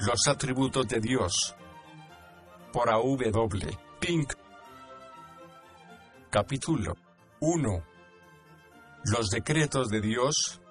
Los atributos de Dios. Por A.W. Pink. Capítulo 1. Los decretos de Dios.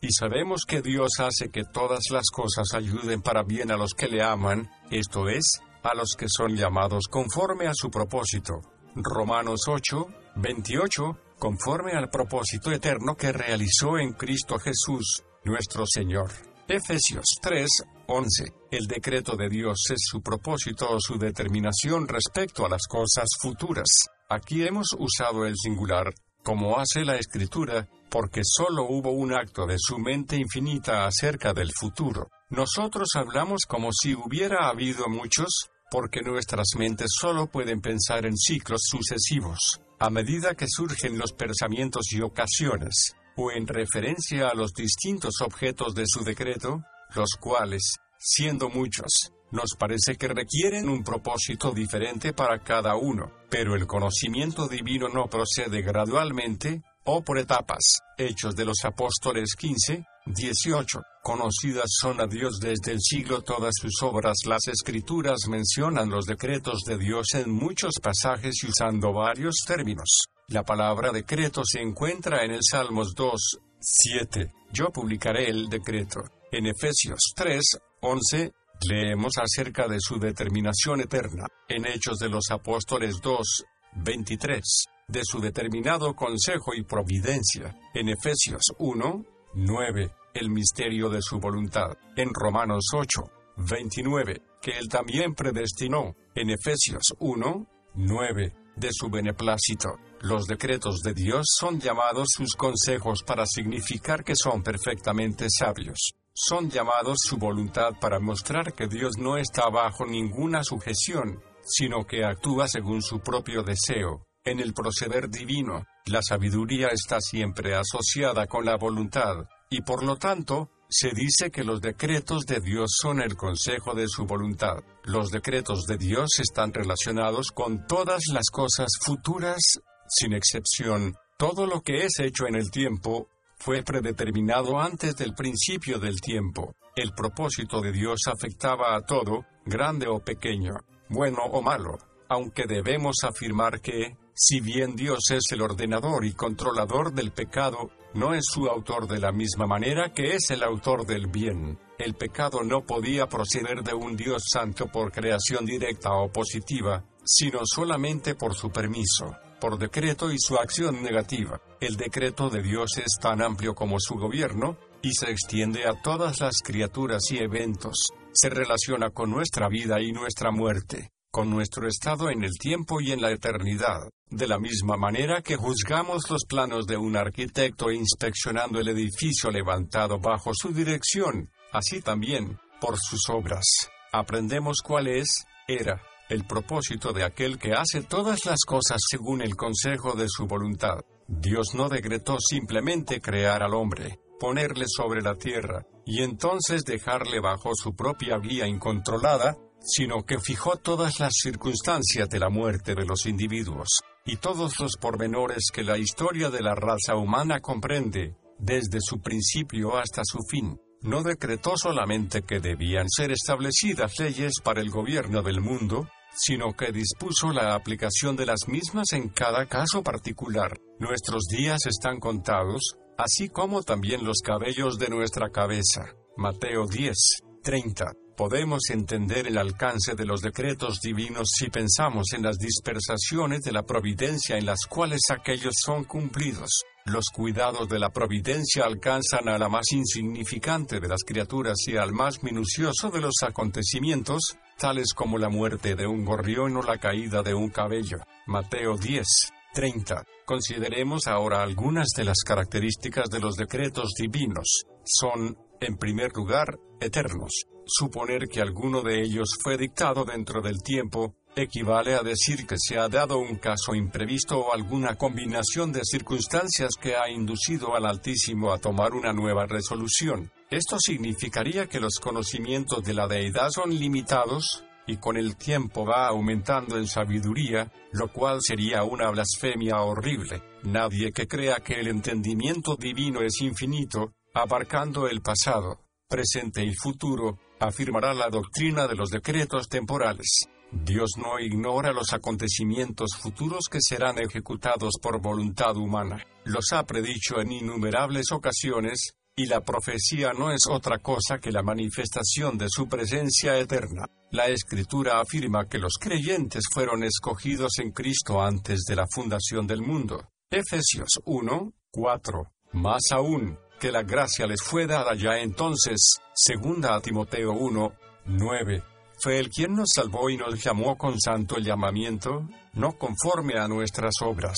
Y sabemos que Dios hace que todas las cosas ayuden para bien a los que le aman, esto es, a los que son llamados conforme a su propósito. Romanos 8, 28, conforme al propósito eterno que realizó en Cristo Jesús, nuestro Señor. Efesios 3, 11. El decreto de Dios es su propósito o su determinación respecto a las cosas futuras. Aquí hemos usado el singular, como hace la escritura, porque solo hubo un acto de su mente infinita acerca del futuro. Nosotros hablamos como si hubiera habido muchos, porque nuestras mentes solo pueden pensar en ciclos sucesivos, a medida que surgen los pensamientos y ocasiones, o en referencia a los distintos objetos de su decreto, los cuales, siendo muchos, nos parece que requieren un propósito diferente para cada uno, pero el conocimiento divino no procede gradualmente, o por etapas. Hechos de los Apóstoles 15, 18. Conocidas son a Dios desde el siglo todas sus obras. Las escrituras mencionan los decretos de Dios en muchos pasajes usando varios términos. La palabra decreto se encuentra en el Salmos 2, 7. Yo publicaré el decreto. En Efesios 3, 11, leemos acerca de su determinación eterna. En Hechos de los Apóstoles 2, 23, de su determinado consejo y providencia. En Efesios 1, 9, el misterio de su voluntad. En Romanos 8, 29, que él también predestinó. En Efesios 1, 9, de su beneplácito. Los decretos de Dios son llamados sus consejos para significar que son perfectamente sabios. Son llamados su voluntad para mostrar que Dios no está bajo ninguna sujeción, sino que actúa según su propio deseo. En el proceder divino, la sabiduría está siempre asociada con la voluntad, y por lo tanto, se dice que los decretos de Dios son el consejo de su voluntad. Los decretos de Dios están relacionados con todas las cosas futuras, sin excepción. Todo lo que es hecho en el tiempo fue predeterminado antes del principio del tiempo. El propósito de Dios afectaba a todo, grande o pequeño, bueno o malo, aunque debemos afirmar que, si bien Dios es el ordenador y controlador del pecado, no es su autor de la misma manera que es el autor del bien. El pecado no podía proceder de un Dios santo por creación directa o positiva, sino solamente por su permiso, por decreto y su acción negativa. El decreto de Dios es tan amplio como su gobierno, y se extiende a todas las criaturas y eventos. Se relaciona con nuestra vida y nuestra muerte con nuestro estado en el tiempo y en la eternidad, de la misma manera que juzgamos los planos de un arquitecto inspeccionando el edificio levantado bajo su dirección, así también, por sus obras, aprendemos cuál es, era, el propósito de aquel que hace todas las cosas según el consejo de su voluntad. Dios no decretó simplemente crear al hombre, ponerle sobre la tierra, y entonces dejarle bajo su propia guía incontrolada, sino que fijó todas las circunstancias de la muerte de los individuos, y todos los pormenores que la historia de la raza humana comprende, desde su principio hasta su fin. No decretó solamente que debían ser establecidas leyes para el gobierno del mundo, sino que dispuso la aplicación de las mismas en cada caso particular. Nuestros días están contados, así como también los cabellos de nuestra cabeza. Mateo 10, 30. Podemos entender el alcance de los decretos divinos si pensamos en las dispersaciones de la providencia en las cuales aquellos son cumplidos. Los cuidados de la providencia alcanzan a la más insignificante de las criaturas y al más minucioso de los acontecimientos, tales como la muerte de un gorrión o la caída de un cabello. Mateo 10, 30. Consideremos ahora algunas de las características de los decretos divinos. Son, en primer lugar, eternos. Suponer que alguno de ellos fue dictado dentro del tiempo, equivale a decir que se ha dado un caso imprevisto o alguna combinación de circunstancias que ha inducido al Altísimo a tomar una nueva resolución. Esto significaría que los conocimientos de la deidad son limitados, y con el tiempo va aumentando en sabiduría, lo cual sería una blasfemia horrible. Nadie que crea que el entendimiento divino es infinito, abarcando el pasado, presente y futuro, afirmará la doctrina de los decretos temporales. Dios no ignora los acontecimientos futuros que serán ejecutados por voluntad humana. Los ha predicho en innumerables ocasiones, y la profecía no es otra cosa que la manifestación de su presencia eterna. La Escritura afirma que los creyentes fueron escogidos en Cristo antes de la fundación del mundo. Efesios 1, 4. Más aún, que la gracia les fue dada ya entonces, segunda a Timoteo 1, 9. Fue el quien nos salvó y nos llamó con santo llamamiento, no conforme a nuestras obras,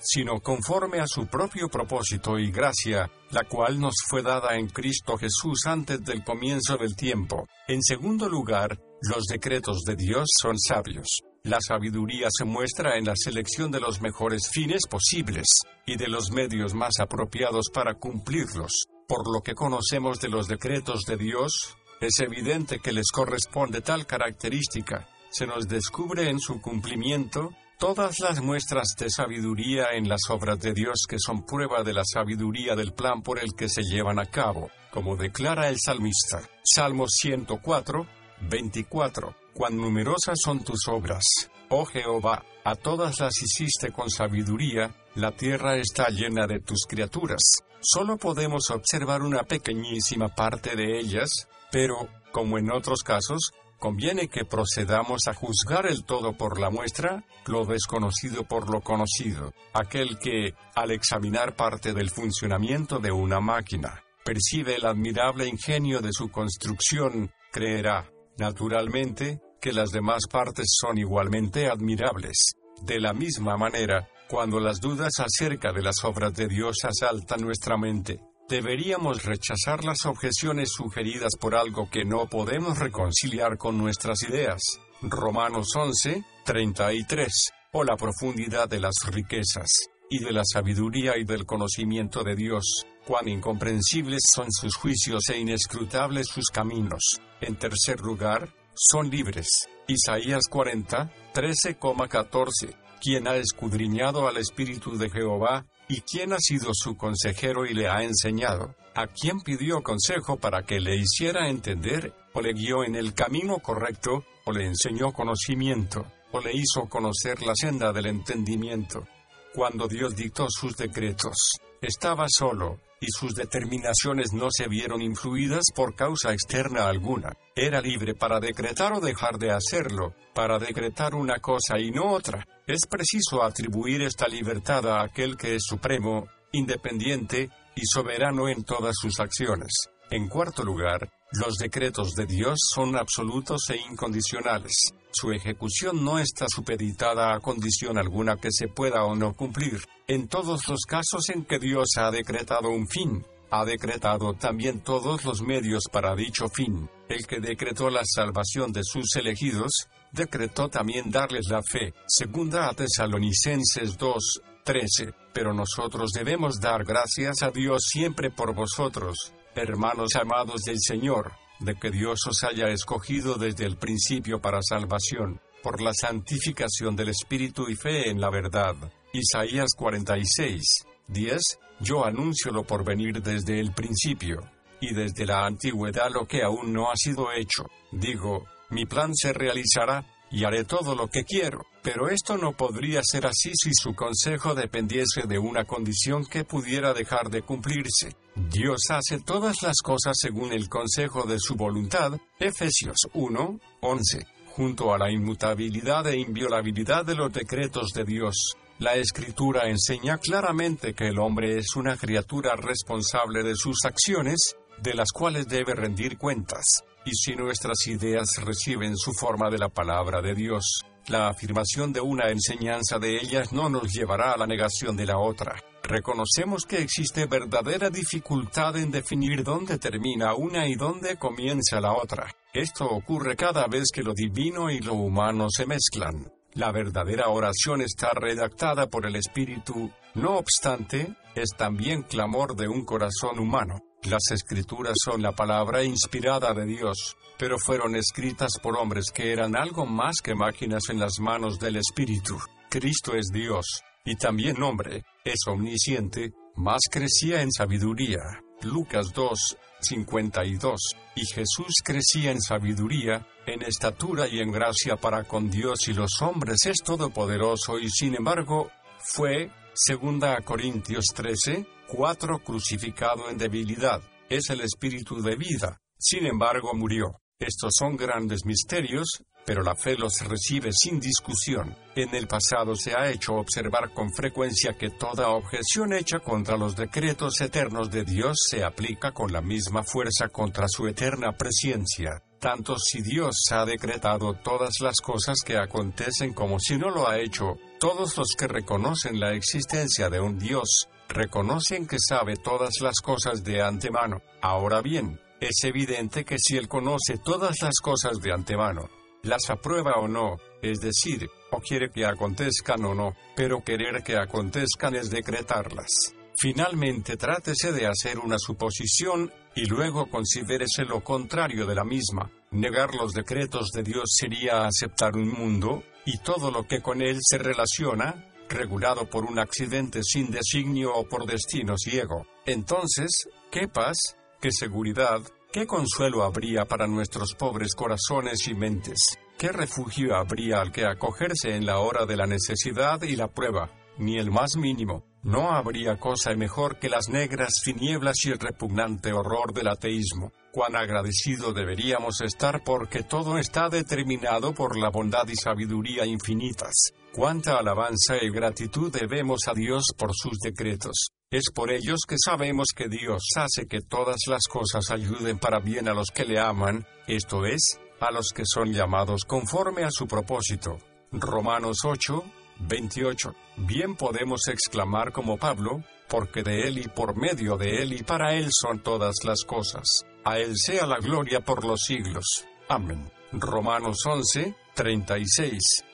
sino conforme a su propio propósito y gracia, la cual nos fue dada en Cristo Jesús antes del comienzo del tiempo. En segundo lugar, los decretos de Dios son sabios. La sabiduría se muestra en la selección de los mejores fines posibles y de los medios más apropiados para cumplirlos. Por lo que conocemos de los decretos de Dios, es evidente que les corresponde tal característica. Se nos descubre en su cumplimiento todas las muestras de sabiduría en las obras de Dios que son prueba de la sabiduría del plan por el que se llevan a cabo, como declara el salmista. Salmo 104, 24. Cuán numerosas son tus obras, oh Jehová, a todas las hiciste con sabiduría, la tierra está llena de tus criaturas. Solo podemos observar una pequeñísima parte de ellas, pero, como en otros casos, conviene que procedamos a juzgar el todo por la muestra, lo desconocido por lo conocido. Aquel que, al examinar parte del funcionamiento de una máquina, percibe el admirable ingenio de su construcción, creerá, naturalmente, que las demás partes son igualmente admirables. De la misma manera, cuando las dudas acerca de las obras de Dios asaltan nuestra mente, Deberíamos rechazar las objeciones sugeridas por algo que no podemos reconciliar con nuestras ideas. Romanos 11, 33. O la profundidad de las riquezas, y de la sabiduría y del conocimiento de Dios, cuán incomprensibles son sus juicios e inescrutables sus caminos. En tercer lugar, son libres. Isaías 40, 13,14. Quien ha escudriñado al Espíritu de Jehová, ¿Y quién ha sido su consejero y le ha enseñado? ¿A quién pidió consejo para que le hiciera entender? ¿O le guió en el camino correcto? ¿O le enseñó conocimiento? ¿O le hizo conocer la senda del entendimiento? Cuando Dios dictó sus decretos, estaba solo, y sus determinaciones no se vieron influidas por causa externa alguna. Era libre para decretar o dejar de hacerlo, para decretar una cosa y no otra. Es preciso atribuir esta libertad a aquel que es supremo, independiente y soberano en todas sus acciones. En cuarto lugar, los decretos de Dios son absolutos e incondicionales. Su ejecución no está supeditada a condición alguna que se pueda o no cumplir. En todos los casos en que Dios ha decretado un fin, ha decretado también todos los medios para dicho fin. El que decretó la salvación de sus elegidos, decretó también darles la fe. Segunda a Tesalonicenses 2, 13. Pero nosotros debemos dar gracias a Dios siempre por vosotros, hermanos amados del Señor, de que Dios os haya escogido desde el principio para salvación, por la santificación del Espíritu y fe en la verdad. Isaías 46, 10. Yo anuncio lo por venir desde el principio, y desde la antigüedad lo que aún no ha sido hecho. Digo, mi plan se realizará, y haré todo lo que quiero. Pero esto no podría ser así si su consejo dependiese de una condición que pudiera dejar de cumplirse. Dios hace todas las cosas según el consejo de su voluntad. Efesios 1, 11. Junto a la inmutabilidad e inviolabilidad de los decretos de Dios, la escritura enseña claramente que el hombre es una criatura responsable de sus acciones, de las cuales debe rendir cuentas y si nuestras ideas reciben su forma de la palabra de Dios, la afirmación de una enseñanza de ellas no nos llevará a la negación de la otra. Reconocemos que existe verdadera dificultad en definir dónde termina una y dónde comienza la otra. Esto ocurre cada vez que lo divino y lo humano se mezclan. La verdadera oración está redactada por el Espíritu, no obstante, es también clamor de un corazón humano. Las escrituras son la palabra inspirada de Dios, pero fueron escritas por hombres que eran algo más que máquinas en las manos del Espíritu. Cristo es Dios, y también hombre, es omnisciente, más crecía en sabiduría. Lucas 2, 52. Y Jesús crecía en sabiduría, en estatura y en gracia para con Dios y los hombres es todopoderoso y sin embargo, fue, segunda a Corintios 13, 4 crucificado en debilidad, es el espíritu de vida, sin embargo murió. Estos son grandes misterios, pero la fe los recibe sin discusión. En el pasado se ha hecho observar con frecuencia que toda objeción hecha contra los decretos eternos de Dios se aplica con la misma fuerza contra su eterna presencia, tanto si Dios ha decretado todas las cosas que acontecen como si no lo ha hecho. Todos los que reconocen la existencia de un Dios, reconocen que sabe todas las cosas de antemano. Ahora bien, es evidente que si Él conoce todas las cosas de antemano, las aprueba o no, es decir, o quiere que acontezcan o no, pero querer que acontezcan es decretarlas. Finalmente trátese de hacer una suposición y luego considérese lo contrario de la misma. Negar los decretos de Dios sería aceptar un mundo y todo lo que con él se relaciona, regulado por un accidente sin designio o por destino ciego. Entonces, ¿qué paz? ¿Qué seguridad? ¿Qué consuelo habría para nuestros pobres corazones y mentes? ¿Qué refugio habría al que acogerse en la hora de la necesidad y la prueba? Ni el más mínimo. No habría cosa mejor que las negras tinieblas y el repugnante horror del ateísmo. Cuán agradecido deberíamos estar porque todo está determinado por la bondad y sabiduría infinitas. Cuánta alabanza y gratitud debemos a Dios por sus decretos. Es por ellos que sabemos que Dios hace que todas las cosas ayuden para bien a los que le aman, esto es, a los que son llamados conforme a su propósito. Romanos 8, 28. Bien podemos exclamar como Pablo, porque de Él y por medio de Él y para Él son todas las cosas. A Él sea la gloria por los siglos. Amén. Romanos 11, 36.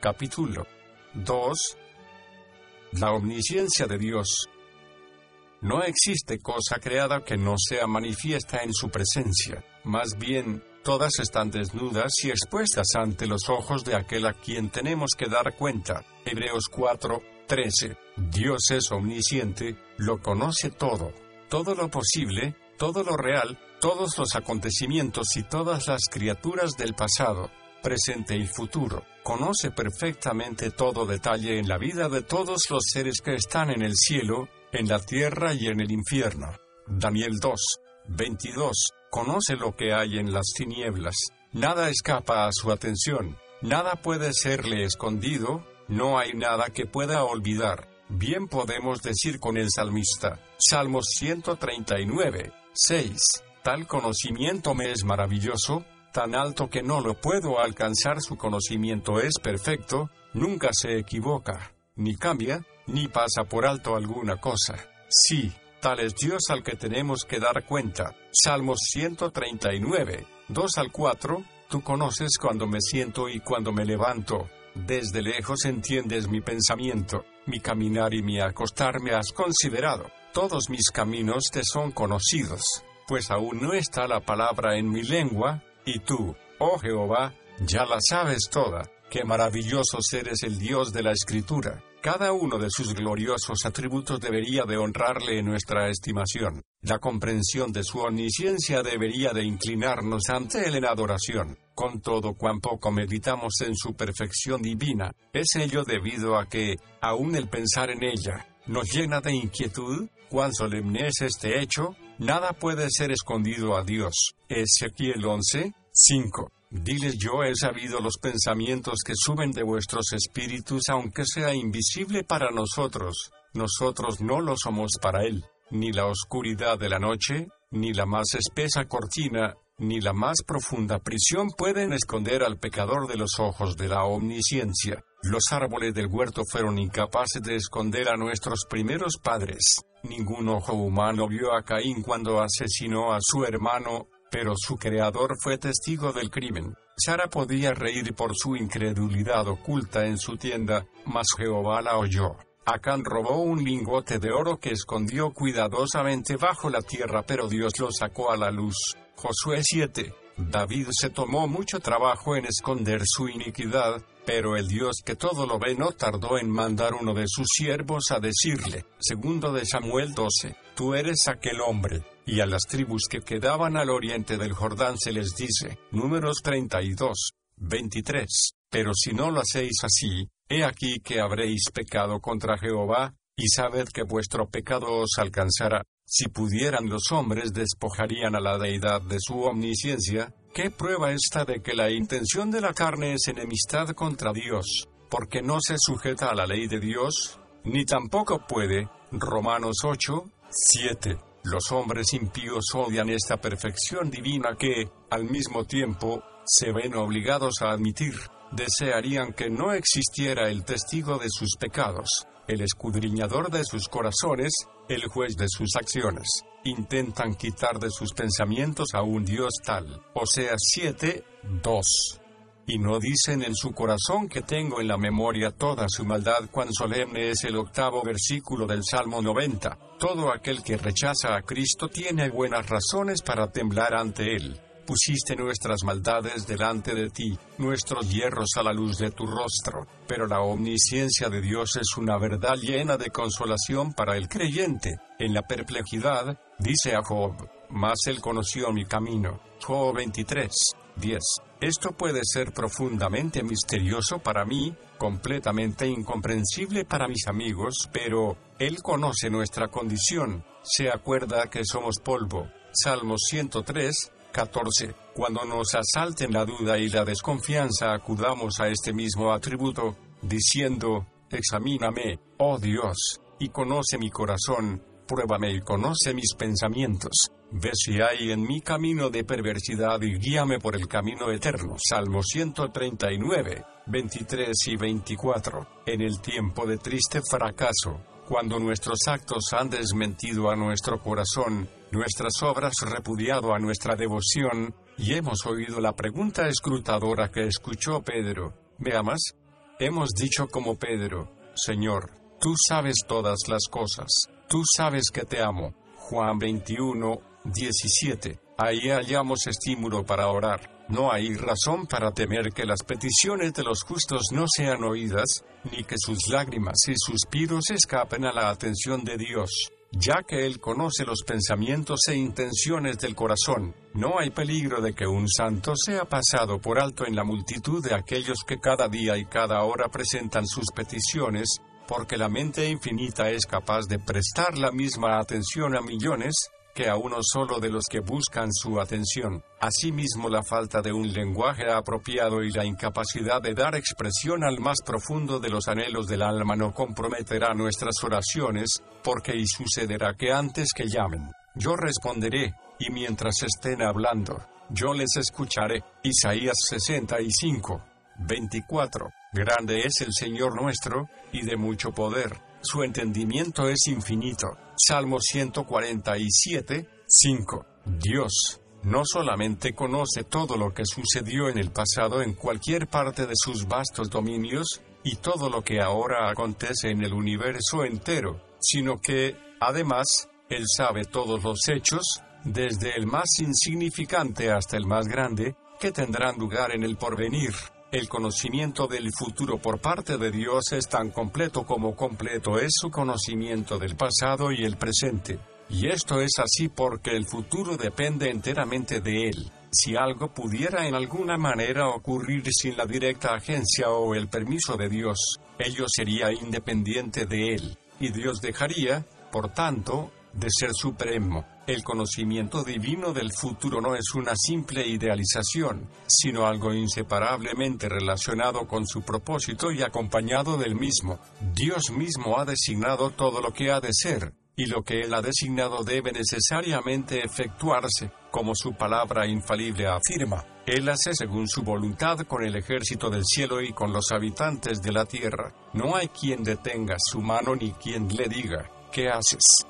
Capítulo 2 la omnisciencia de Dios. No existe cosa creada que no sea manifiesta en su presencia. Más bien, todas están desnudas y expuestas ante los ojos de aquel a quien tenemos que dar cuenta. Hebreos 4, 13. Dios es omnisciente, lo conoce todo, todo lo posible, todo lo real, todos los acontecimientos y todas las criaturas del pasado, presente y futuro. Conoce perfectamente todo detalle en la vida de todos los seres que están en el cielo, en la tierra y en el infierno. Daniel 2, 22. Conoce lo que hay en las tinieblas. Nada escapa a su atención. Nada puede serle escondido. No hay nada que pueda olvidar. Bien podemos decir con el salmista. Salmos 139, 6. Tal conocimiento me es maravilloso, tan alto que no lo puedo alcanzar, su conocimiento es perfecto, nunca se equivoca, ni cambia, ni pasa por alto alguna cosa. Sí, tal es Dios al que tenemos que dar cuenta. Salmos 139, 2 al 4, tú conoces cuando me siento y cuando me levanto. Desde lejos entiendes mi pensamiento, mi caminar y mi acostarme has considerado. Todos mis caminos te son conocidos, pues aún no está la palabra en mi lengua, y tú, oh Jehová, ya la sabes toda, qué maravilloso eres el Dios de la Escritura. Cada uno de sus gloriosos atributos debería de honrarle en nuestra estimación. La comprensión de su omnisciencia debería de inclinarnos ante él en adoración. Con todo cuán poco meditamos en su perfección divina, es ello debido a que, aun el pensar en ella, nos llena de inquietud, cuán solemne es este hecho, Nada puede ser escondido a Dios. Ezequiel 11, 5. Diles yo he sabido los pensamientos que suben de vuestros espíritus aunque sea invisible para nosotros. Nosotros no lo somos para Él. Ni la oscuridad de la noche, ni la más espesa cortina, ni la más profunda prisión pueden esconder al pecador de los ojos de la omnisciencia. Los árboles del huerto fueron incapaces de esconder a nuestros primeros padres. Ningún ojo humano vio a Caín cuando asesinó a su hermano, pero su creador fue testigo del crimen. Sara podía reír por su incredulidad oculta en su tienda, mas Jehová la oyó. Acán robó un lingote de oro que escondió cuidadosamente bajo la tierra, pero Dios lo sacó a la luz. Josué 7. David se tomó mucho trabajo en esconder su iniquidad, Pero el Dios que todo lo ve no tardó en mandar uno de sus siervos a decirle, segundo de Samuel 12, tú eres aquel hombre. Y a las tribus que quedaban al oriente del Jordán se les dice, números 32, 23, pero si no lo hacéis así, he aquí que habréis pecado contra Jehová, y sabed que vuestro pecado os alcanzará. Si pudieran los hombres despojarían a la deidad de su omnisciencia, ¿qué prueba está de que la intención de la carne es enemistad contra Dios? Porque no se sujeta a la ley de Dios, ni tampoco puede. Romanos 8, 7. Los hombres impíos odian esta perfección divina que, al mismo tiempo, se ven obligados a admitir. Desearían que no existiera el testigo de sus pecados el escudriñador de sus corazones, el juez de sus acciones. Intentan quitar de sus pensamientos a un Dios tal. Oseas 7, 2. Y no dicen en su corazón que tengo en la memoria toda su maldad, cuán solemne es el octavo versículo del Salmo 90. Todo aquel que rechaza a Cristo tiene buenas razones para temblar ante él pusiste nuestras maldades delante de ti, nuestros hierros a la luz de tu rostro. Pero la omnisciencia de Dios es una verdad llena de consolación para el creyente. En la perplejidad, dice a Job, mas él conoció mi camino. Job 23, 10. Esto puede ser profundamente misterioso para mí, completamente incomprensible para mis amigos, pero Él conoce nuestra condición, se acuerda que somos polvo. Salmo 103, 14. Cuando nos asalten la duda y la desconfianza, acudamos a este mismo atributo, diciendo, Examíname, oh Dios, y conoce mi corazón, pruébame y conoce mis pensamientos. Ve si hay en mi camino de perversidad y guíame por el camino eterno. Salmo 139, 23 y 24. En el tiempo de triste fracaso, cuando nuestros actos han desmentido a nuestro corazón, nuestras obras repudiado a nuestra devoción, y hemos oído la pregunta escrutadora que escuchó Pedro, ¿me amas? Hemos dicho como Pedro, Señor, tú sabes todas las cosas, tú sabes que te amo. Juan 21, 17. Ahí hallamos estímulo para orar. No hay razón para temer que las peticiones de los justos no sean oídas, ni que sus lágrimas y suspiros escapen a la atención de Dios, ya que Él conoce los pensamientos e intenciones del corazón. No hay peligro de que un santo sea pasado por alto en la multitud de aquellos que cada día y cada hora presentan sus peticiones, porque la mente infinita es capaz de prestar la misma atención a millones, que a uno solo de los que buscan su atención. Asimismo, la falta de un lenguaje apropiado y la incapacidad de dar expresión al más profundo de los anhelos del alma no comprometerá nuestras oraciones, porque y sucederá que antes que llamen, yo responderé, y mientras estén hablando, yo les escucharé. Isaías 65, 24. Grande es el Señor nuestro, y de mucho poder su entendimiento es infinito. Salmo 147, 5. Dios no solamente conoce todo lo que sucedió en el pasado en cualquier parte de sus vastos dominios, y todo lo que ahora acontece en el universo entero, sino que, además, Él sabe todos los hechos, desde el más insignificante hasta el más grande, que tendrán lugar en el porvenir. El conocimiento del futuro por parte de Dios es tan completo como completo es su conocimiento del pasado y el presente. Y esto es así porque el futuro depende enteramente de Él. Si algo pudiera en alguna manera ocurrir sin la directa agencia o el permiso de Dios, ello sería independiente de Él, y Dios dejaría, por tanto, de ser supremo. El conocimiento divino del futuro no es una simple idealización, sino algo inseparablemente relacionado con su propósito y acompañado del mismo. Dios mismo ha designado todo lo que ha de ser, y lo que Él ha designado debe necesariamente efectuarse, como su palabra infalible afirma. Él hace según su voluntad con el ejército del cielo y con los habitantes de la tierra. No hay quien detenga su mano ni quien le diga, ¿qué haces?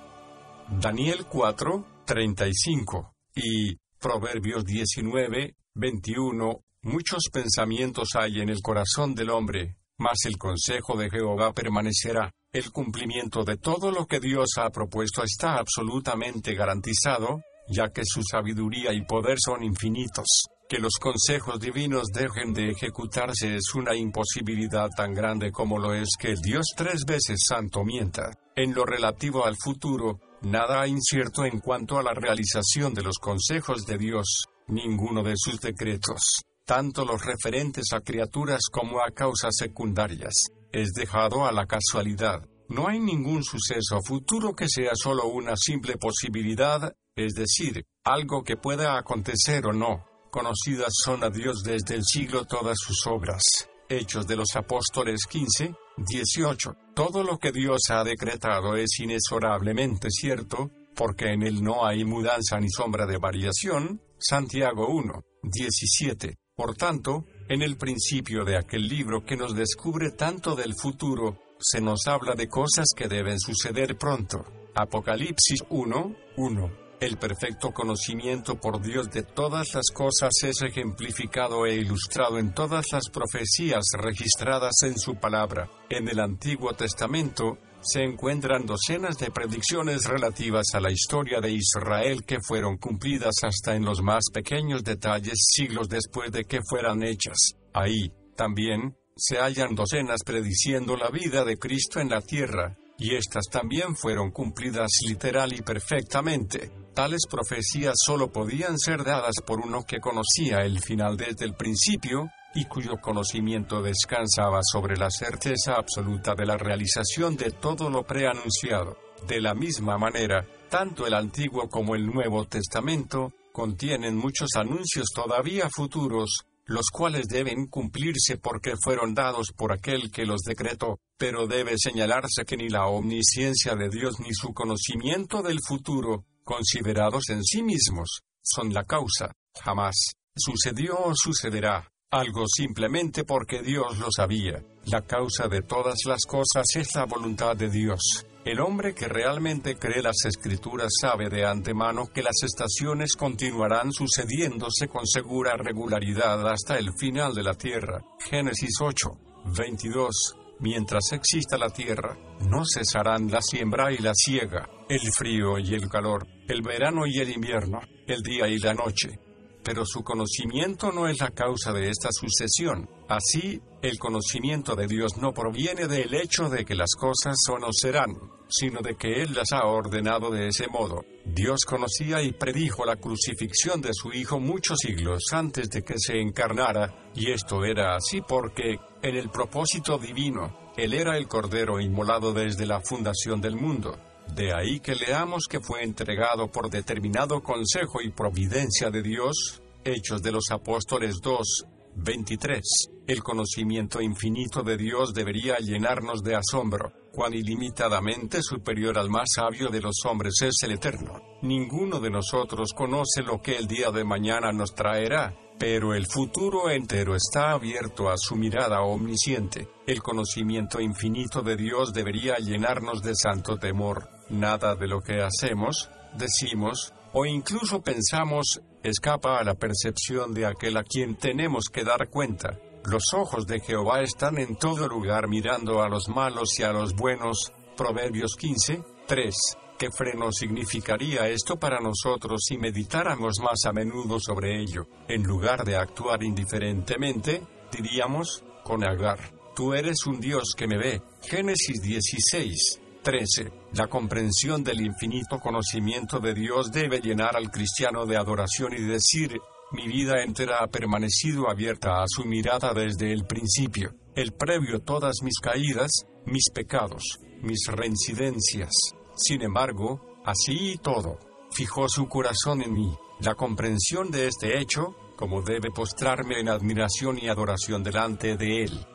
Daniel 4, 35 y Proverbios 19, 21. Muchos pensamientos hay en el corazón del hombre, mas el consejo de Jehová permanecerá. El cumplimiento de todo lo que Dios ha propuesto está absolutamente garantizado, ya que su sabiduría y poder son infinitos. Que los consejos divinos dejen de ejecutarse es una imposibilidad tan grande como lo es que el Dios tres veces santo mienta. En lo relativo al futuro, nada incierto en cuanto a la realización de los consejos de Dios, ninguno de sus decretos, tanto los referentes a criaturas como a causas secundarias, es dejado a la casualidad. No hay ningún suceso futuro que sea solo una simple posibilidad, es decir, algo que pueda acontecer o no. Conocidas son a Dios desde el siglo todas sus obras. Hechos de los Apóstoles 15, 18. Todo lo que Dios ha decretado es inexorablemente cierto, porque en él no hay mudanza ni sombra de variación. Santiago 1, 17. Por tanto, en el principio de aquel libro que nos descubre tanto del futuro, se nos habla de cosas que deben suceder pronto. Apocalipsis 1, 1. El perfecto conocimiento por Dios de todas las cosas es ejemplificado e ilustrado en todas las profecías registradas en su palabra. En el Antiguo Testamento se encuentran docenas de predicciones relativas a la historia de Israel que fueron cumplidas hasta en los más pequeños detalles siglos después de que fueran hechas. Ahí, también, se hallan docenas prediciendo la vida de Cristo en la tierra, y estas también fueron cumplidas literal y perfectamente. Tales profecías solo podían ser dadas por uno que conocía el final desde el principio, y cuyo conocimiento descansaba sobre la certeza absoluta de la realización de todo lo preanunciado. De la misma manera, tanto el Antiguo como el Nuevo Testamento contienen muchos anuncios todavía futuros, los cuales deben cumplirse porque fueron dados por aquel que los decretó, pero debe señalarse que ni la omnisciencia de Dios ni su conocimiento del futuro, considerados en sí mismos, son la causa, jamás, sucedió o sucederá, algo simplemente porque Dios lo sabía. La causa de todas las cosas es la voluntad de Dios. El hombre que realmente cree las escrituras sabe de antemano que las estaciones continuarán sucediéndose con segura regularidad hasta el final de la tierra. Génesis 8, 22. Mientras exista la tierra, no cesarán la siembra y la siega, el frío y el calor, el verano y el invierno, el día y la noche, pero su conocimiento no es la causa de esta sucesión. Así, el conocimiento de Dios no proviene del hecho de que las cosas son o serán, sino de que Él las ha ordenado de ese modo. Dios conocía y predijo la crucifixión de su Hijo muchos siglos antes de que se encarnara, y esto era así porque, en el propósito divino, Él era el Cordero inmolado desde la fundación del mundo. De ahí que leamos que fue entregado por determinado consejo y providencia de Dios, Hechos de los Apóstoles 2, 23. El conocimiento infinito de Dios debería llenarnos de asombro. Cuán ilimitadamente superior al más sabio de los hombres es el Eterno. Ninguno de nosotros conoce lo que el día de mañana nos traerá, pero el futuro entero está abierto a su mirada omnisciente. El conocimiento infinito de Dios debería llenarnos de santo temor. Nada de lo que hacemos, decimos o incluso pensamos escapa a la percepción de aquel a quien tenemos que dar cuenta. Los ojos de Jehová están en todo lugar mirando a los malos y a los buenos. Proverbios 15, 3. ¿Qué freno significaría esto para nosotros si meditáramos más a menudo sobre ello? En lugar de actuar indiferentemente, diríamos, con Agar, tú eres un Dios que me ve. Génesis 16, 13. La comprensión del infinito conocimiento de Dios debe llenar al cristiano de adoración y decir, mi vida entera ha permanecido abierta a su mirada desde el principio. El previo todas mis caídas, mis pecados, mis reincidencias. Sin embargo, así y todo, fijó su corazón en mí. La comprensión de este hecho, como debe postrarme en admiración y adoración delante de él.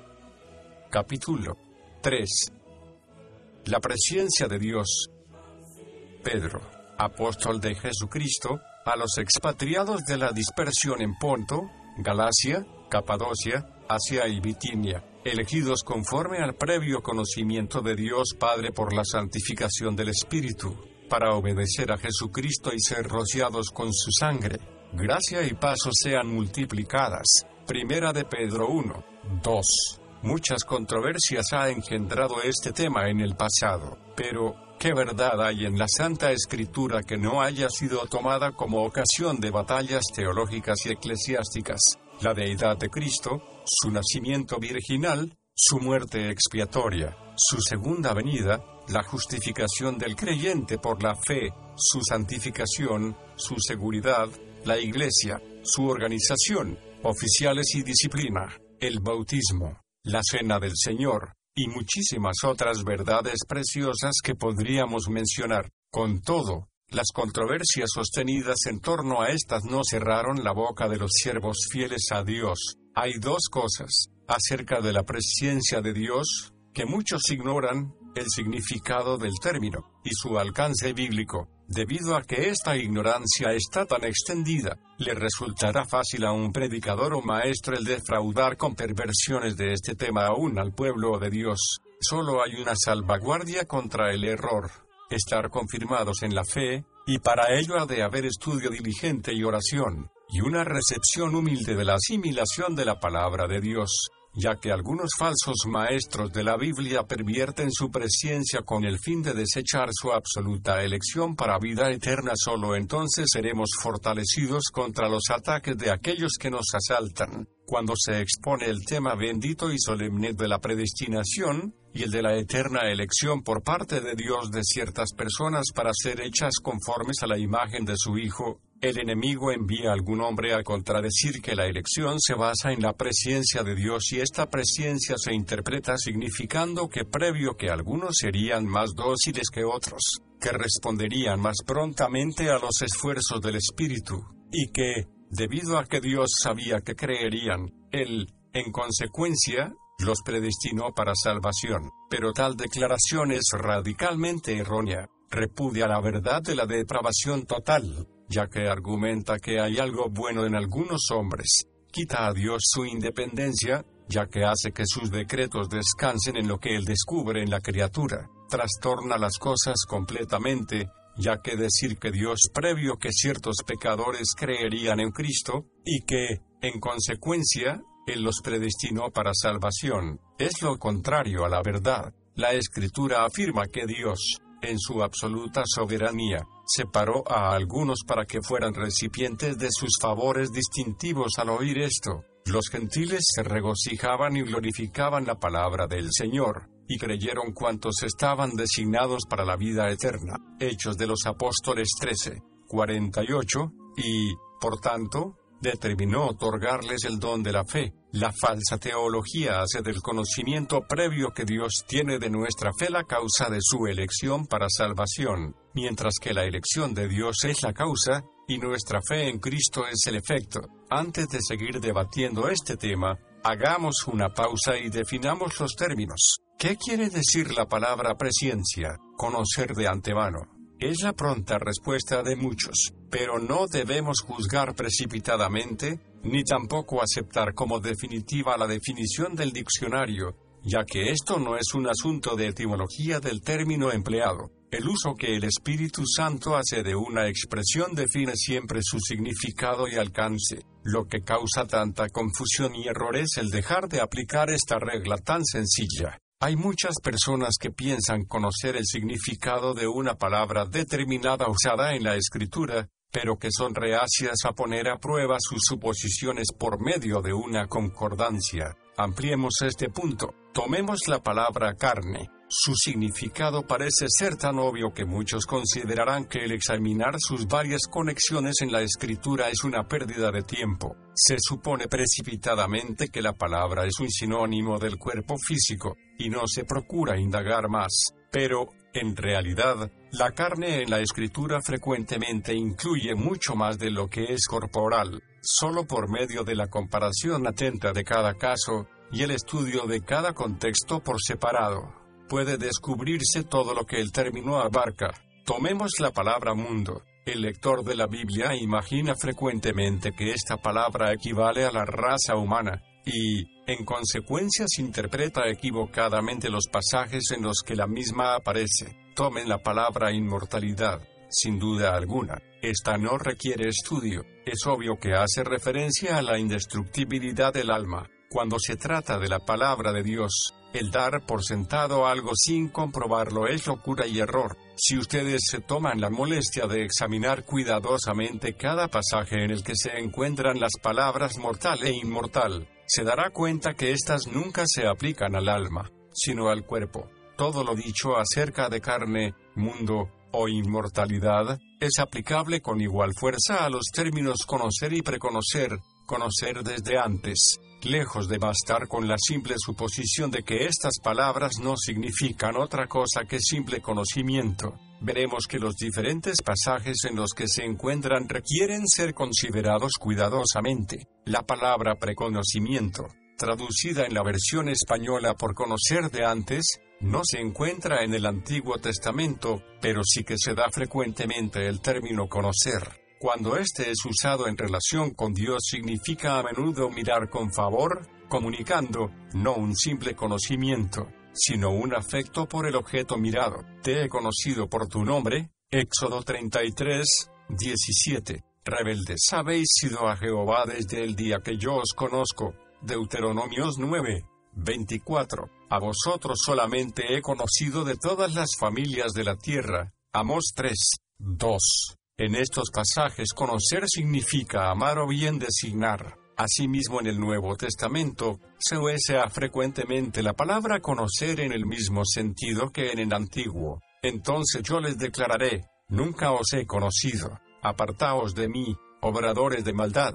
Capítulo 3 la presencia de Dios. Pedro, apóstol de Jesucristo, a los expatriados de la dispersión en Ponto, Galacia, Capadocia, Asia y Bitinia, elegidos conforme al previo conocimiento de Dios Padre por la santificación del Espíritu, para obedecer a Jesucristo y ser rociados con su sangre. Gracia y paso sean multiplicadas. Primera de Pedro 1, 2. Muchas controversias ha engendrado este tema en el pasado, pero ¿Qué verdad hay en la Santa Escritura que no haya sido tomada como ocasión de batallas teológicas y eclesiásticas? La deidad de Cristo, su nacimiento virginal, su muerte expiatoria, su segunda venida, la justificación del creyente por la fe, su santificación, su seguridad, la iglesia, su organización, oficiales y disciplina, el bautismo, la cena del Señor, y muchísimas otras verdades preciosas que podríamos mencionar. Con todo, las controversias sostenidas en torno a estas no cerraron la boca de los siervos fieles a Dios. Hay dos cosas acerca de la presencia de Dios que muchos ignoran, el significado del término y su alcance bíblico. Debido a que esta ignorancia está tan extendida, le resultará fácil a un predicador o maestro el defraudar con perversiones de este tema aún al pueblo de Dios. Solo hay una salvaguardia contra el error, estar confirmados en la fe, y para ello ha de haber estudio diligente y oración, y una recepción humilde de la asimilación de la palabra de Dios ya que algunos falsos maestros de la Biblia pervierten su presencia con el fin de desechar su absoluta elección para vida eterna. Solo entonces seremos fortalecidos contra los ataques de aquellos que nos asaltan. Cuando se expone el tema bendito y solemne de la predestinación, y el de la eterna elección por parte de Dios de ciertas personas para ser hechas conformes a la imagen de su Hijo, el enemigo envía a algún hombre a contradecir que la elección se basa en la presencia de Dios y esta presencia se interpreta significando que previo que algunos serían más dóciles que otros, que responderían más prontamente a los esfuerzos del Espíritu, y que, debido a que Dios sabía que creerían, Él, en consecuencia, los predestinó para salvación. Pero tal declaración es radicalmente errónea, repudia la verdad de la depravación total ya que argumenta que hay algo bueno en algunos hombres, quita a Dios su independencia, ya que hace que sus decretos descansen en lo que Él descubre en la criatura, trastorna las cosas completamente, ya que decir que Dios previo que ciertos pecadores creerían en Cristo, y que, en consecuencia, Él los predestinó para salvación, es lo contrario a la verdad. La Escritura afirma que Dios, en su absoluta soberanía, separó a algunos para que fueran recipientes de sus favores distintivos al oír esto. Los gentiles se regocijaban y glorificaban la palabra del Señor, y creyeron cuantos estaban designados para la vida eterna. Hechos de los Apóstoles 13, 48, y, por tanto, determinó otorgarles el don de la fe. La falsa teología hace del conocimiento previo que Dios tiene de nuestra fe la causa de su elección para salvación, mientras que la elección de Dios es la causa, y nuestra fe en Cristo es el efecto. Antes de seguir debatiendo este tema, hagamos una pausa y definamos los términos. ¿Qué quiere decir la palabra presencia? Conocer de antemano. Es la pronta respuesta de muchos, pero no debemos juzgar precipitadamente, ni tampoco aceptar como definitiva la definición del diccionario, ya que esto no es un asunto de etimología del término empleado. El uso que el Espíritu Santo hace de una expresión define siempre su significado y alcance. Lo que causa tanta confusión y error es el dejar de aplicar esta regla tan sencilla. Hay muchas personas que piensan conocer el significado de una palabra determinada usada en la escritura, pero que son reacias a poner a prueba sus suposiciones por medio de una concordancia. Ampliemos este punto. Tomemos la palabra carne. Su significado parece ser tan obvio que muchos considerarán que el examinar sus varias conexiones en la escritura es una pérdida de tiempo. Se supone precipitadamente que la palabra es un sinónimo del cuerpo físico, y no se procura indagar más. Pero, en realidad, la carne en la escritura frecuentemente incluye mucho más de lo que es corporal. Solo por medio de la comparación atenta de cada caso y el estudio de cada contexto por separado, puede descubrirse todo lo que el término abarca. Tomemos la palabra mundo. El lector de la Biblia imagina frecuentemente que esta palabra equivale a la raza humana, y, en consecuencia, se interpreta equivocadamente los pasajes en los que la misma aparece. Tomen la palabra inmortalidad, sin duda alguna. Esta no requiere estudio. Es obvio que hace referencia a la indestructibilidad del alma. Cuando se trata de la palabra de Dios, El dar por sentado algo sin comprobarlo es locura y error. Si ustedes se toman la molestia de examinar cuidadosamente cada pasaje en el que se encuentran las palabras mortal e inmortal, se dará cuenta que éstas nunca se aplican al alma, sino al cuerpo. Todo lo dicho acerca de carne, mundo o inmortalidad es aplicable con igual fuerza a los términos conocer y preconocer, conocer desde antes, lejos de bastar con la simple suposición de que estas palabras no significan otra cosa que simple conocimiento. Veremos que los diferentes pasajes en los que se encuentran requieren ser considerados cuidadosamente. La palabra preconocimiento, traducida en la versión española por conocer de antes, no se encuentra en el Antiguo Testamento, pero sí que se da frecuentemente el término conocer. Cuando éste es usado en relación con Dios significa a menudo mirar con favor, comunicando, no un simple conocimiento, sino un afecto por el objeto mirado. Te he conocido por tu nombre. Éxodo 33, 17. Rebeldes habéis sido a Jehová desde el día que yo os conozco. Deuteronomios 9, 24. A vosotros solamente he conocido de todas las familias de la tierra. Amos 3, 2. En estos pasajes conocer significa amar o bien designar. Asimismo en el Nuevo Testamento se usa frecuentemente la palabra conocer en el mismo sentido que en el Antiguo. Entonces yo les declararé, nunca os he conocido, apartaos de mí, obradores de maldad.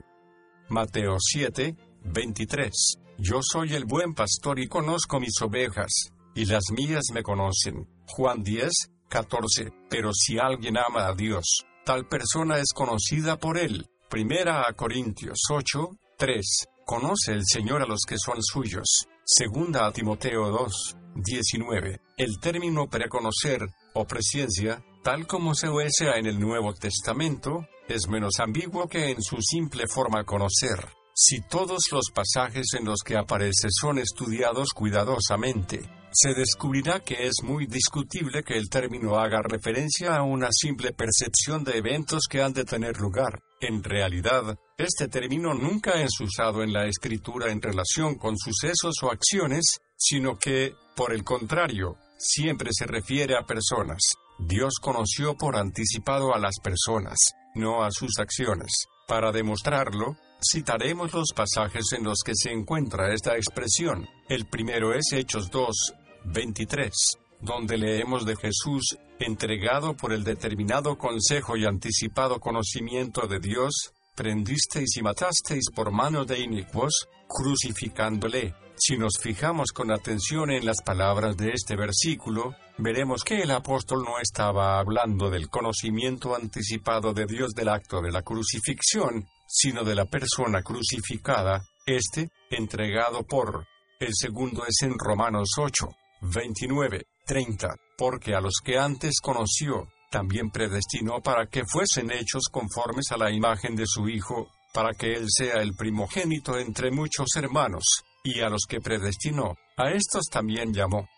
Mateo 7, 23. Yo soy el buen pastor y conozco mis ovejas, y las mías me conocen. Juan 10, 14. Pero si alguien ama a Dios, tal persona es conocida por él. Primera a Corintios 8, 3. Conoce el Señor a los que son suyos. Segunda a Timoteo 2, 19. El término preconocer o presciencia, tal como se usa en el Nuevo Testamento, es menos ambiguo que en su simple forma conocer. Si todos los pasajes en los que aparece son estudiados cuidadosamente, se descubrirá que es muy discutible que el término haga referencia a una simple percepción de eventos que han de tener lugar. En realidad, este término nunca es usado en la escritura en relación con sucesos o acciones, sino que, por el contrario, siempre se refiere a personas. Dios conoció por anticipado a las personas, no a sus acciones. Para demostrarlo, citaremos los pasajes en los que se encuentra esta expresión. El primero es Hechos 2, 23, donde leemos de Jesús, entregado por el determinado consejo y anticipado conocimiento de Dios, prendisteis y matasteis por mano de inicuos, crucificándole. Si nos fijamos con atención en las palabras de este versículo, veremos que el apóstol no estaba hablando del conocimiento anticipado de Dios del acto de la crucifixión, sino de la persona crucificada, este, entregado por. El segundo es en Romanos 8, 29, 30, porque a los que antes conoció, también predestinó para que fuesen hechos conformes a la imagen de su Hijo, para que Él sea el primogénito entre muchos hermanos, y a los que predestinó, a estos también llamó.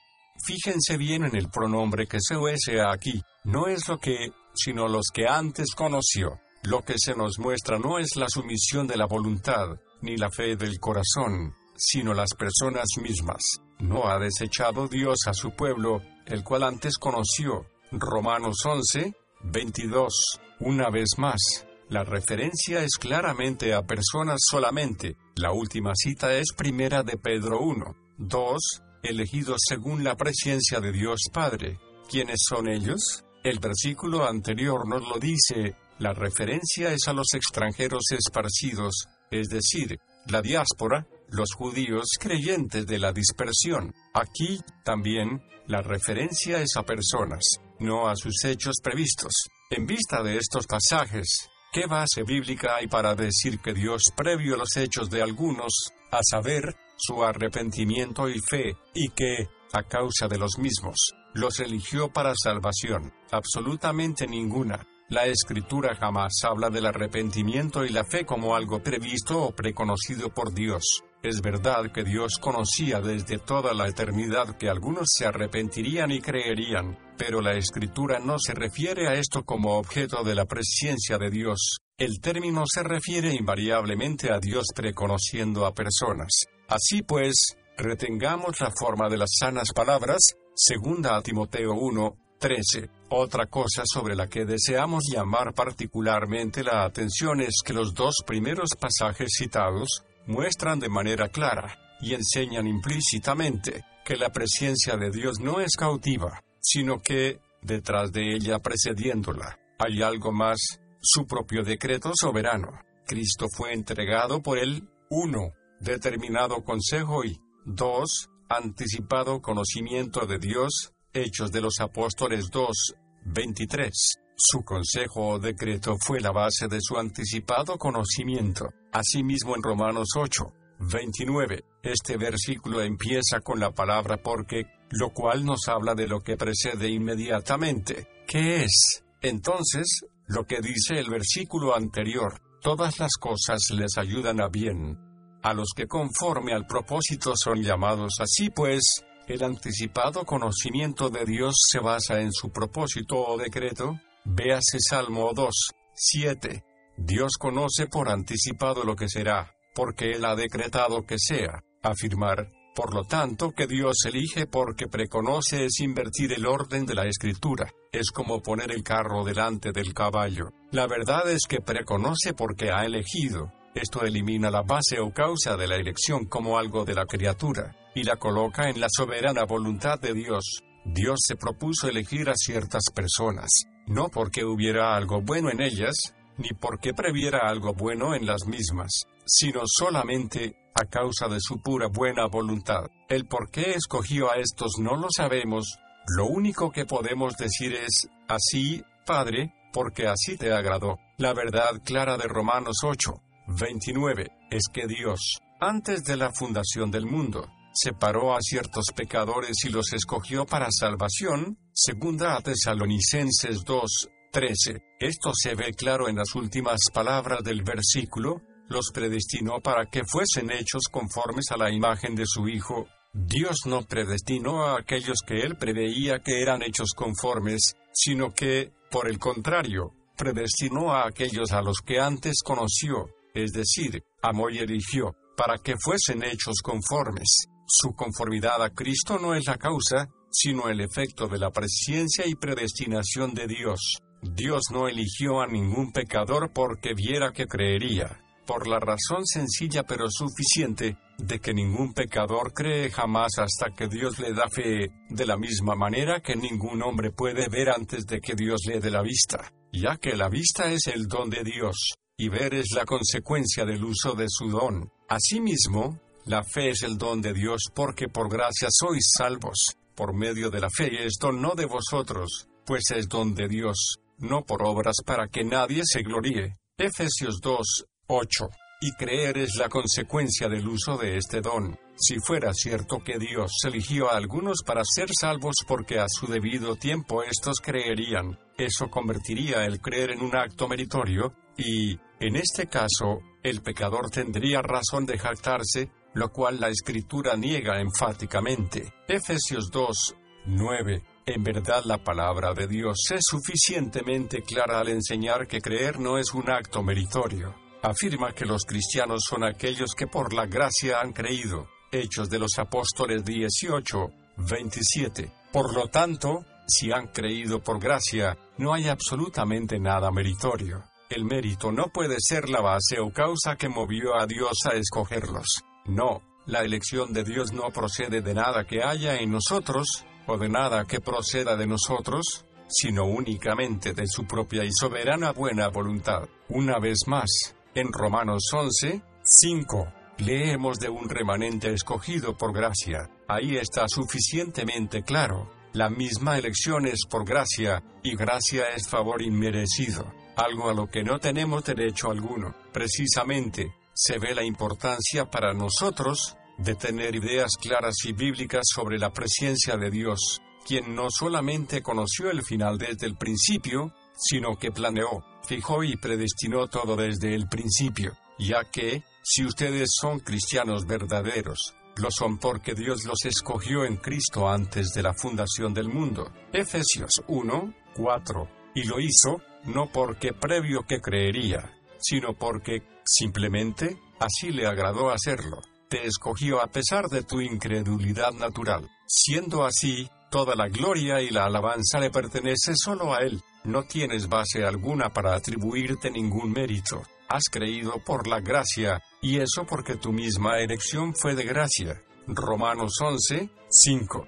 Fíjense bien en el pronombre que se usa aquí, no es lo que, sino los que antes conoció. Lo que se nos muestra no es la sumisión de la voluntad, ni la fe del corazón, sino las personas mismas. No ha desechado Dios a su pueblo, el cual antes conoció. Romanos 11, 22. Una vez más, la referencia es claramente a personas solamente. La última cita es primera de Pedro 1, 2, elegidos según la presencia de Dios Padre. ¿Quiénes son ellos? El versículo anterior nos lo dice, la referencia es a los extranjeros esparcidos, es decir, la diáspora, los judíos creyentes de la dispersión. Aquí, también, la referencia es a personas, no a sus hechos previstos. En vista de estos pasajes, ¿qué base bíblica hay para decir que Dios previó los hechos de algunos, a saber, su arrepentimiento y fe, y que, a causa de los mismos, los eligió para salvación? Absolutamente ninguna. La escritura jamás habla del arrepentimiento y la fe como algo previsto o preconocido por Dios. Es verdad que Dios conocía desde toda la eternidad que algunos se arrepentirían y creerían, pero la escritura no se refiere a esto como objeto de la presencia de Dios. El término se refiere invariablemente a Dios preconociendo a personas. Así pues, Retengamos la forma de las sanas palabras, segunda a Timoteo 1, 13. Otra cosa sobre la que deseamos llamar particularmente la atención es que los dos primeros pasajes citados muestran de manera clara y enseñan implícitamente que la presencia de Dios no es cautiva, sino que, detrás de ella precediéndola, hay algo más, su propio decreto soberano. Cristo fue entregado por él, 1. Determinado consejo y 2. Anticipado conocimiento de Dios, Hechos de los Apóstoles 2, 23. Su consejo o decreto fue la base de su anticipado conocimiento. Asimismo en Romanos 8, 29. Este versículo empieza con la palabra porque, lo cual nos habla de lo que precede inmediatamente. ¿Qué es? Entonces, lo que dice el versículo anterior, todas las cosas les ayudan a bien. A los que conforme al propósito son llamados así pues, el anticipado conocimiento de Dios se basa en su propósito o decreto. Véase Salmo 2, 7. Dios conoce por anticipado lo que será porque Él ha decretado que sea. Afirmar, por lo tanto, que Dios elige porque preconoce es invertir el orden de la escritura. Es como poner el carro delante del caballo. La verdad es que preconoce porque ha elegido. Esto elimina la base o causa de la elección como algo de la criatura, y la coloca en la soberana voluntad de Dios. Dios se propuso elegir a ciertas personas, no porque hubiera algo bueno en ellas, ni porque previera algo bueno en las mismas, sino solamente a causa de su pura buena voluntad. El por qué escogió a estos no lo sabemos, lo único que podemos decir es, así, Padre, porque así te agradó. La verdad clara de Romanos 8, 29, es que Dios, antes de la fundación del mundo, separó a ciertos pecadores y los escogió para salvación, segunda a Tesalonicenses 2, 13. Esto se ve claro en las últimas palabras del versículo, los predestinó para que fuesen hechos conformes a la imagen de su Hijo. Dios no predestinó a aquellos que él preveía que eran hechos conformes, sino que, por el contrario, predestinó a aquellos a los que antes conoció, es decir, amó y eligió, para que fuesen hechos conformes. Su conformidad a Cristo no es la causa, sino el efecto de la presencia y predestinación de Dios. Dios no eligió a ningún pecador porque viera que creería, por la razón sencilla pero suficiente de que ningún pecador cree jamás hasta que Dios le da fe, de la misma manera que ningún hombre puede ver antes de que Dios le dé la vista, ya que la vista es el don de Dios, y ver es la consecuencia del uso de su don. Asimismo, la fe es el don de Dios porque por gracia sois salvos, por medio de la fe esto no de vosotros, pues es don de Dios no por obras para que nadie se gloríe. Efesios 2, 8. Y creer es la consecuencia del uso de este don. Si fuera cierto que Dios eligió a algunos para ser salvos porque a su debido tiempo estos creerían, eso convertiría el creer en un acto meritorio, y, en este caso, el pecador tendría razón de jactarse, lo cual la escritura niega enfáticamente. Efesios 2, 9. En verdad la palabra de Dios es suficientemente clara al enseñar que creer no es un acto meritorio. Afirma que los cristianos son aquellos que por la gracia han creído. Hechos de los Apóstoles 18, 27. Por lo tanto, si han creído por gracia, no hay absolutamente nada meritorio. El mérito no puede ser la base o causa que movió a Dios a escogerlos. No, la elección de Dios no procede de nada que haya en nosotros, o de nada que proceda de nosotros, sino únicamente de su propia y soberana buena voluntad. Una vez más, en Romanos 11, 5, leemos de un remanente escogido por gracia. Ahí está suficientemente claro. La misma elección es por gracia, y gracia es favor inmerecido, algo a lo que no tenemos derecho alguno. Precisamente, se ve la importancia para nosotros de tener ideas claras y bíblicas sobre la presencia de Dios, quien no solamente conoció el final desde el principio, sino que planeó, fijó y predestinó todo desde el principio, ya que, si ustedes son cristianos verdaderos, lo son porque Dios los escogió en Cristo antes de la fundación del mundo. Efesios 1, 4. Y lo hizo, no porque previo que creería, sino porque, simplemente, así le agradó hacerlo. te escogió a pesar de tu incredulidad natural. Siendo así, toda la gloria y la alabanza le pertenece solo a Él. No tienes base alguna para atribuirte ningún mérito. Has creído por la gracia, y eso porque tu misma elección fue de gracia. Romanos 11, 5.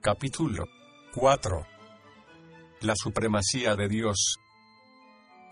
Capítulo 4. La supremacía de Dios.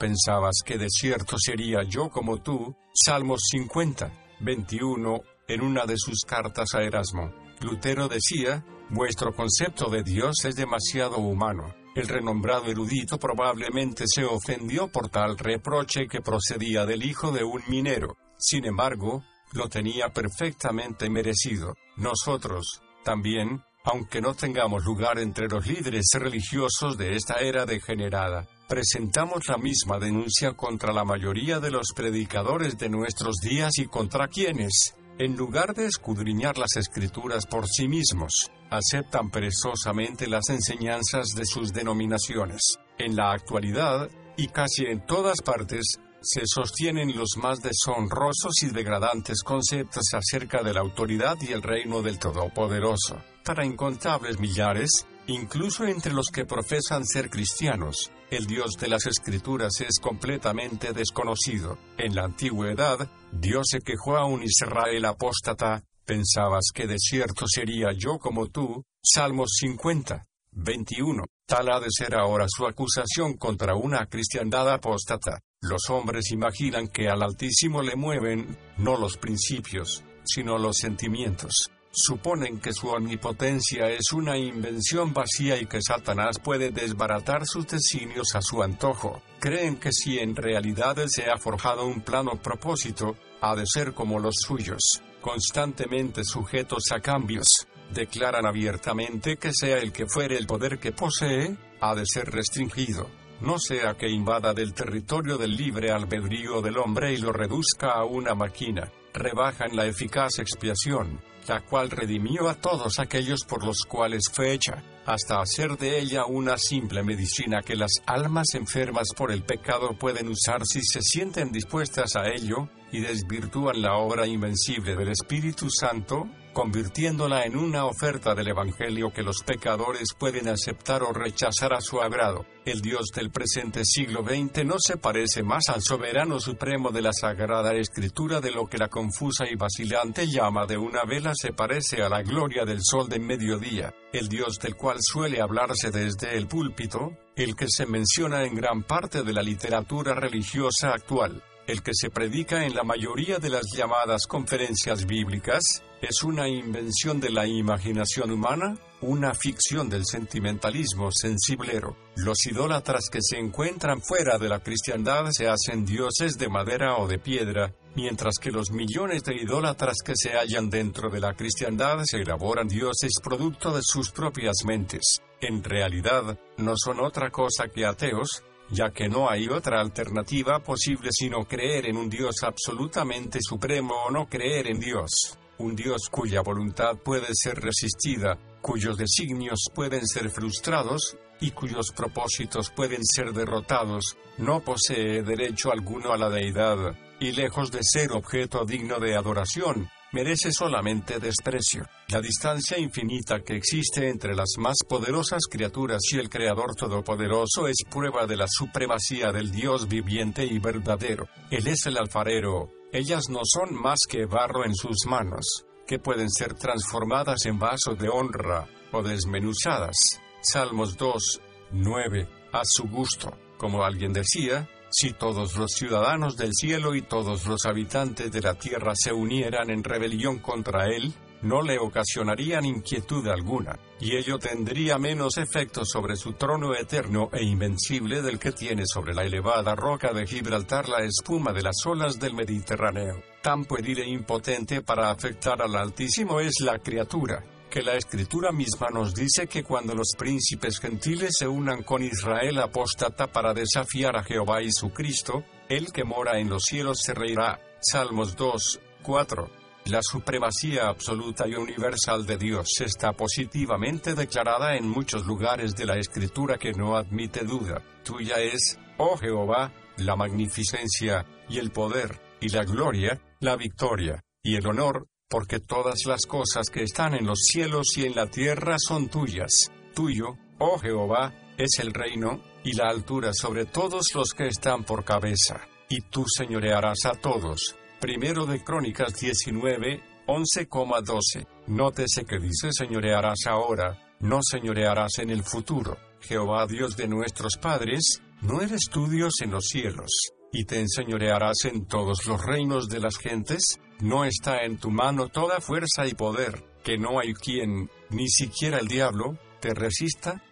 Pensabas que de cierto sería yo como tú. Salmos 50, 21, en una de sus cartas a Erasmo. Lutero decía, vuestro concepto de Dios es demasiado humano. El renombrado erudito probablemente se ofendió por tal reproche que procedía del hijo de un minero. Sin embargo, lo tenía perfectamente merecido. Nosotros, también, aunque no tengamos lugar entre los líderes religiosos de esta era degenerada, presentamos la misma denuncia contra la mayoría de los predicadores de nuestros días y contra quienes, en lugar de escudriñar las escrituras por sí mismos, aceptan perezosamente las enseñanzas de sus denominaciones. En la actualidad, y casi en todas partes, se sostienen los más deshonrosos y degradantes conceptos acerca de la autoridad y el reino del Todopoderoso. Para incontables millares, incluso entre los que profesan ser cristianos, el Dios de las Escrituras es completamente desconocido. En la antigüedad, Dios se quejó a un Israel apóstata, pensabas que de cierto sería yo como tú, Salmos 50, 21. Tal ha de ser ahora su acusación contra una cristiandad apóstata. Los hombres imaginan que al Altísimo le mueven, no los principios, sino los sentimientos. Suponen que su omnipotencia es una invención vacía y que Satanás puede desbaratar sus designios a su antojo. Creen que si en realidad él se ha forjado un plano propósito, ha de ser como los suyos, constantemente sujetos a cambios. Declaran abiertamente que sea el que fuere el poder que posee, ha de ser restringido no sea que invada del territorio del libre albedrío del hombre y lo reduzca a una máquina. Rebajan la eficaz expiación, la cual redimió a todos aquellos por los cuales fue hecha, hasta hacer de ella una simple medicina que las almas enfermas por el pecado pueden usar si se sienten dispuestas a ello, y desvirtúan la obra invencible del Espíritu Santo, convirtiéndola en una oferta del Evangelio que los pecadores pueden aceptar o rechazar a su agrado. El Dios del presente siglo XX no se parece más al soberano supremo de la Sagrada Escritura de lo que la confusa y vacilante llama de una vela se parece a la gloria del sol de mediodía, el Dios del cual suele hablarse desde el púlpito, el que se menciona en gran parte de la literatura religiosa actual el que se predica en la mayoría de las llamadas conferencias bíblicas, es una invención de la imaginación humana, una ficción del sentimentalismo sensiblero. Los idólatras que se encuentran fuera de la cristiandad se hacen dioses de madera o de piedra, mientras que los millones de idólatras que se hallan dentro de la cristiandad se elaboran dioses producto de sus propias mentes. En realidad, no son otra cosa que ateos, ya que no hay otra alternativa posible sino creer en un Dios absolutamente supremo o no creer en Dios, un Dios cuya voluntad puede ser resistida, cuyos designios pueden ser frustrados, y cuyos propósitos pueden ser derrotados, no posee derecho alguno a la deidad, y lejos de ser objeto digno de adoración, merece solamente desprecio. La distancia infinita que existe entre las más poderosas criaturas y el Creador Todopoderoso es prueba de la supremacía del Dios viviente y verdadero. Él es el alfarero, ellas no son más que barro en sus manos, que pueden ser transformadas en vasos de honra o desmenuzadas. Salmos 2, 9, a su gusto. Como alguien decía, si todos los ciudadanos del cielo y todos los habitantes de la tierra se unieran en rebelión contra él, no le ocasionarían inquietud alguna, y ello tendría menos efecto sobre su trono eterno e invencible del que tiene sobre la elevada roca de Gibraltar la espuma de las olas del Mediterráneo. Tan pueril e impotente para afectar al Altísimo es la criatura, que la escritura misma nos dice que cuando los príncipes gentiles se unan con Israel apóstata para desafiar a Jehová y su Cristo, el que mora en los cielos se reirá. Salmos 2, 4. La supremacía absoluta y universal de Dios está positivamente declarada en muchos lugares de la escritura que no admite duda. Tuya es, oh Jehová, la magnificencia, y el poder, y la gloria, la victoria, y el honor, porque todas las cosas que están en los cielos y en la tierra son tuyas. Tuyo, oh Jehová, es el reino, y la altura sobre todos los que están por cabeza. Y tú señorearás a todos. Primero de Crónicas 19, 11,12. Nótese que dice señorearás ahora, no señorearás en el futuro. Jehová Dios de nuestros padres, ¿no eres tú Dios en los cielos? ¿Y te enseñorearás en todos los reinos de las gentes? ¿No está en tu mano toda fuerza y poder, que no hay quien, ni siquiera el diablo, te resista?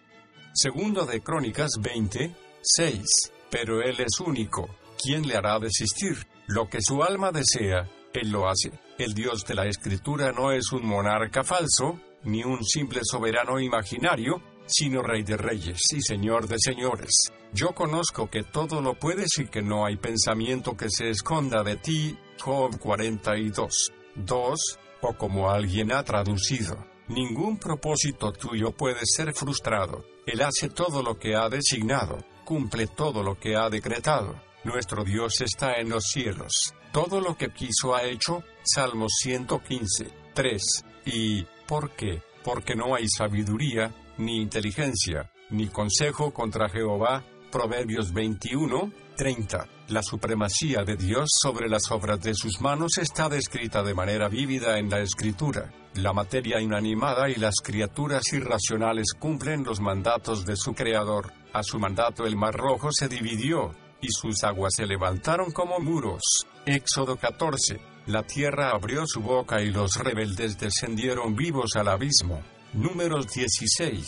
Segundo de Crónicas 20, 6. Pero Él es único, ¿quién le hará desistir? Lo que su alma desea, Él lo hace. El Dios de la Escritura no es un monarca falso, ni un simple soberano imaginario, sino Rey de Reyes y Señor de Señores. Yo conozco que todo lo puedes y que no hay pensamiento que se esconda de ti. Job 42. 2. O como alguien ha traducido, ningún propósito tuyo puede ser frustrado. Él hace todo lo que ha designado, cumple todo lo que ha decretado. Nuestro Dios está en los cielos. Todo lo que quiso ha hecho. Salmos 115. 3. ¿Y por qué? Porque no hay sabiduría, ni inteligencia, ni consejo contra Jehová. Proverbios 21, 30. La supremacía de Dios sobre las obras de sus manos está descrita de manera vívida en la Escritura. La materia inanimada y las criaturas irracionales cumplen los mandatos de su Creador. A su mandato el mar rojo se dividió, y sus aguas se levantaron como muros. Éxodo 14. La tierra abrió su boca y los rebeldes descendieron vivos al abismo. Números 16.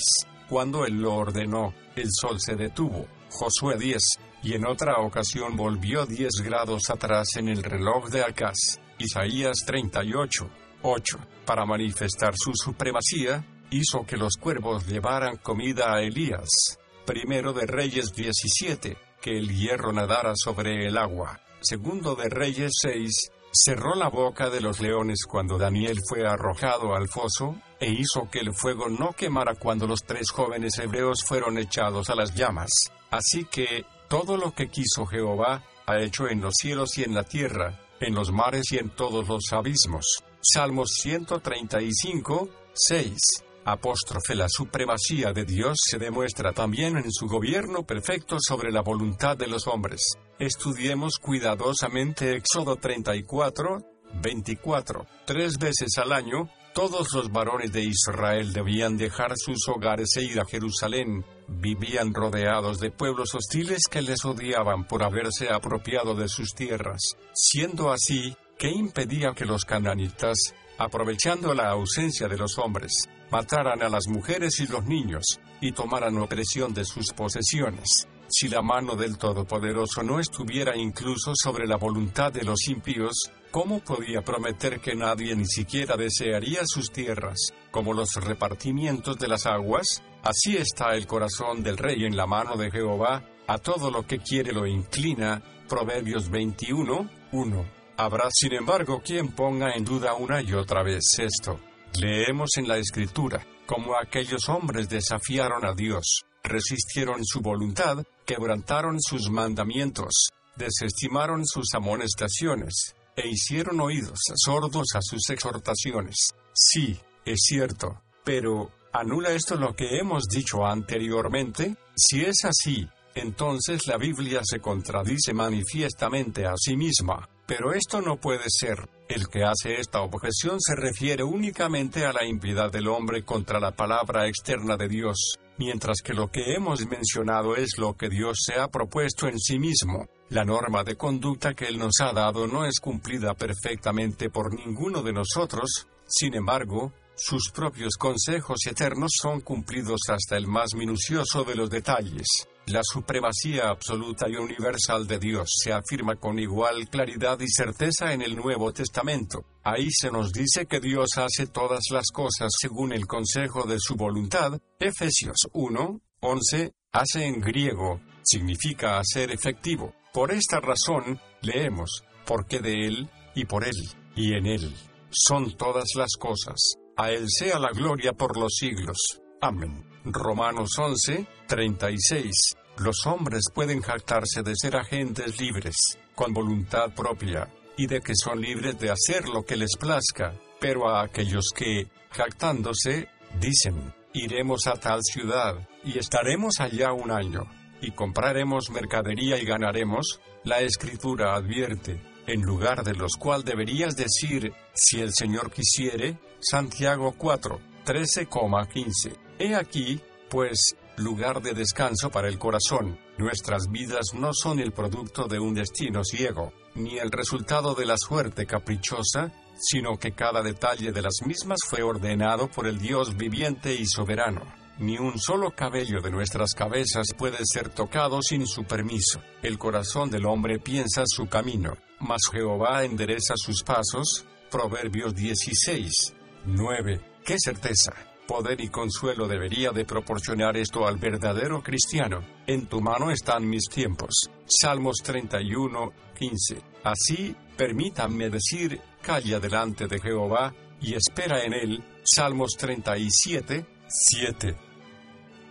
Cuando él lo ordenó, el sol se detuvo. Josué 10. Y en otra ocasión volvió 10 grados atrás en el reloj de Acaz. Isaías 38. 8. Para manifestar su supremacía, hizo que los cuervos llevaran comida a Elías. Primero de Reyes 17. Que el hierro nadara sobre el agua. Segundo de Reyes 6. Cerró la boca de los leones cuando Daniel fue arrojado al foso, e hizo que el fuego no quemara cuando los tres jóvenes hebreos fueron echados a las llamas. Así que, todo lo que quiso Jehová, ha hecho en los cielos y en la tierra, en los mares y en todos los abismos. Salmos 135, 6. Apóstrofe La supremacía de Dios se demuestra también en su gobierno perfecto sobre la voluntad de los hombres. Estudiemos cuidadosamente Éxodo 34, 24. Tres veces al año, todos los varones de Israel debían dejar sus hogares e ir a Jerusalén. Vivían rodeados de pueblos hostiles que les odiaban por haberse apropiado de sus tierras. Siendo así, ¿qué impedía que los cananitas, aprovechando la ausencia de los hombres, mataran a las mujeres y los niños, y tomaran opresión de sus posesiones? Si la mano del Todopoderoso no estuviera incluso sobre la voluntad de los impíos, ¿cómo podía prometer que nadie ni siquiera desearía sus tierras, como los repartimientos de las aguas? Así está el corazón del rey en la mano de Jehová, a todo lo que quiere lo inclina. Proverbios 21, 1. Habrá sin embargo quien ponga en duda una y otra vez esto. Leemos en la Escritura, como aquellos hombres desafiaron a Dios, resistieron su voluntad, quebrantaron sus mandamientos, desestimaron sus amonestaciones, e hicieron oídos sordos a sus exhortaciones. Sí, es cierto, pero ¿anula esto lo que hemos dicho anteriormente? Si es así, entonces la Biblia se contradice manifiestamente a sí misma. Pero esto no puede ser. El que hace esta objeción se refiere únicamente a la impiedad del hombre contra la palabra externa de Dios mientras que lo que hemos mencionado es lo que Dios se ha propuesto en sí mismo. La norma de conducta que Él nos ha dado no es cumplida perfectamente por ninguno de nosotros, sin embargo, sus propios consejos eternos son cumplidos hasta el más minucioso de los detalles. La supremacía absoluta y universal de Dios se afirma con igual claridad y certeza en el Nuevo Testamento. Ahí se nos dice que Dios hace todas las cosas según el consejo de su voluntad. Efesios 1, 11, hace en griego, significa hacer efectivo. Por esta razón, leemos, porque de Él, y por Él, y en Él, son todas las cosas. A Él sea la gloria por los siglos. Amén. Romanos 11, 36. Los hombres pueden jactarse de ser agentes libres, con voluntad propia, y de que son libres de hacer lo que les plazca, pero a aquellos que, jactándose, dicen, iremos a tal ciudad, y estaremos allá un año, y compraremos mercadería y ganaremos, la escritura advierte, en lugar de los cual deberías decir, si el Señor quisiere, Santiago 4, 13,15. He aquí, pues, lugar de descanso para el corazón. Nuestras vidas no son el producto de un destino ciego, ni el resultado de la suerte caprichosa, sino que cada detalle de las mismas fue ordenado por el Dios viviente y soberano. Ni un solo cabello de nuestras cabezas puede ser tocado sin su permiso. El corazón del hombre piensa su camino, mas Jehová endereza sus pasos. Proverbios 16. 9. ¡Qué certeza! Poder y consuelo debería de proporcionar esto al verdadero cristiano. En tu mano están mis tiempos. Salmos 31, 15. Así, permítanme decir, calla delante de Jehová y espera en él. Salmos 37, 7.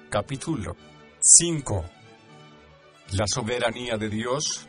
Capítulo 5. La soberanía de Dios.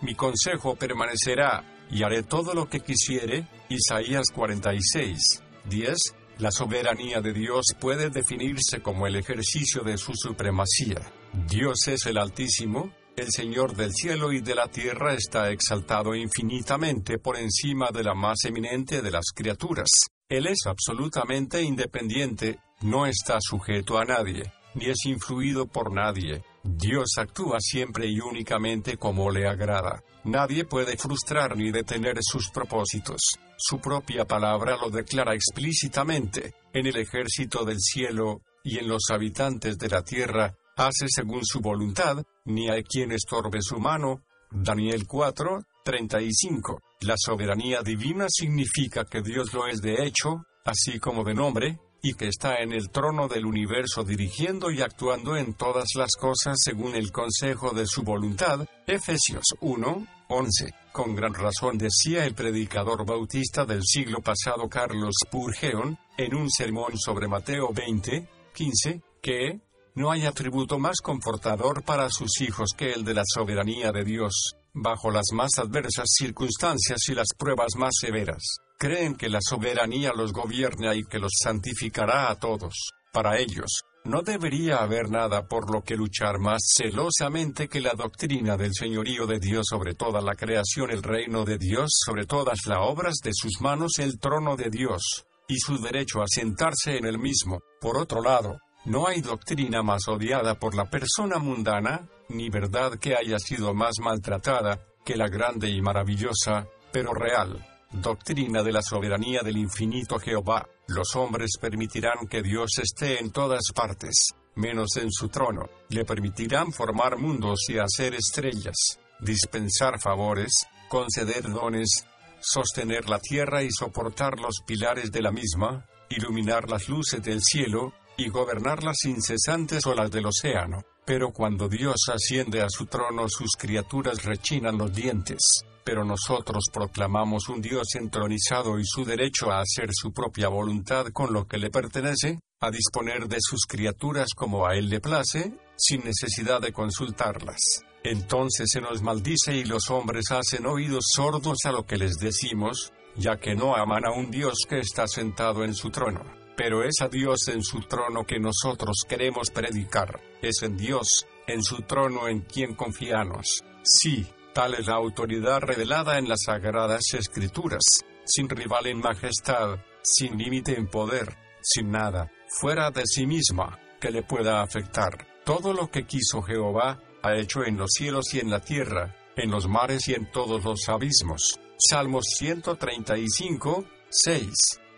Mi consejo permanecerá y haré todo lo que quisiere. Isaías 46, 10. La soberanía de Dios puede definirse como el ejercicio de su supremacía. Dios es el Altísimo, el Señor del cielo y de la tierra está exaltado infinitamente por encima de la más eminente de las criaturas. Él es absolutamente independiente, no está sujeto a nadie, ni es influido por nadie. Dios actúa siempre y únicamente como le agrada. Nadie puede frustrar ni detener sus propósitos. Su propia palabra lo declara explícitamente. En el ejército del cielo y en los habitantes de la tierra, hace según su voluntad, ni hay quien estorbe su mano. Daniel 4, 35. La soberanía divina significa que Dios lo es de hecho, así como de nombre, y que está en el trono del universo dirigiendo y actuando en todas las cosas según el consejo de su voluntad. Efesios 1, 11. Con gran razón decía el predicador bautista del siglo pasado Carlos Purgeon, en un sermón sobre Mateo 20, 15, que no hay atributo más confortador para sus hijos que el de la soberanía de Dios, bajo las más adversas circunstancias y las pruebas más severas creen que la soberanía los gobierna y que los santificará a todos. Para ellos, no debería haber nada por lo que luchar más celosamente que la doctrina del señorío de Dios sobre toda la creación, el reino de Dios sobre todas las obras de sus manos, el trono de Dios, y su derecho a sentarse en el mismo. Por otro lado, no hay doctrina más odiada por la persona mundana, ni verdad que haya sido más maltratada, que la grande y maravillosa, pero real, Doctrina de la soberanía del infinito Jehová. Los hombres permitirán que Dios esté en todas partes, menos en su trono. Le permitirán formar mundos y hacer estrellas, dispensar favores, conceder dones, sostener la tierra y soportar los pilares de la misma, iluminar las luces del cielo, y gobernar las incesantes olas del océano. Pero cuando Dios asciende a su trono sus criaturas rechinan los dientes pero nosotros proclamamos un Dios entronizado y su derecho a hacer su propia voluntad con lo que le pertenece, a disponer de sus criaturas como a él le place, sin necesidad de consultarlas. Entonces se nos maldice y los hombres hacen oídos sordos a lo que les decimos, ya que no aman a un Dios que está sentado en su trono. Pero es a Dios en su trono que nosotros queremos predicar, es en Dios, en su trono en quien confiamos. Sí, Tal es la autoridad revelada en las sagradas escrituras, sin rival en majestad, sin límite en poder, sin nada, fuera de sí misma, que le pueda afectar. Todo lo que quiso Jehová, ha hecho en los cielos y en la tierra, en los mares y en todos los abismos. Salmos 135, 6.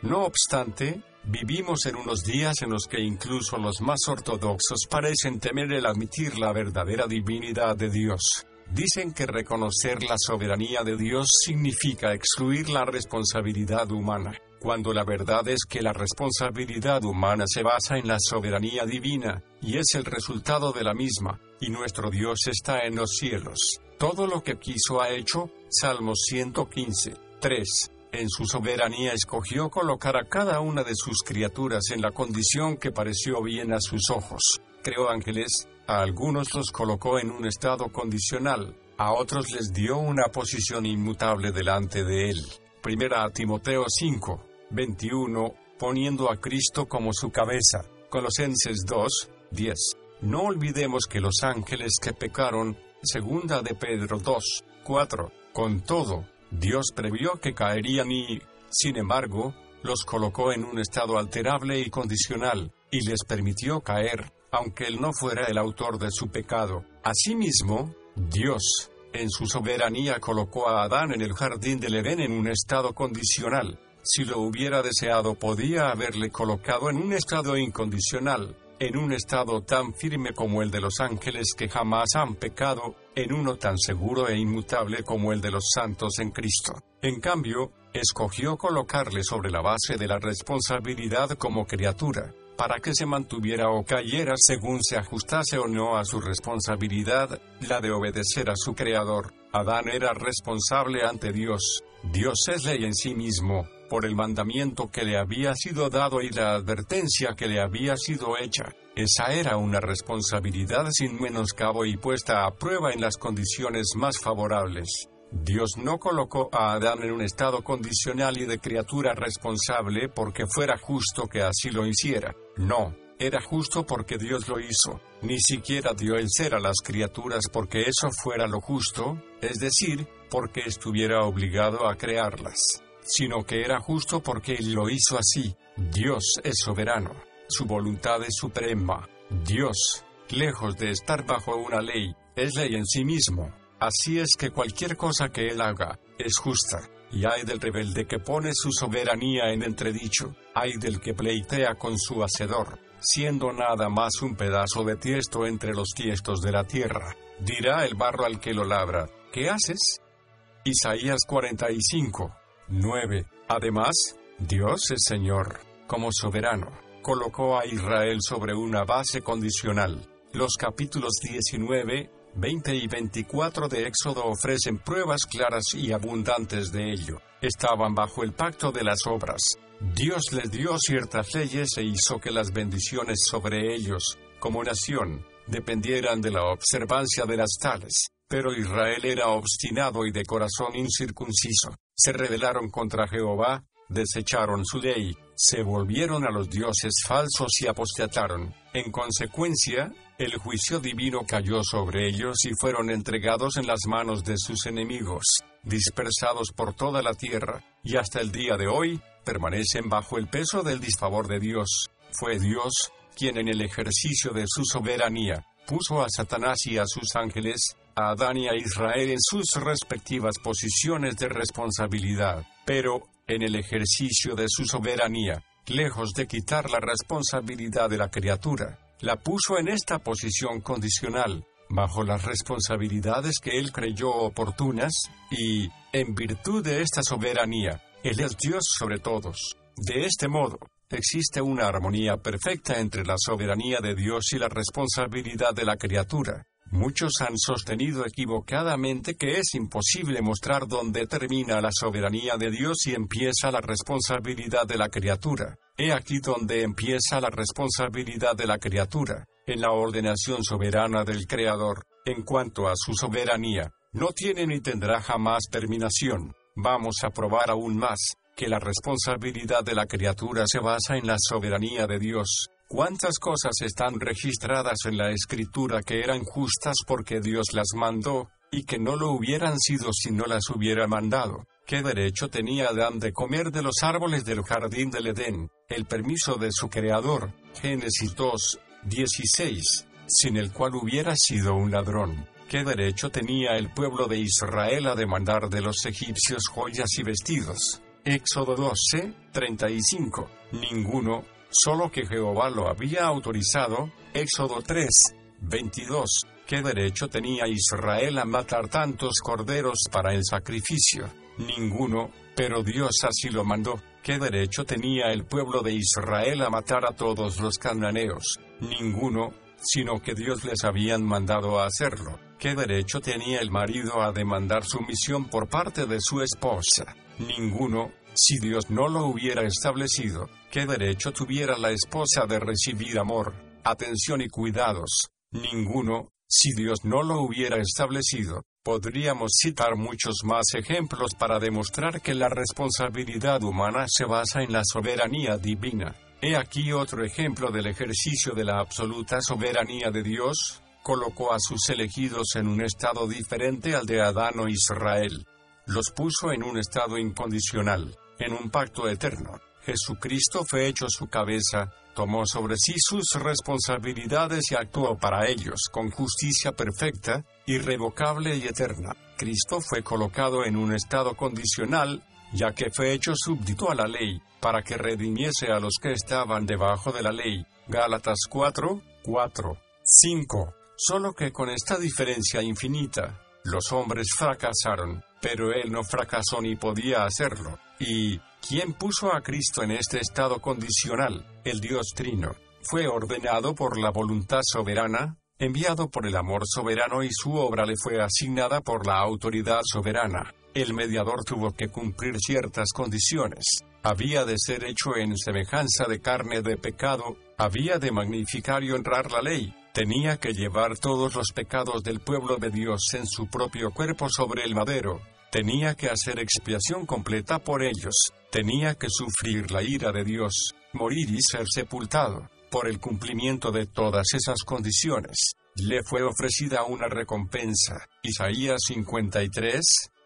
No obstante, vivimos en unos días en los que incluso los más ortodoxos parecen temer el admitir la verdadera divinidad de Dios. Dicen que reconocer la soberanía de Dios significa excluir la responsabilidad humana, cuando la verdad es que la responsabilidad humana se basa en la soberanía divina, y es el resultado de la misma, y nuestro Dios está en los cielos. Todo lo que quiso ha hecho, Salmos 115, 3. En su soberanía escogió colocar a cada una de sus criaturas en la condición que pareció bien a sus ojos. Creó ángeles, a algunos los colocó en un estado condicional, a otros les dio una posición inmutable delante de él. Primera a Timoteo 5, 21, poniendo a Cristo como su cabeza. Colosenses 2, 10. No olvidemos que los ángeles que pecaron, segunda de Pedro 2, 4, con todo, Dios previó que caerían y, sin embargo, los colocó en un estado alterable y condicional, y les permitió caer, aunque él no fuera el autor de su pecado. Asimismo, Dios, en su soberanía colocó a Adán en el jardín del Edén en un estado condicional. Si lo hubiera deseado podía haberle colocado en un estado incondicional, en un estado tan firme como el de los ángeles que jamás han pecado, en uno tan seguro e inmutable como el de los santos en Cristo. En cambio, escogió colocarle sobre la base de la responsabilidad como criatura, para que se mantuviera o cayera según se ajustase o no a su responsabilidad, la de obedecer a su Creador. Adán era responsable ante Dios. Dios es ley en sí mismo, por el mandamiento que le había sido dado y la advertencia que le había sido hecha. Esa era una responsabilidad sin menoscabo y puesta a prueba en las condiciones más favorables. Dios no colocó a Adán en un estado condicional y de criatura responsable porque fuera justo que así lo hiciera. No, era justo porque Dios lo hizo. Ni siquiera dio el ser a las criaturas porque eso fuera lo justo, es decir, porque estuviera obligado a crearlas, sino que era justo porque Él lo hizo así. Dios es soberano. Su voluntad es suprema. Dios, lejos de estar bajo una ley, es ley en sí mismo. Así es que cualquier cosa que él haga es justa. Y hay del rebelde que pone su soberanía en entredicho, hay del que pleitea con su hacedor, siendo nada más un pedazo de tiesto entre los tiestos de la tierra. Dirá el barro al que lo labra, ¿qué haces? Isaías 45, 9. Además, Dios es Señor, como soberano, colocó a Israel sobre una base condicional. Los capítulos 19, 20 y 24 de Éxodo ofrecen pruebas claras y abundantes de ello. Estaban bajo el pacto de las obras. Dios les dio ciertas leyes e hizo que las bendiciones sobre ellos, como nación, dependieran de la observancia de las tales. Pero Israel era obstinado y de corazón incircunciso. Se rebelaron contra Jehová, desecharon su ley, se volvieron a los dioses falsos y apostataron. En consecuencia, el juicio divino cayó sobre ellos y fueron entregados en las manos de sus enemigos, dispersados por toda la tierra, y hasta el día de hoy, permanecen bajo el peso del disfavor de Dios. Fue Dios, quien en el ejercicio de su soberanía, puso a Satanás y a sus ángeles, a Adán y a Israel en sus respectivas posiciones de responsabilidad. Pero, en el ejercicio de su soberanía, lejos de quitar la responsabilidad de la criatura, la puso en esta posición condicional, bajo las responsabilidades que él creyó oportunas, y, en virtud de esta soberanía, él es Dios sobre todos. De este modo, existe una armonía perfecta entre la soberanía de Dios y la responsabilidad de la criatura. Muchos han sostenido equivocadamente que es imposible mostrar dónde termina la soberanía de Dios y empieza la responsabilidad de la criatura. He aquí donde empieza la responsabilidad de la criatura, en la ordenación soberana del Creador, en cuanto a su soberanía, no tiene ni tendrá jamás terminación. Vamos a probar aún más, que la responsabilidad de la criatura se basa en la soberanía de Dios, ¿Cuántas cosas están registradas en la escritura que eran justas porque Dios las mandó, y que no lo hubieran sido si no las hubiera mandado? ¿Qué derecho tenía Adán de comer de los árboles del jardín del Edén? El permiso de su creador, Génesis 2, 16, sin el cual hubiera sido un ladrón. ¿Qué derecho tenía el pueblo de Israel a demandar de los egipcios joyas y vestidos? Éxodo 12, 35. Ninguno, solo que Jehová lo había autorizado, Éxodo 3, 22. ¿Qué derecho tenía Israel a matar tantos corderos para el sacrificio? Ninguno, pero Dios así lo mandó. ¿Qué derecho tenía el pueblo de Israel a matar a todos los cananeos? Ninguno, sino que Dios les habían mandado a hacerlo. ¿Qué derecho tenía el marido a demandar sumisión por parte de su esposa? Ninguno, si Dios no lo hubiera establecido. ¿Qué derecho tuviera la esposa de recibir amor, atención y cuidados? Ninguno, si Dios no lo hubiera establecido. Podríamos citar muchos más ejemplos para demostrar que la responsabilidad humana se basa en la soberanía divina. He aquí otro ejemplo del ejercicio de la absoluta soberanía de Dios, colocó a sus elegidos en un estado diferente al de Adán o Israel. Los puso en un estado incondicional, en un pacto eterno. Jesucristo fue hecho su cabeza, tomó sobre sí sus responsabilidades y actuó para ellos con justicia perfecta, irrevocable y eterna. Cristo fue colocado en un estado condicional, ya que fue hecho súbdito a la ley, para que redimiese a los que estaban debajo de la ley. Gálatas 4, 4, 5. Solo que con esta diferencia infinita, los hombres fracasaron, pero él no fracasó ni podía hacerlo. ¿Y quién puso a Cristo en este estado condicional? El Dios Trino. Fue ordenado por la voluntad soberana, enviado por el amor soberano y su obra le fue asignada por la autoridad soberana. El mediador tuvo que cumplir ciertas condiciones. Había de ser hecho en semejanza de carne de pecado, había de magnificar y honrar la ley, tenía que llevar todos los pecados del pueblo de Dios en su propio cuerpo sobre el madero, tenía que hacer expiación completa por ellos, tenía que sufrir la ira de Dios, morir y ser sepultado. Por el cumplimiento de todas esas condiciones, le fue ofrecida una recompensa. Isaías 53,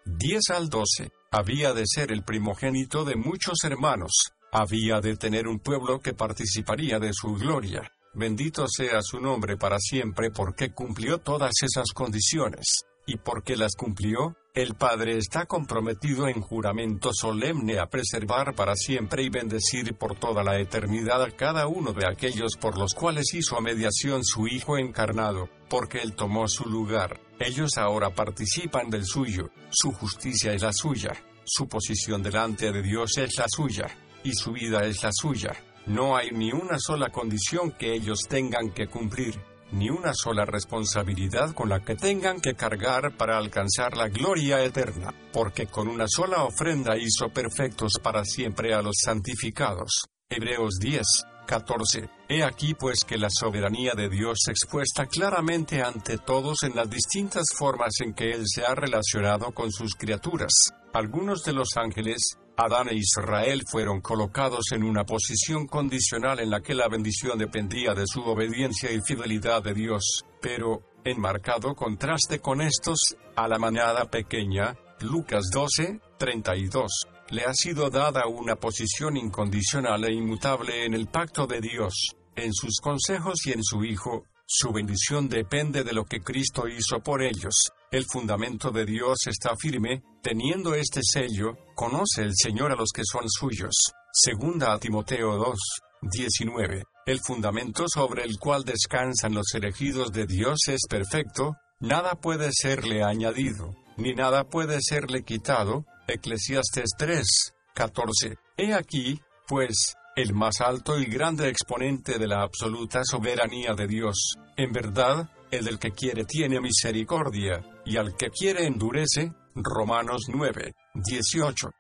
10 al 12. Había de ser el primogénito de muchos hermanos, había de tener un pueblo que participaría de su gloria. Bendito sea su nombre para siempre porque cumplió todas esas condiciones. Y porque las cumplió, el Padre está comprometido en juramento solemne a preservar para siempre y bendecir por toda la eternidad a cada uno de aquellos por los cuales hizo mediación su Hijo encarnado, porque Él tomó su lugar. Ellos ahora participan del suyo, su justicia es la suya, su posición delante de Dios es la suya, y su vida es la suya. No hay ni una sola condición que ellos tengan que cumplir, ni una sola responsabilidad con la que tengan que cargar para alcanzar la gloria eterna, porque con una sola ofrenda hizo perfectos para siempre a los santificados. Hebreos 10, 14. He aquí pues que la soberanía de Dios expuesta claramente ante todos en las distintas formas en que Él se ha relacionado con sus criaturas. Algunos de los ángeles, Adán e Israel fueron colocados en una posición condicional en la que la bendición dependía de su obediencia y fidelidad de Dios, pero, en marcado contraste con estos, a la manada pequeña, Lucas 12, 32, le ha sido dada una posición incondicional e inmutable en el pacto de Dios, en sus consejos y en su Hijo, su bendición depende de lo que Cristo hizo por ellos. El fundamento de Dios está firme, teniendo este sello, conoce el Señor a los que son suyos. Segunda Timoteo 2, 19. El fundamento sobre el cual descansan los elegidos de Dios es perfecto, nada puede serle añadido, ni nada puede serle quitado. Eclesiastes 3, 14. He aquí, pues, el más alto y grande exponente de la absoluta soberanía de Dios. En verdad, el del que quiere tiene misericordia, y al que quiere endurece. Romanos 9, 18.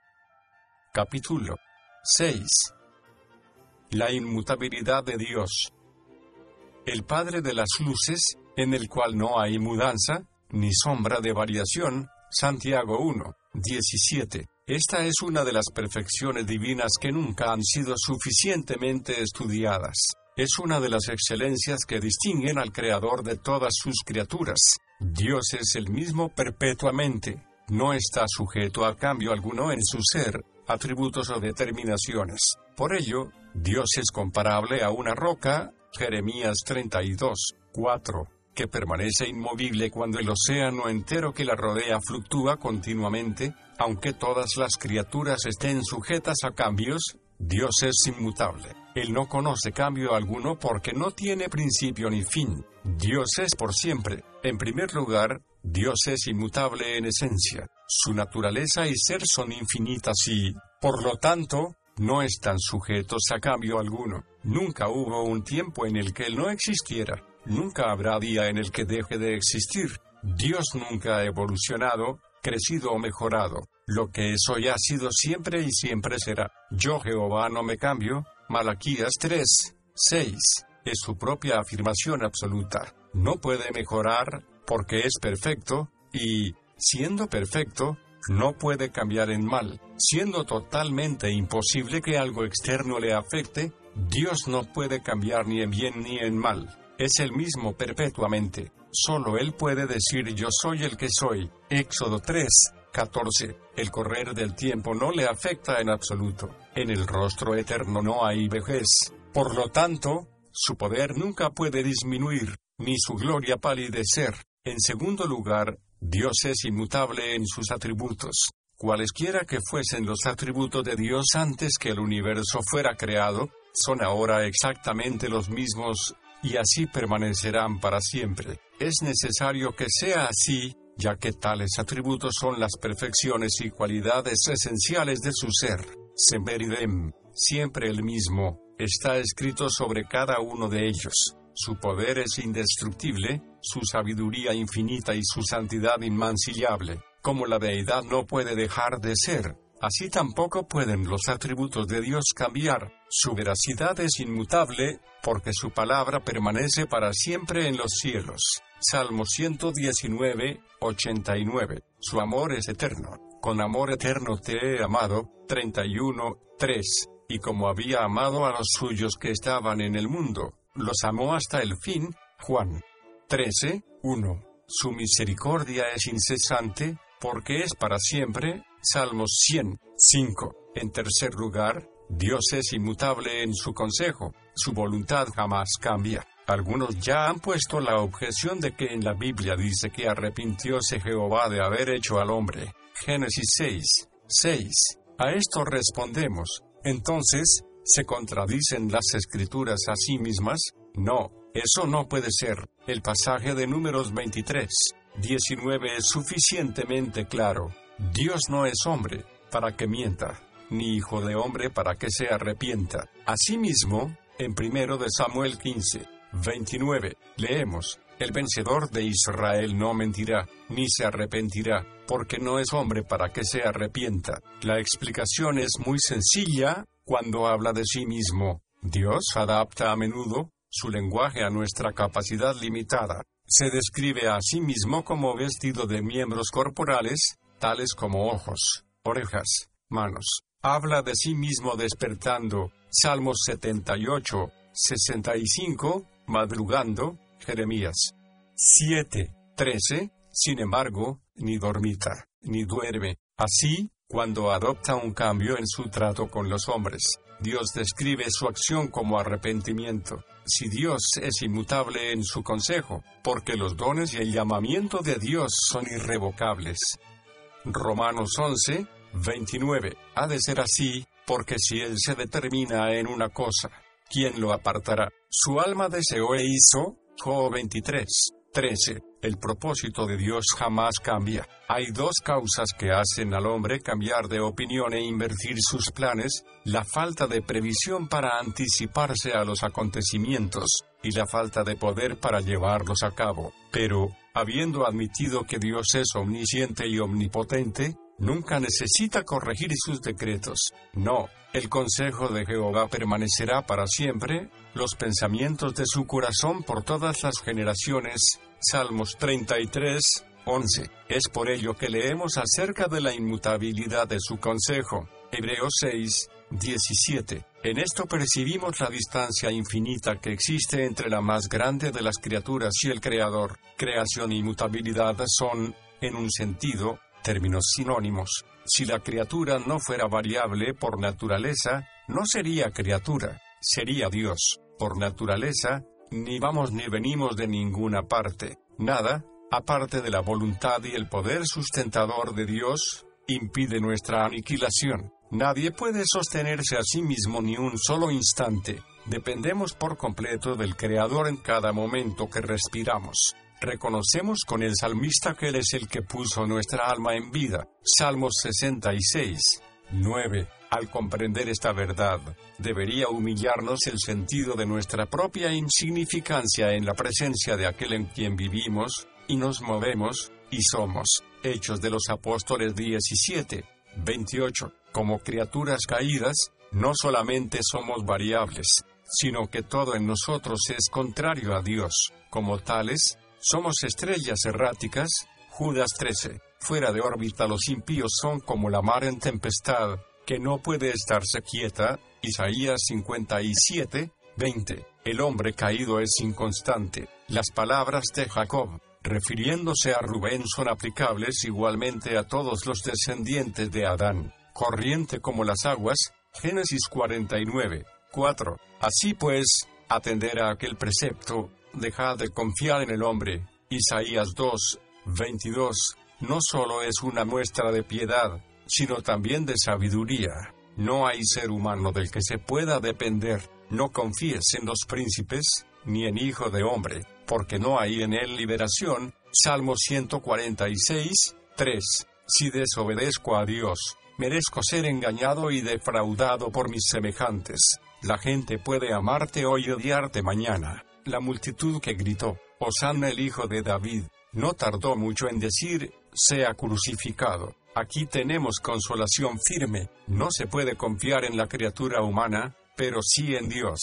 Capítulo 6. La inmutabilidad de Dios. El Padre de las Luces, en el cual no hay mudanza, ni sombra de variación. Santiago 1, 17. Esta es una de las perfecciones divinas que nunca han sido suficientemente estudiadas. Es una de las excelencias que distinguen al Creador de todas sus criaturas. Dios es el mismo perpetuamente. No está sujeto a cambio alguno en su ser, atributos o determinaciones. Por ello, Dios es comparable a una roca, Jeremías 32, 4, que permanece inmovible cuando el océano entero que la rodea fluctúa continuamente, aunque todas las criaturas estén sujetas a cambios, Dios es inmutable. Él no conoce cambio alguno porque no tiene principio ni fin. Dios es por siempre. En primer lugar, Dios es inmutable en esencia. Su naturaleza y ser son infinitas y, por lo tanto, no están sujetos a cambio alguno. Nunca hubo un tiempo en el que Él no existiera. Nunca habrá día en el que deje de existir. Dios nunca ha evolucionado, crecido o mejorado. Lo que es hoy ha sido siempre y siempre será. Yo Jehová no me cambio. Malaquías 3, 6. Es su propia afirmación absoluta. No puede mejorar, porque es perfecto, y Siendo perfecto, no puede cambiar en mal. Siendo totalmente imposible que algo externo le afecte, Dios no puede cambiar ni en bien ni en mal. Es el mismo perpetuamente. Solo Él puede decir yo soy el que soy. Éxodo 3, 14. El correr del tiempo no le afecta en absoluto. En el rostro eterno no hay vejez. Por lo tanto, su poder nunca puede disminuir, ni su gloria palidecer. En segundo lugar, Dios es inmutable en sus atributos. Cualesquiera que fuesen los atributos de Dios antes que el universo fuera creado, son ahora exactamente los mismos, y así permanecerán para siempre. Es necesario que sea así, ya que tales atributos son las perfecciones y cualidades esenciales de su ser. Semberidem, siempre el mismo, está escrito sobre cada uno de ellos. Su poder es indestructible, su sabiduría infinita y su santidad inmancillable. Como la deidad no puede dejar de ser, así tampoco pueden los atributos de Dios cambiar. Su veracidad es inmutable, porque su palabra permanece para siempre en los cielos. Salmo 119, 89. Su amor es eterno. Con amor eterno te he amado. 31, 3. Y como había amado a los suyos que estaban en el mundo, los amó hasta el fin. Juan 13, 1. Su misericordia es incesante, porque es para siempre. Salmos 100, 5. En tercer lugar, Dios es inmutable en su consejo, su voluntad jamás cambia. Algunos ya han puesto la objeción de que en la Biblia dice que arrepintióse Jehová de haber hecho al hombre. Génesis 6, 6. A esto respondemos, entonces, ¿Se contradicen las escrituras a sí mismas? No, eso no puede ser. El pasaje de números 23, 19 es suficientemente claro. Dios no es hombre para que mienta, ni hijo de hombre para que se arrepienta. Asimismo, en primero de Samuel 15, 29, leemos, el vencedor de Israel no mentirá, ni se arrepentirá, porque no es hombre para que se arrepienta. La explicación es muy sencilla cuando habla de sí mismo. Dios adapta a menudo su lenguaje a nuestra capacidad limitada. Se describe a sí mismo como vestido de miembros corporales, tales como ojos, orejas, manos. Habla de sí mismo despertando, Salmos 78, 65, madrugando, Jeremías 7, 13, sin embargo, ni dormita, ni duerme. Así, cuando adopta un cambio en su trato con los hombres, Dios describe su acción como arrepentimiento. Si Dios es inmutable en su consejo, porque los dones y el llamamiento de Dios son irrevocables. Romanos 11, 29. Ha de ser así, porque si Él se determina en una cosa, ¿quién lo apartará? Su alma deseó e hizo, Job 23, 13. El propósito de Dios jamás cambia. Hay dos causas que hacen al hombre cambiar de opinión e invertir sus planes, la falta de previsión para anticiparse a los acontecimientos, y la falta de poder para llevarlos a cabo. Pero, habiendo admitido que Dios es omnisciente y omnipotente, nunca necesita corregir sus decretos. No, el consejo de Jehová permanecerá para siempre, los pensamientos de su corazón por todas las generaciones. Salmos 33, 11. Es por ello que leemos acerca de la inmutabilidad de su consejo. Hebreos 6, 17. En esto percibimos la distancia infinita que existe entre la más grande de las criaturas y el Creador. Creación y mutabilidad son, en un sentido, términos sinónimos. Si la criatura no fuera variable por naturaleza, no sería criatura, sería Dios. Por naturaleza, ni vamos ni venimos de ninguna parte. Nada, aparte de la voluntad y el poder sustentador de Dios, impide nuestra aniquilación. Nadie puede sostenerse a sí mismo ni un solo instante. Dependemos por completo del Creador en cada momento que respiramos. Reconocemos con el salmista que Él es el que puso nuestra alma en vida. Salmos 66, 9. Al comprender esta verdad, debería humillarnos el sentido de nuestra propia insignificancia en la presencia de aquel en quien vivimos, y nos movemos, y somos. Hechos de los Apóstoles 17, 28. Como criaturas caídas, no solamente somos variables, sino que todo en nosotros es contrario a Dios. Como tales, somos estrellas erráticas. Judas 13, Fuera de órbita los impíos son como la mar en tempestad, que no puede estarse quieta. Isaías 57, 20. El hombre caído es inconstante. Las palabras de Jacob, refiriéndose a Rubén, son aplicables igualmente a todos los descendientes de Adán. Corriente como las aguas. Génesis 49, 4. Así pues, atender a aquel precepto, dejad de confiar en el hombre. Isaías 2, 22 no solo es una muestra de piedad, sino también de sabiduría. No hay ser humano del que se pueda depender. No confíes en los príncipes, ni en hijo de hombre, porque no hay en él liberación. Salmo 146, 3. Si desobedezco a Dios, merezco ser engañado y defraudado por mis semejantes. La gente puede amarte hoy y odiarte mañana. La multitud que gritó, Hosanna el hijo de David, no tardó mucho en decir, sea crucificado. Aquí tenemos consolación firme. No se puede confiar en la criatura humana, pero sí en Dios.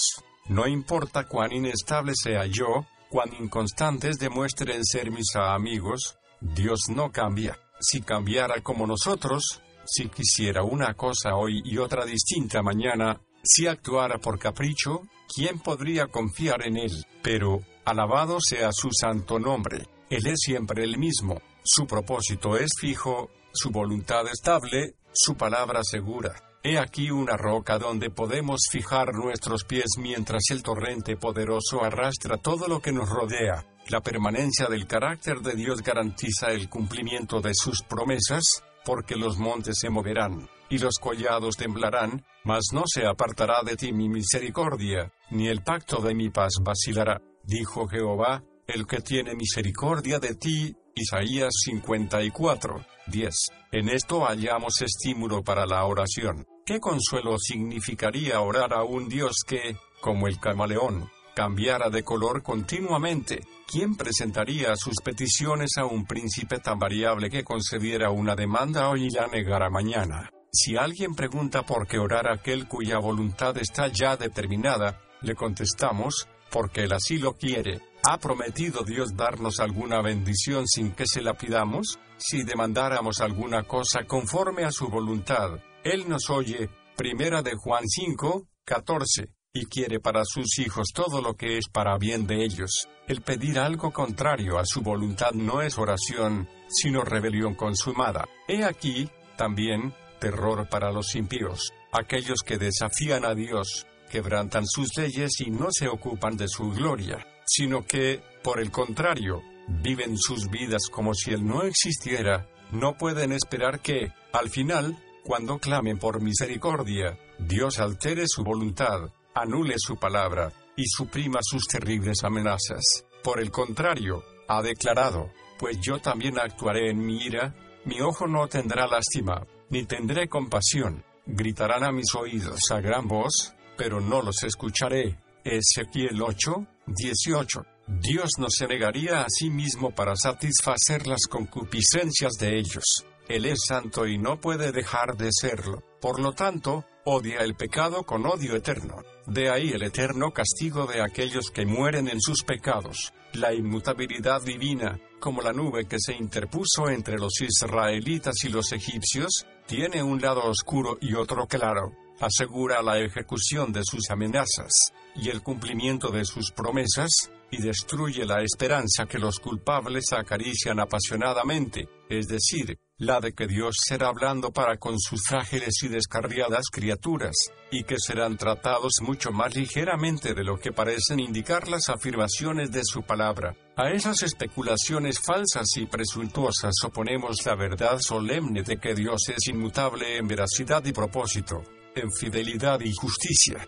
No importa cuán inestable sea yo, cuán inconstantes demuestren ser mis amigos, Dios no cambia. Si cambiara como nosotros, si quisiera una cosa hoy y otra distinta mañana, si actuara por capricho, ¿quién podría confiar en él? Pero, alabado sea su santo nombre. Él es siempre el mismo, su propósito es fijo, su voluntad estable, su palabra segura. He aquí una roca donde podemos fijar nuestros pies mientras el torrente poderoso arrastra todo lo que nos rodea. La permanencia del carácter de Dios garantiza el cumplimiento de sus promesas, porque los montes se moverán, y los collados temblarán, mas no se apartará de ti mi misericordia, ni el pacto de mi paz vacilará, dijo Jehová, el que tiene misericordia de ti, Isaías 54, 10. En esto hallamos estímulo para la oración. ¿Qué consuelo significaría orar a un Dios que, como el camaleón, cambiara de color continuamente? ¿Quién presentaría sus peticiones a un príncipe tan variable que concediera una demanda hoy y la negara mañana? Si alguien pregunta por qué orar a aquel cuya voluntad está ya determinada, le contestamos, porque él así lo quiere. ¿Ha prometido Dios darnos alguna bendición sin que se la pidamos? Si demandáramos alguna cosa conforme a su voluntad, Él nos oye. Primera de Juan 5, 14. Y quiere para sus hijos todo lo que es para bien de ellos. El pedir algo contrario a su voluntad no es oración, sino rebelión consumada. He aquí, también, terror para los impíos, aquellos que desafían a Dios, quebrantan sus leyes y no se ocupan de su gloria, sino que, por el contrario, viven sus vidas como si Él no existiera, no pueden esperar que, al final, cuando clamen por misericordia, Dios altere su voluntad, anule su palabra, y suprima sus terribles amenazas. Por el contrario, ha declarado, pues yo también actuaré en mi ira, mi ojo no tendrá lástima, ni tendré compasión, gritarán a mis oídos a gran voz, pero no los escucharé. Ezequiel 8, 18. Dios no se negaría a sí mismo para satisfacer las concupiscencias de ellos. Él es santo y no puede dejar de serlo. Por lo tanto, odia el pecado con odio eterno. De ahí el eterno castigo de aquellos que mueren en sus pecados. La inmutabilidad divina, como la nube que se interpuso entre los israelitas y los egipcios, tiene un lado oscuro y otro claro asegura la ejecución de sus amenazas y el cumplimiento de sus promesas, y destruye la esperanza que los culpables acarician apasionadamente, es decir, la de que Dios será hablando para con sus frágiles y descarriadas criaturas, y que serán tratados mucho más ligeramente de lo que parecen indicar las afirmaciones de su palabra. A esas especulaciones falsas y presuntuosas oponemos la verdad solemne de que Dios es inmutable en veracidad y propósito en fidelidad y justicia.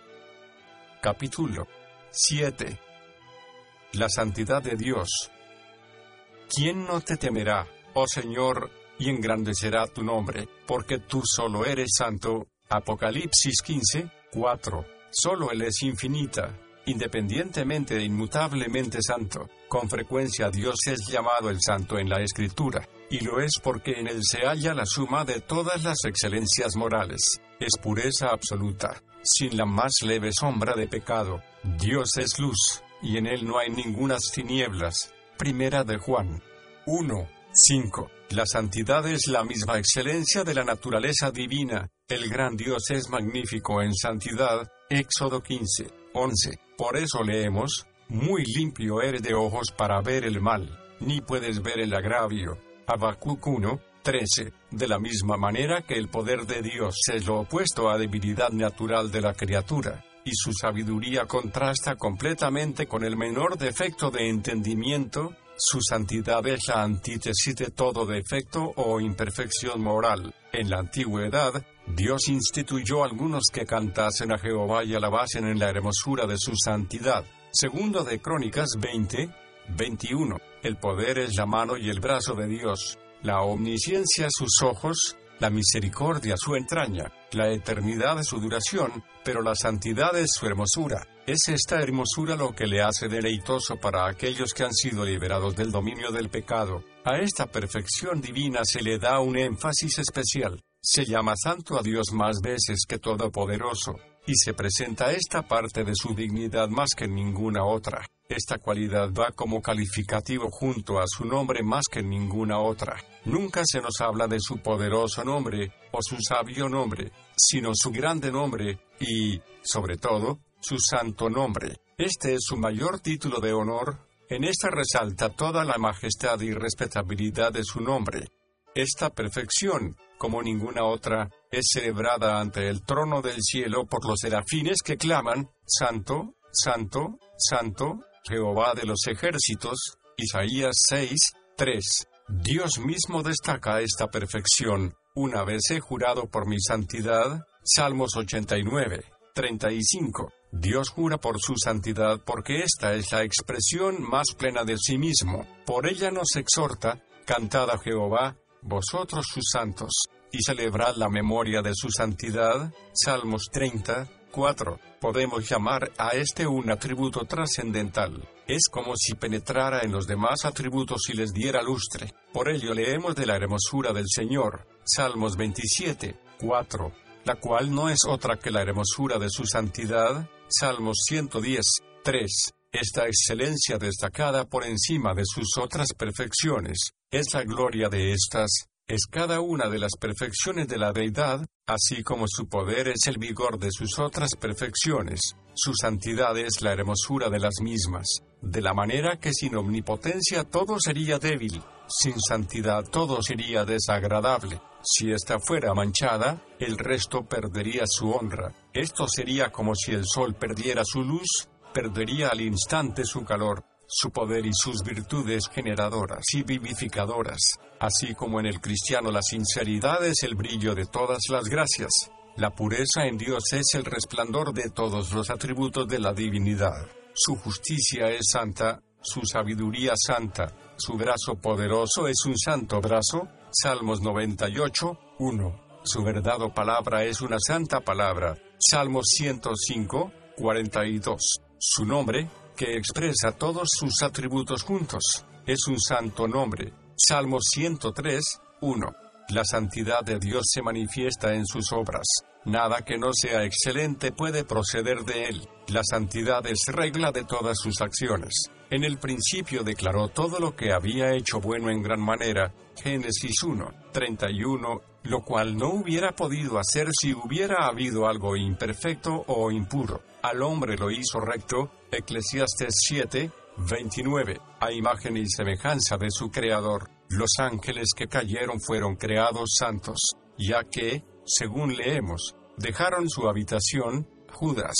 Capítulo 7. La santidad de Dios. ¿Quién no te temerá, oh Señor, y engrandecerá tu nombre, porque tú solo eres santo? Apocalipsis 15, 4. Solo Él es infinita, independientemente e inmutablemente santo. Con frecuencia Dios es llamado el santo en la Escritura, y lo es porque en Él se halla la suma de todas las excelencias morales. Es pureza absoluta, sin la más leve sombra de pecado. Dios es luz, y en Él no hay ningunas tinieblas. Primera de Juan 1, 5. La santidad es la misma excelencia de la naturaleza divina. El gran Dios es magnífico en santidad. Éxodo 15. 11. Por eso leemos, muy limpio eres de ojos para ver el mal, ni puedes ver el agravio. Habacuc 1, 13. De la misma manera que el poder de Dios es lo opuesto a debilidad natural de la criatura, y su sabiduría contrasta completamente con el menor defecto de entendimiento, su santidad es la antítesis de todo defecto o imperfección moral. En la antigüedad, Dios instituyó algunos que cantasen a Jehová y alabasen en la hermosura de su santidad. Segundo de Crónicas 20, 21. El poder es la mano y el brazo de Dios, la omnisciencia sus ojos, la misericordia su entraña, la eternidad su duración, pero la santidad es su hermosura. Es esta hermosura lo que le hace deleitoso para aquellos que han sido liberados del dominio del pecado. A esta perfección divina se le da un énfasis especial. Se llama santo a Dios más veces que todopoderoso, y se presenta esta parte de su dignidad más que ninguna otra. Esta cualidad va como calificativo junto a su nombre más que ninguna otra. Nunca se nos habla de su poderoso nombre o su sabio nombre, sino su grande nombre y, sobre todo, su santo nombre. Este es su mayor título de honor. En esta resalta toda la majestad y respetabilidad de su nombre. Esta perfección, como ninguna otra, es celebrada ante el trono del cielo por los serafines que claman, Santo, Santo, Santo, Jehová de los ejércitos. Isaías 6, 3. Dios mismo destaca esta perfección. Una vez he jurado por mi santidad. Salmos 89, 35. Dios jura por su santidad porque esta es la expresión más plena de sí mismo. Por ella nos exhorta, cantad a Jehová, vosotros sus santos, y celebrad la memoria de su santidad. Salmos 30, 4. Podemos llamar a este un atributo trascendental. Es como si penetrara en los demás atributos y les diera lustre. Por ello leemos de la hermosura del Señor. Salmos 27, 4. La cual no es otra que la hermosura de su santidad, Salmos 110, 3. Esta excelencia destacada por encima de sus otras perfecciones, es la gloria de estas, es cada una de las perfecciones de la deidad, así como su poder es el vigor de sus otras perfecciones, su santidad es la hermosura de las mismas, de la manera que sin omnipotencia todo sería débil, sin santidad todo sería desagradable. Si ésta fuera manchada, el resto perdería su honra. Esto sería como si el sol perdiera su luz, perdería al instante su calor, su poder y sus virtudes generadoras y vivificadoras. Así como en el cristiano la sinceridad es el brillo de todas las gracias, la pureza en Dios es el resplandor de todos los atributos de la divinidad. Su justicia es santa, su sabiduría santa, su brazo poderoso es un santo brazo. Salmos 98, 1. Su verdad o palabra es una santa palabra. Salmos 105, 42. Su nombre, que expresa todos sus atributos juntos, es un santo nombre. Salmos 103, 1. La santidad de Dios se manifiesta en sus obras. Nada que no sea excelente puede proceder de él. La santidad es regla de todas sus acciones. En el principio declaró todo lo que había hecho bueno en gran manera, Génesis 1, 31, lo cual no hubiera podido hacer si hubiera habido algo imperfecto o impuro. Al hombre lo hizo recto, Eclesiastes 7, 29, a imagen y semejanza de su Creador. Los ángeles que cayeron fueron creados santos, ya que, según leemos, dejaron su habitación, Judas.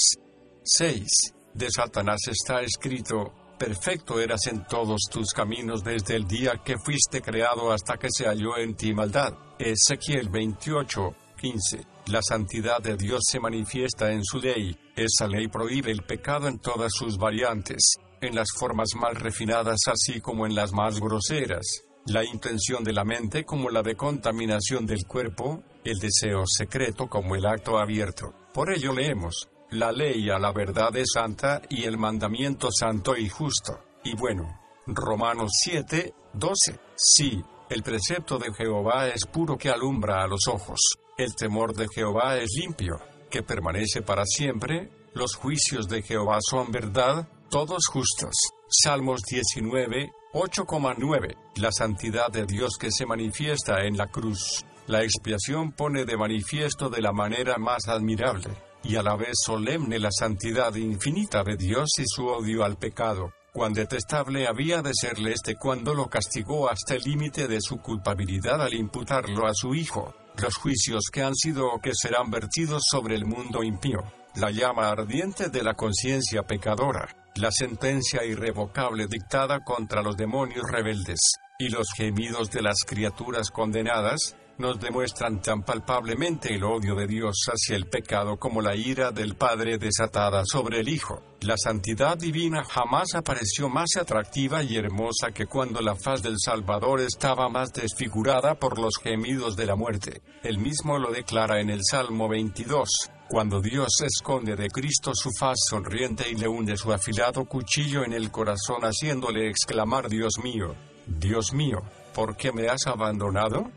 6. De Satanás está escrito, perfecto eras en todos tus caminos desde el día que fuiste creado hasta que se halló en ti maldad. Ezequiel 28, 15. La santidad de Dios se manifiesta en su ley. Esa ley prohíbe el pecado en todas sus variantes, en las formas más refinadas así como en las más groseras. La intención de la mente como la de contaminación del cuerpo, el deseo secreto como el acto abierto. Por ello leemos, la ley a la verdad es santa y el mandamiento santo y justo. Y bueno, Romanos 7, 12. Sí, el precepto de Jehová es puro que alumbra a los ojos. El temor de Jehová es limpio, que permanece para siempre. Los juicios de Jehová son verdad, todos justos. Salmos 19, 8,9. La santidad de Dios que se manifiesta en la cruz. La expiación pone de manifiesto de la manera más admirable y a la vez solemne la santidad infinita de Dios y su odio al pecado. Cuán detestable había de serle este cuando lo castigó hasta el límite de su culpabilidad al imputarlo a su Hijo. Los juicios que han sido o que serán vertidos sobre el mundo impío. La llama ardiente de la conciencia pecadora. La sentencia irrevocable dictada contra los demonios rebeldes. Y los gemidos de las criaturas condenadas, nos demuestran tan palpablemente el odio de Dios hacia el pecado como la ira del Padre desatada sobre el Hijo. La santidad divina jamás apareció más atractiva y hermosa que cuando la faz del Salvador estaba más desfigurada por los gemidos de la muerte. Él mismo lo declara en el Salmo 22. Cuando Dios esconde de Cristo su faz sonriente y le hunde su afilado cuchillo en el corazón haciéndole exclamar Dios mío, Dios mío, ¿por qué me has abandonado?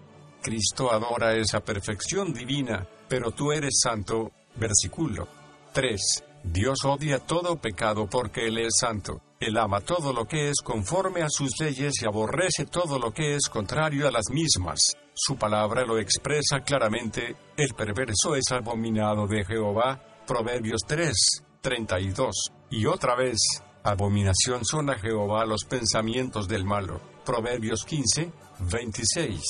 Cristo adora esa perfección divina, pero tú eres santo. Versículo 3. Dios odia todo pecado porque Él es santo. Él ama todo lo que es conforme a sus leyes y aborrece todo lo que es contrario a las mismas. Su palabra lo expresa claramente, el perverso es abominado de Jehová. Proverbios 3, 32. Y otra vez, abominación son a Jehová los pensamientos del malo. Proverbios 15, 26.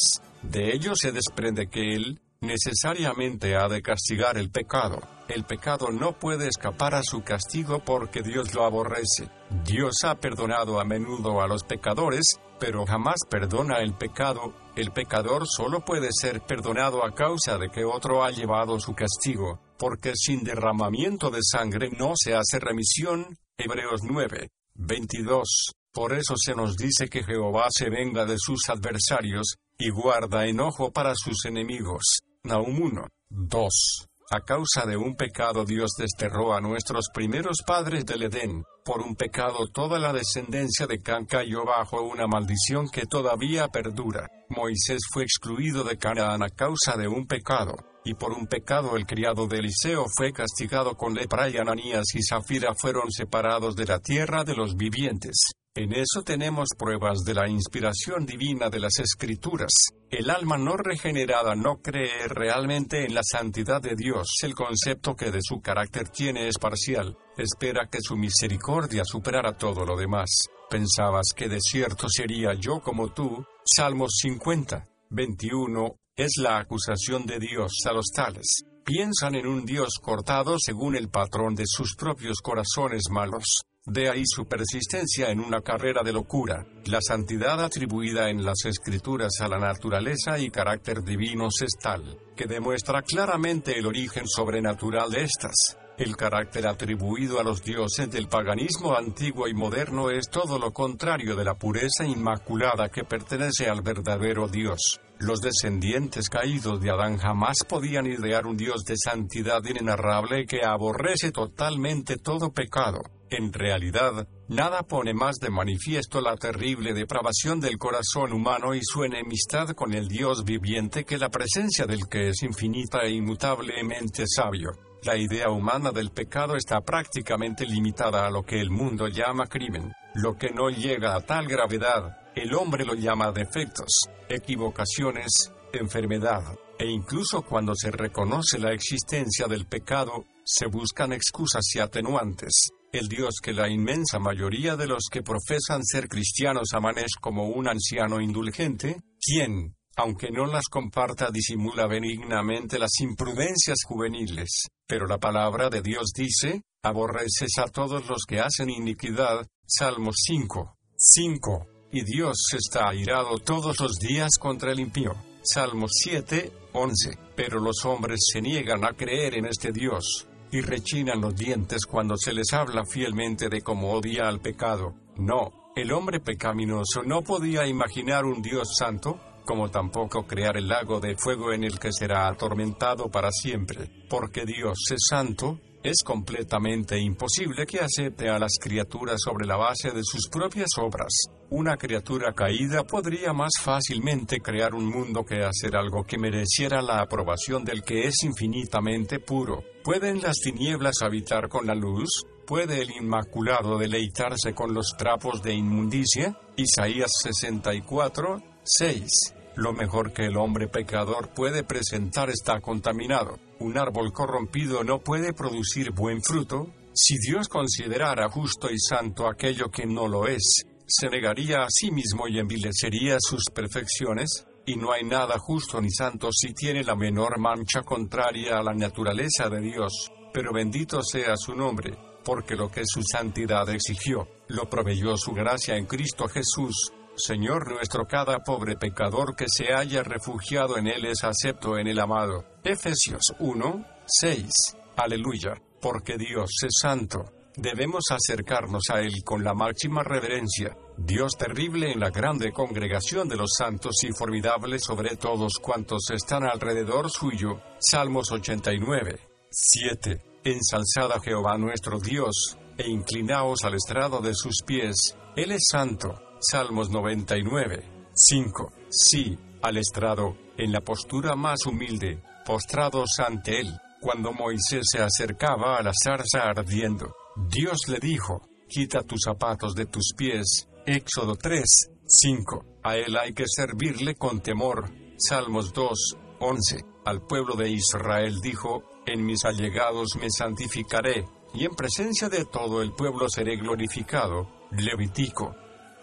De ello se desprende que Él necesariamente ha de castigar el pecado. El pecado no puede escapar a su castigo porque Dios lo aborrece. Dios ha perdonado a menudo a los pecadores, pero jamás perdona el pecado. El pecador solo puede ser perdonado a causa de que otro ha llevado su castigo, porque sin derramamiento de sangre no se hace remisión. Hebreos 9, 22. Por eso se nos dice que Jehová se venga de sus adversarios, y guarda enojo para sus enemigos. Nahum 1, 2. A causa de un pecado Dios desterró a nuestros primeros padres del Edén. Por un pecado toda la descendencia de Can cayó bajo una maldición que todavía perdura. Moisés fue excluido de Canaán a causa de un pecado. Y por un pecado el criado de Eliseo fue castigado con lepra y Ananías y Zafira fueron separados de la tierra de los vivientes. En eso tenemos pruebas de la inspiración divina de las escrituras. El alma no regenerada no cree realmente en la santidad de Dios. El concepto que de su carácter tiene es parcial. Espera que su misericordia superara todo lo demás. Pensabas que de cierto sería yo como tú. Salmos 50, 21. Es la acusación de Dios a los tales. Piensan en un Dios cortado según el patrón de sus propios corazones malos. De ahí su persistencia en una carrera de locura. La santidad atribuida en las escrituras a la naturaleza y carácter divinos es tal, que demuestra claramente el origen sobrenatural de estas. El carácter atribuido a los dioses del paganismo antiguo y moderno es todo lo contrario de la pureza inmaculada que pertenece al verdadero Dios. Los descendientes caídos de Adán jamás podían idear un Dios de santidad inenarrable que aborrece totalmente todo pecado. En realidad, nada pone más de manifiesto la terrible depravación del corazón humano y su enemistad con el Dios viviente que la presencia del que es infinita e inmutablemente sabio. La idea humana del pecado está prácticamente limitada a lo que el mundo llama crimen. Lo que no llega a tal gravedad, el hombre lo llama defectos, equivocaciones, enfermedad, e incluso cuando se reconoce la existencia del pecado, se buscan excusas y atenuantes. El Dios que la inmensa mayoría de los que profesan ser cristianos aman es como un anciano indulgente, quien, aunque no las comparta, disimula benignamente las imprudencias juveniles. Pero la palabra de Dios dice, aborreces a todos los que hacen iniquidad. Salmos 5. 5. Y Dios está airado todos los días contra el impío. Salmos 7, 11. Pero los hombres se niegan a creer en este Dios y rechinan los dientes cuando se les habla fielmente de cómo odia al pecado. No, el hombre pecaminoso no podía imaginar un Dios santo, como tampoco crear el lago de fuego en el que será atormentado para siempre. Porque Dios es santo, es completamente imposible que acepte a las criaturas sobre la base de sus propias obras. Una criatura caída podría más fácilmente crear un mundo que hacer algo que mereciera la aprobación del que es infinitamente puro. ¿Pueden las tinieblas habitar con la luz? ¿Puede el Inmaculado deleitarse con los trapos de inmundicia? Isaías 64, 6. Lo mejor que el hombre pecador puede presentar está contaminado. Un árbol corrompido no puede producir buen fruto. Si Dios considerara justo y santo aquello que no lo es, se negaría a sí mismo y envilecería sus perfecciones, y no hay nada justo ni santo si tiene la menor mancha contraria a la naturaleza de Dios. Pero bendito sea su nombre, porque lo que su santidad exigió, lo proveyó su gracia en Cristo Jesús. Señor nuestro, cada pobre pecador que se haya refugiado en Él es acepto en el amado. Efesios 1, 6. Aleluya, porque Dios es santo. Debemos acercarnos a Él con la máxima reverencia. Dios terrible en la grande congregación de los santos y formidable sobre todos cuantos están alrededor suyo. Salmos 89. 7. Ensalzad a Jehová nuestro Dios, e inclinaos al estrado de sus pies. Él es santo. Salmos 99. 5. Sí, al estrado, en la postura más humilde, postrados ante Él, cuando Moisés se acercaba a la zarza ardiendo. Dios le dijo, quita tus zapatos de tus pies. Éxodo 3, 5. A él hay que servirle con temor. Salmos 2, 11. Al pueblo de Israel dijo, en mis allegados me santificaré, y en presencia de todo el pueblo seré glorificado. Levítico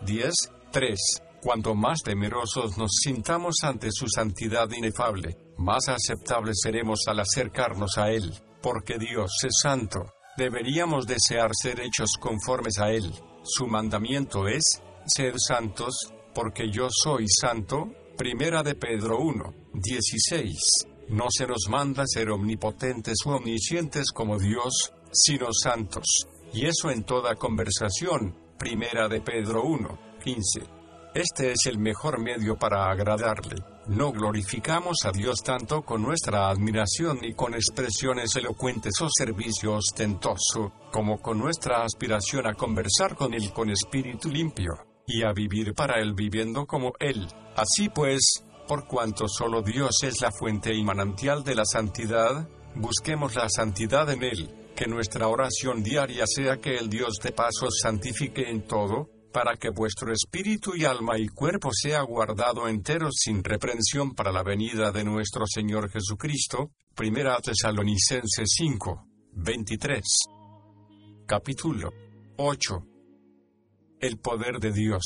10, 3. Cuanto más temerosos nos sintamos ante su santidad inefable, más aceptables seremos al acercarnos a Él, porque Dios es santo. Deberíamos desear ser hechos conformes a Él. Su mandamiento es, ser santos, porque yo soy santo. Primera de Pedro 1, 16. No se nos manda ser omnipotentes o omniscientes como Dios, sino santos. Y eso en toda conversación. Primera de Pedro 1, 15. Este es el mejor medio para agradarle. No glorificamos a Dios tanto con nuestra admiración ni con expresiones elocuentes o servicio ostentoso, como con nuestra aspiración a conversar con Él con espíritu limpio, y a vivir para Él viviendo como Él. Así pues, por cuanto solo Dios es la fuente y manantial de la santidad, busquemos la santidad en Él, que nuestra oración diaria sea que el Dios de pasos santifique en todo, para que vuestro espíritu y alma y cuerpo sea guardado entero sin reprensión para la venida de nuestro Señor Jesucristo. Primera Tesalonicenses 5, 23. Capítulo 8. El poder de Dios.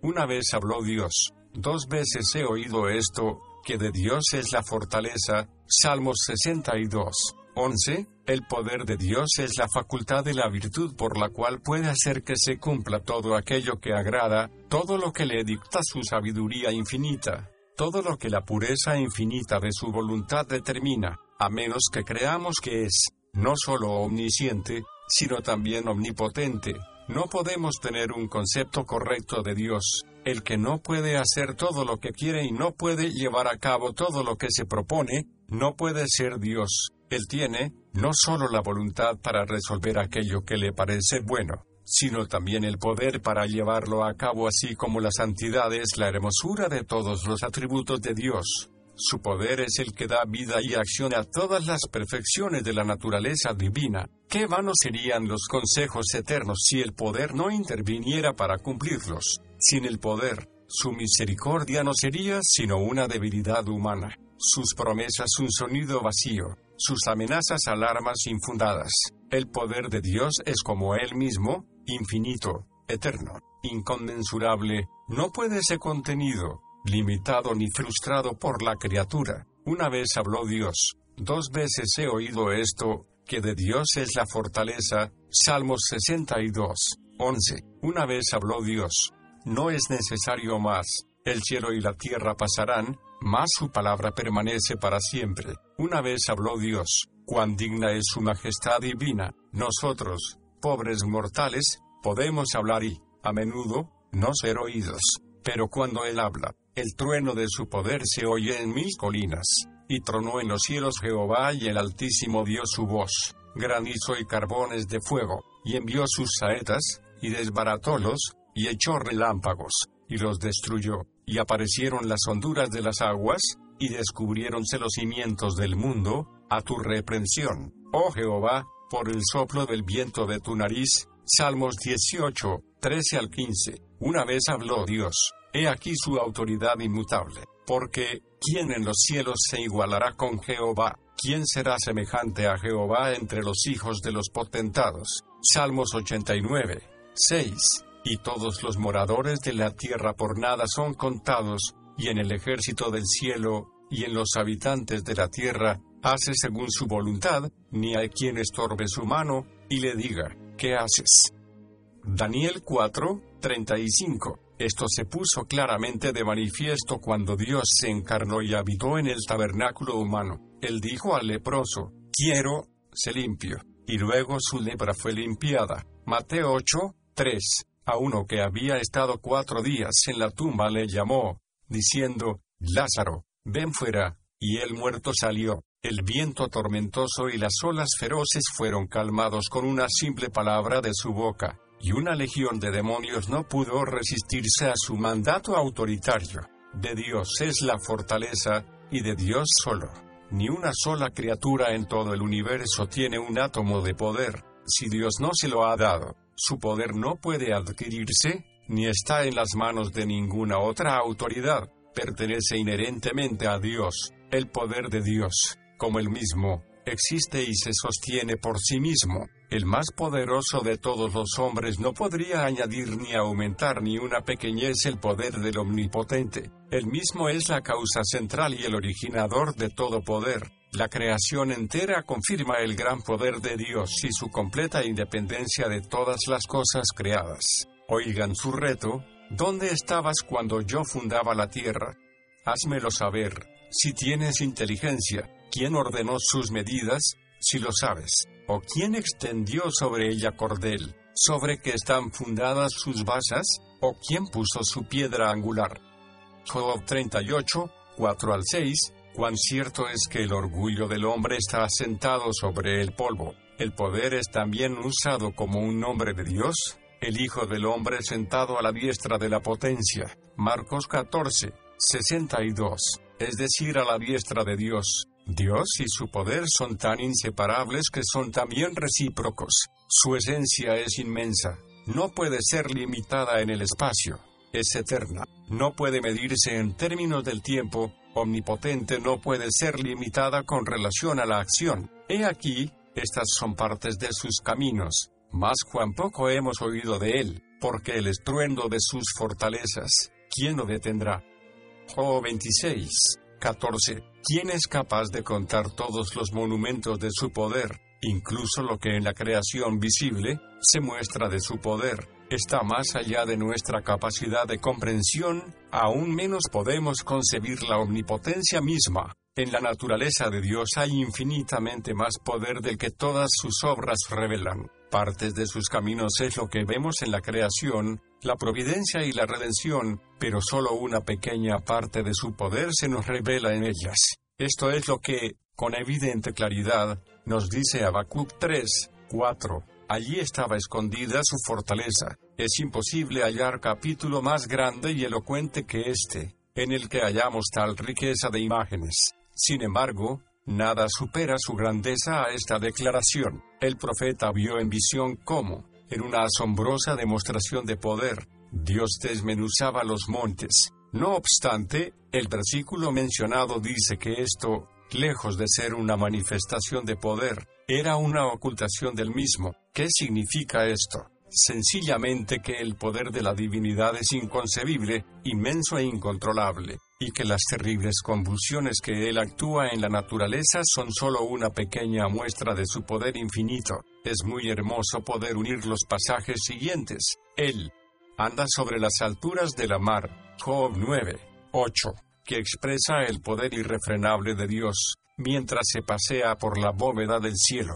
Una vez habló Dios, dos veces he oído esto, que de Dios es la fortaleza. Salmos 62. 11. El poder de Dios es la facultad de la virtud por la cual puede hacer que se cumpla todo aquello que agrada, todo lo que le dicta su sabiduría infinita, todo lo que la pureza infinita de su voluntad determina, a menos que creamos que es, no solo omnisciente, sino también omnipotente. No podemos tener un concepto correcto de Dios, el que no puede hacer todo lo que quiere y no puede llevar a cabo todo lo que se propone, no puede ser Dios. Él tiene, no solo la voluntad para resolver aquello que le parece bueno, sino también el poder para llevarlo a cabo así como la santidad es la hermosura de todos los atributos de Dios. Su poder es el que da vida y acción a todas las perfecciones de la naturaleza divina. Qué vanos serían los consejos eternos si el poder no interviniera para cumplirlos. Sin el poder, su misericordia no sería sino una debilidad humana, sus promesas un sonido vacío, sus amenazas alarmas infundadas. El poder de Dios es como Él mismo, infinito, eterno, inconmensurable, no puede ser contenido, limitado ni frustrado por la criatura. Una vez habló Dios, dos veces he oído esto, que de Dios es la fortaleza. Salmos 62, 11. Una vez habló Dios, no es necesario más, el cielo y la tierra pasarán, mas su palabra permanece para siempre. Una vez habló Dios, cuán digna es su majestad divina. Nosotros, pobres mortales, podemos hablar y, a menudo, no ser oídos. Pero cuando Él habla, el trueno de su poder se oye en mil colinas. Y tronó en los cielos Jehová y el Altísimo dio su voz, granizo y carbones de fuego, y envió sus saetas, y desbaratólos, y echó relámpagos, y los destruyó, y aparecieron las honduras de las aguas, y descubriéronse los cimientos del mundo, a tu reprensión, oh Jehová, por el soplo del viento de tu nariz. Salmos 18, 13 al 15. Una vez habló Dios, he aquí su autoridad inmutable, porque, ¿quién en los cielos se igualará con Jehová? ¿Quién será semejante a Jehová entre los hijos de los potentados? Salmos 89, 6. Y todos los moradores de la tierra por nada son contados, y en el ejército del cielo, y en los habitantes de la tierra, hace según su voluntad, ni hay quien estorbe su mano, y le diga, ¿qué haces? Daniel 4, 35. Esto se puso claramente de manifiesto cuando Dios se encarnó y habitó en el tabernáculo humano. Él dijo al leproso, quiero, se limpio. Y luego su lepra fue limpiada. Mateo 8, 3. A uno que había estado cuatro días en la tumba le llamó, diciendo, Lázaro, ven fuera. Y el muerto salió. El viento tormentoso y las olas feroces fueron calmados con una simple palabra de su boca, y una legión de demonios no pudo resistirse a su mandato autoritario. De Dios es la fortaleza, y de Dios solo. Ni una sola criatura en todo el universo tiene un átomo de poder, si Dios no se lo ha dado. Su poder no puede adquirirse, ni está en las manos de ninguna otra autoridad, pertenece inherentemente a Dios, el poder de Dios, como el mismo, existe y se sostiene por sí mismo. El más poderoso de todos los hombres no podría añadir ni aumentar ni una pequeñez el poder del omnipotente. El mismo es la causa central y el originador de todo poder. La creación entera confirma el gran poder de Dios y su completa independencia de todas las cosas creadas. Oigan su reto, ¿dónde estabas cuando yo fundaba la tierra? Házmelo saber, si tienes inteligencia, ¿quién ordenó sus medidas? Si lo sabes, o quién extendió sobre ella cordel, sobre que están fundadas sus basas, o quién puso su piedra angular. Job 38, 4 al 6, cuán cierto es que el orgullo del hombre está asentado sobre el polvo. El poder es también usado como un nombre de Dios, el Hijo del Hombre sentado a la diestra de la potencia. Marcos 14, 62, es decir, a la diestra de Dios. Dios y su poder son tan inseparables que son también recíprocos. Su esencia es inmensa, no puede ser limitada en el espacio, es eterna, no puede medirse en términos del tiempo, omnipotente no puede ser limitada con relación a la acción. He aquí, estas son partes de sus caminos, mas cuán poco hemos oído de él, porque el estruendo de sus fortalezas, ¿quién lo detendrá? Job 26, 14. ¿Quién es capaz de contar todos los monumentos de su poder? Incluso lo que en la creación visible se muestra de su poder está más allá de nuestra capacidad de comprensión, aún menos podemos concebir la omnipotencia misma. En la naturaleza de Dios hay infinitamente más poder del que todas sus obras revelan. Partes de sus caminos es lo que vemos en la creación, la providencia y la redención, pero solo una pequeña parte de su poder se nos revela en ellas. Esto es lo que, con evidente claridad, nos dice Habacuc 3, 4. Allí estaba escondida su fortaleza. Es imposible hallar capítulo más grande y elocuente que este, en el que hallamos tal riqueza de imágenes. Sin embargo, nada supera su grandeza a esta declaración. El profeta vio en visión cómo, en una asombrosa demostración de poder, Dios desmenuzaba los montes. No obstante, el versículo mencionado dice que esto, lejos de ser una manifestación de poder, era una ocultación del mismo. ¿Qué significa esto? Sencillamente que el poder de la divinidad es inconcebible, inmenso e incontrolable, y que las terribles convulsiones que él actúa en la naturaleza son solo una pequeña muestra de su poder infinito. Es muy hermoso poder unir los pasajes siguientes. Él anda sobre las alturas de la mar. Job 9, 8, que expresa el poder irrefrenable de Dios, mientras se pasea por la bóveda del cielo.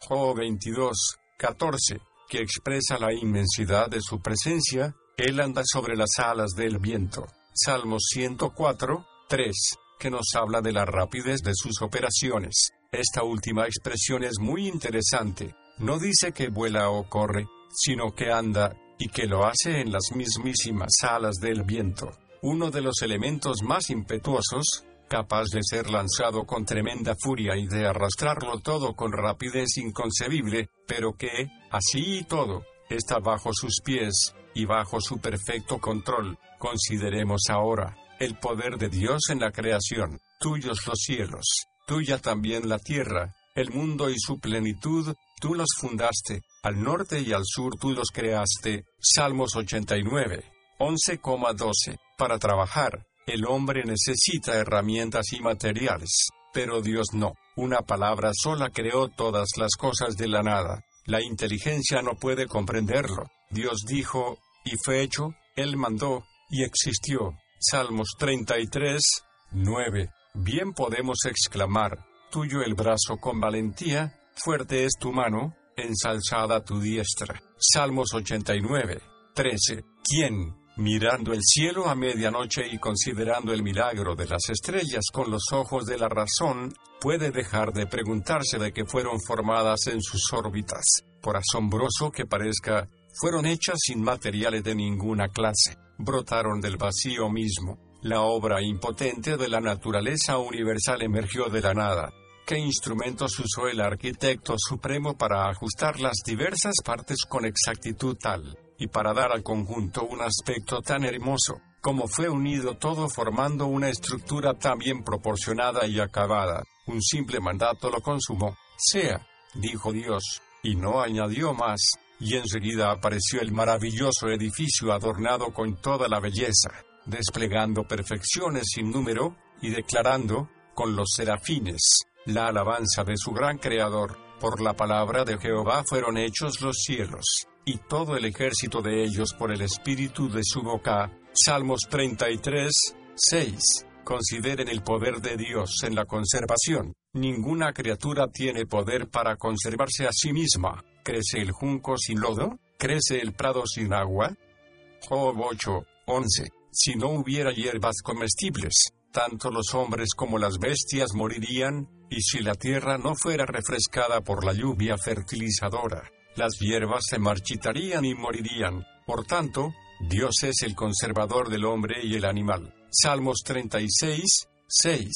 Job 22, 14, que expresa la inmensidad de su presencia, Él anda sobre las alas del viento. Salmos 104, 3, que nos habla de la rapidez de sus operaciones. Esta última expresión es muy interesante. No dice que vuela o corre, sino que anda, y que lo hace en las mismísimas alas del viento. Uno de los elementos más impetuosos, capaz de ser lanzado con tremenda furia y de arrastrarlo todo con rapidez inconcebible, pero que, así y todo, está bajo sus pies, y bajo su perfecto control. Consideremos ahora, el poder de Dios en la creación, tuyos los cielos, tuya también la tierra, el mundo y su plenitud, tú los fundaste, al norte y al sur tú los creaste. Salmos 89, 11,12. Para trabajar, el hombre necesita herramientas y materiales, pero Dios no. Una palabra sola creó todas las cosas de la nada. La inteligencia no puede comprenderlo. Dios dijo, y fue hecho, Él mandó, y existió. Salmos 33, 9. Bien podemos exclamar, tuyo el brazo con valentía, fuerte es tu mano, ensalzada tu diestra. Salmos 89, 13. ¿Quién, mirando el cielo a medianoche y considerando el milagro de las estrellas con los ojos de la razón, puede dejar de preguntarse de qué fueron formadas en sus órbitas? Por asombroso que parezca, fueron hechas sin materiales de ninguna clase, brotaron del vacío mismo. La obra impotente de la naturaleza universal emergió de la nada, qué instrumentos usó el arquitecto supremo para ajustar las diversas partes con exactitud tal, y para dar al conjunto un aspecto tan hermoso, como fue unido todo formando una estructura tan bien proporcionada y acabada. Un simple mandato lo consumó. Sea, dijo Dios, y no añadió más, y enseguida apareció el maravilloso edificio adornado con toda la belleza, desplegando perfecciones sin número, y declarando, con los serafines, la alabanza de su gran Creador, por la palabra de Jehová fueron hechos los cielos, y todo el ejército de ellos por el espíritu de su boca. Salmos 33, 6. Consideren el poder de Dios en la conservación. Ninguna criatura tiene poder para conservarse a sí misma. ¿Crece el junco sin lodo? ¿Crece el prado sin agua? Job 8, 11. Si no hubiera hierbas comestibles, tanto los hombres como las bestias morirían, y si la tierra no fuera refrescada por la lluvia fertilizadora, las hierbas se marchitarían y morirían. Por tanto, Dios es el conservador del hombre y el animal. Salmos 36, 6.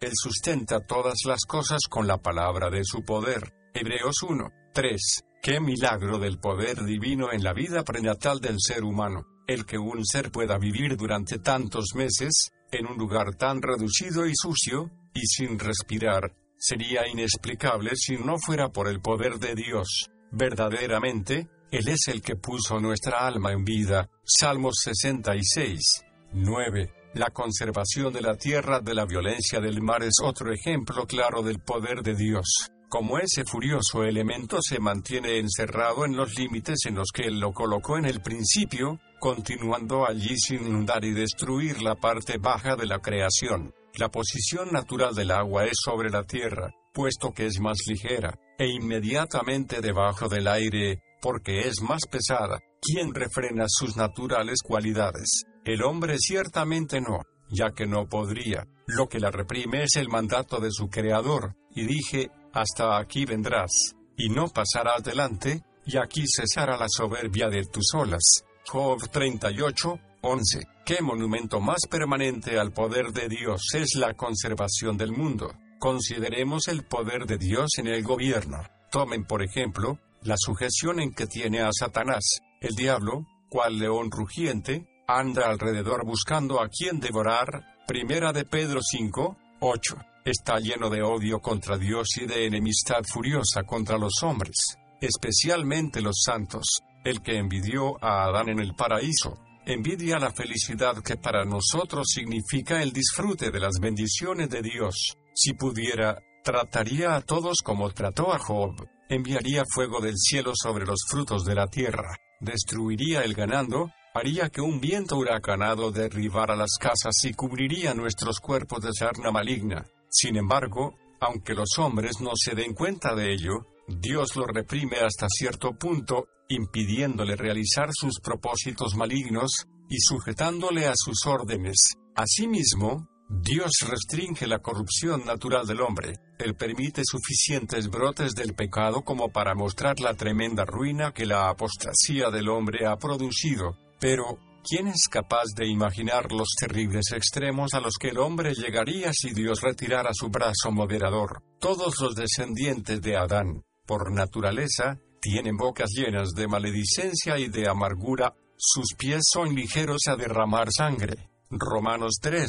Él sustenta todas las cosas con la palabra de su poder. Hebreos 1, 3. Qué milagro del poder divino en la vida prenatal del ser humano. El que un ser pueda vivir durante tantos meses, en un lugar tan reducido y sucio, y sin respirar, sería inexplicable si no fuera por el poder de Dios. Verdaderamente, Él es el que puso nuestra alma en vida. Salmos 66, 9. La conservación de la tierra de la violencia del mar es otro ejemplo claro del poder de Dios. Como ese furioso elemento se mantiene encerrado en los límites en los que Él lo colocó en el principio, continuando allí sin inundar y destruir la parte baja de la creación. La posición natural del agua es sobre la tierra, puesto que es más ligera, e inmediatamente debajo del aire, porque es más pesada. ¿Quién refrena sus naturales cualidades? El hombre ciertamente no, ya que no podría. Lo que la reprime es el mandato de su Creador, y dije, hasta aquí vendrás, y no pasará adelante, y aquí cesará la soberbia de tus olas. Job 38, 11. ¿Qué monumento más permanente al poder de Dios es la conservación del mundo? Consideremos el poder de Dios en el gobierno. Tomen, por ejemplo, la sujeción en que tiene a Satanás. El diablo, cual león rugiente, anda alrededor buscando a quien devorar. Primera de Pedro 5, 8. Está lleno de odio contra Dios y de enemistad furiosa contra los hombres, especialmente los santos. El que envidió a Adán en el paraíso, envidia la felicidad que para nosotros significa el disfrute de las bendiciones de Dios. Si pudiera, trataría a todos como trató a Job, enviaría fuego del cielo sobre los frutos de la tierra, destruiría el ganado, haría que un viento huracanado derribara las casas y cubriría nuestros cuerpos de sarna maligna. Sin embargo, aunque los hombres no se den cuenta de ello, Dios lo reprime hasta cierto punto, impidiéndole realizar sus propósitos malignos y sujetándole a sus órdenes. Asimismo, Dios restringe la corrupción natural del hombre. Él permite suficientes brotes del pecado como para mostrar la tremenda ruina que la apostasía del hombre ha producido. Pero, ¿Quién es capaz de imaginar los terribles extremos a los que el hombre llegaría si Dios retirara su brazo moderador? Todos los descendientes de Adán, por naturaleza, tienen bocas llenas de maledicencia y de amargura, sus pies son ligeros a derramar sangre. Romanos 3,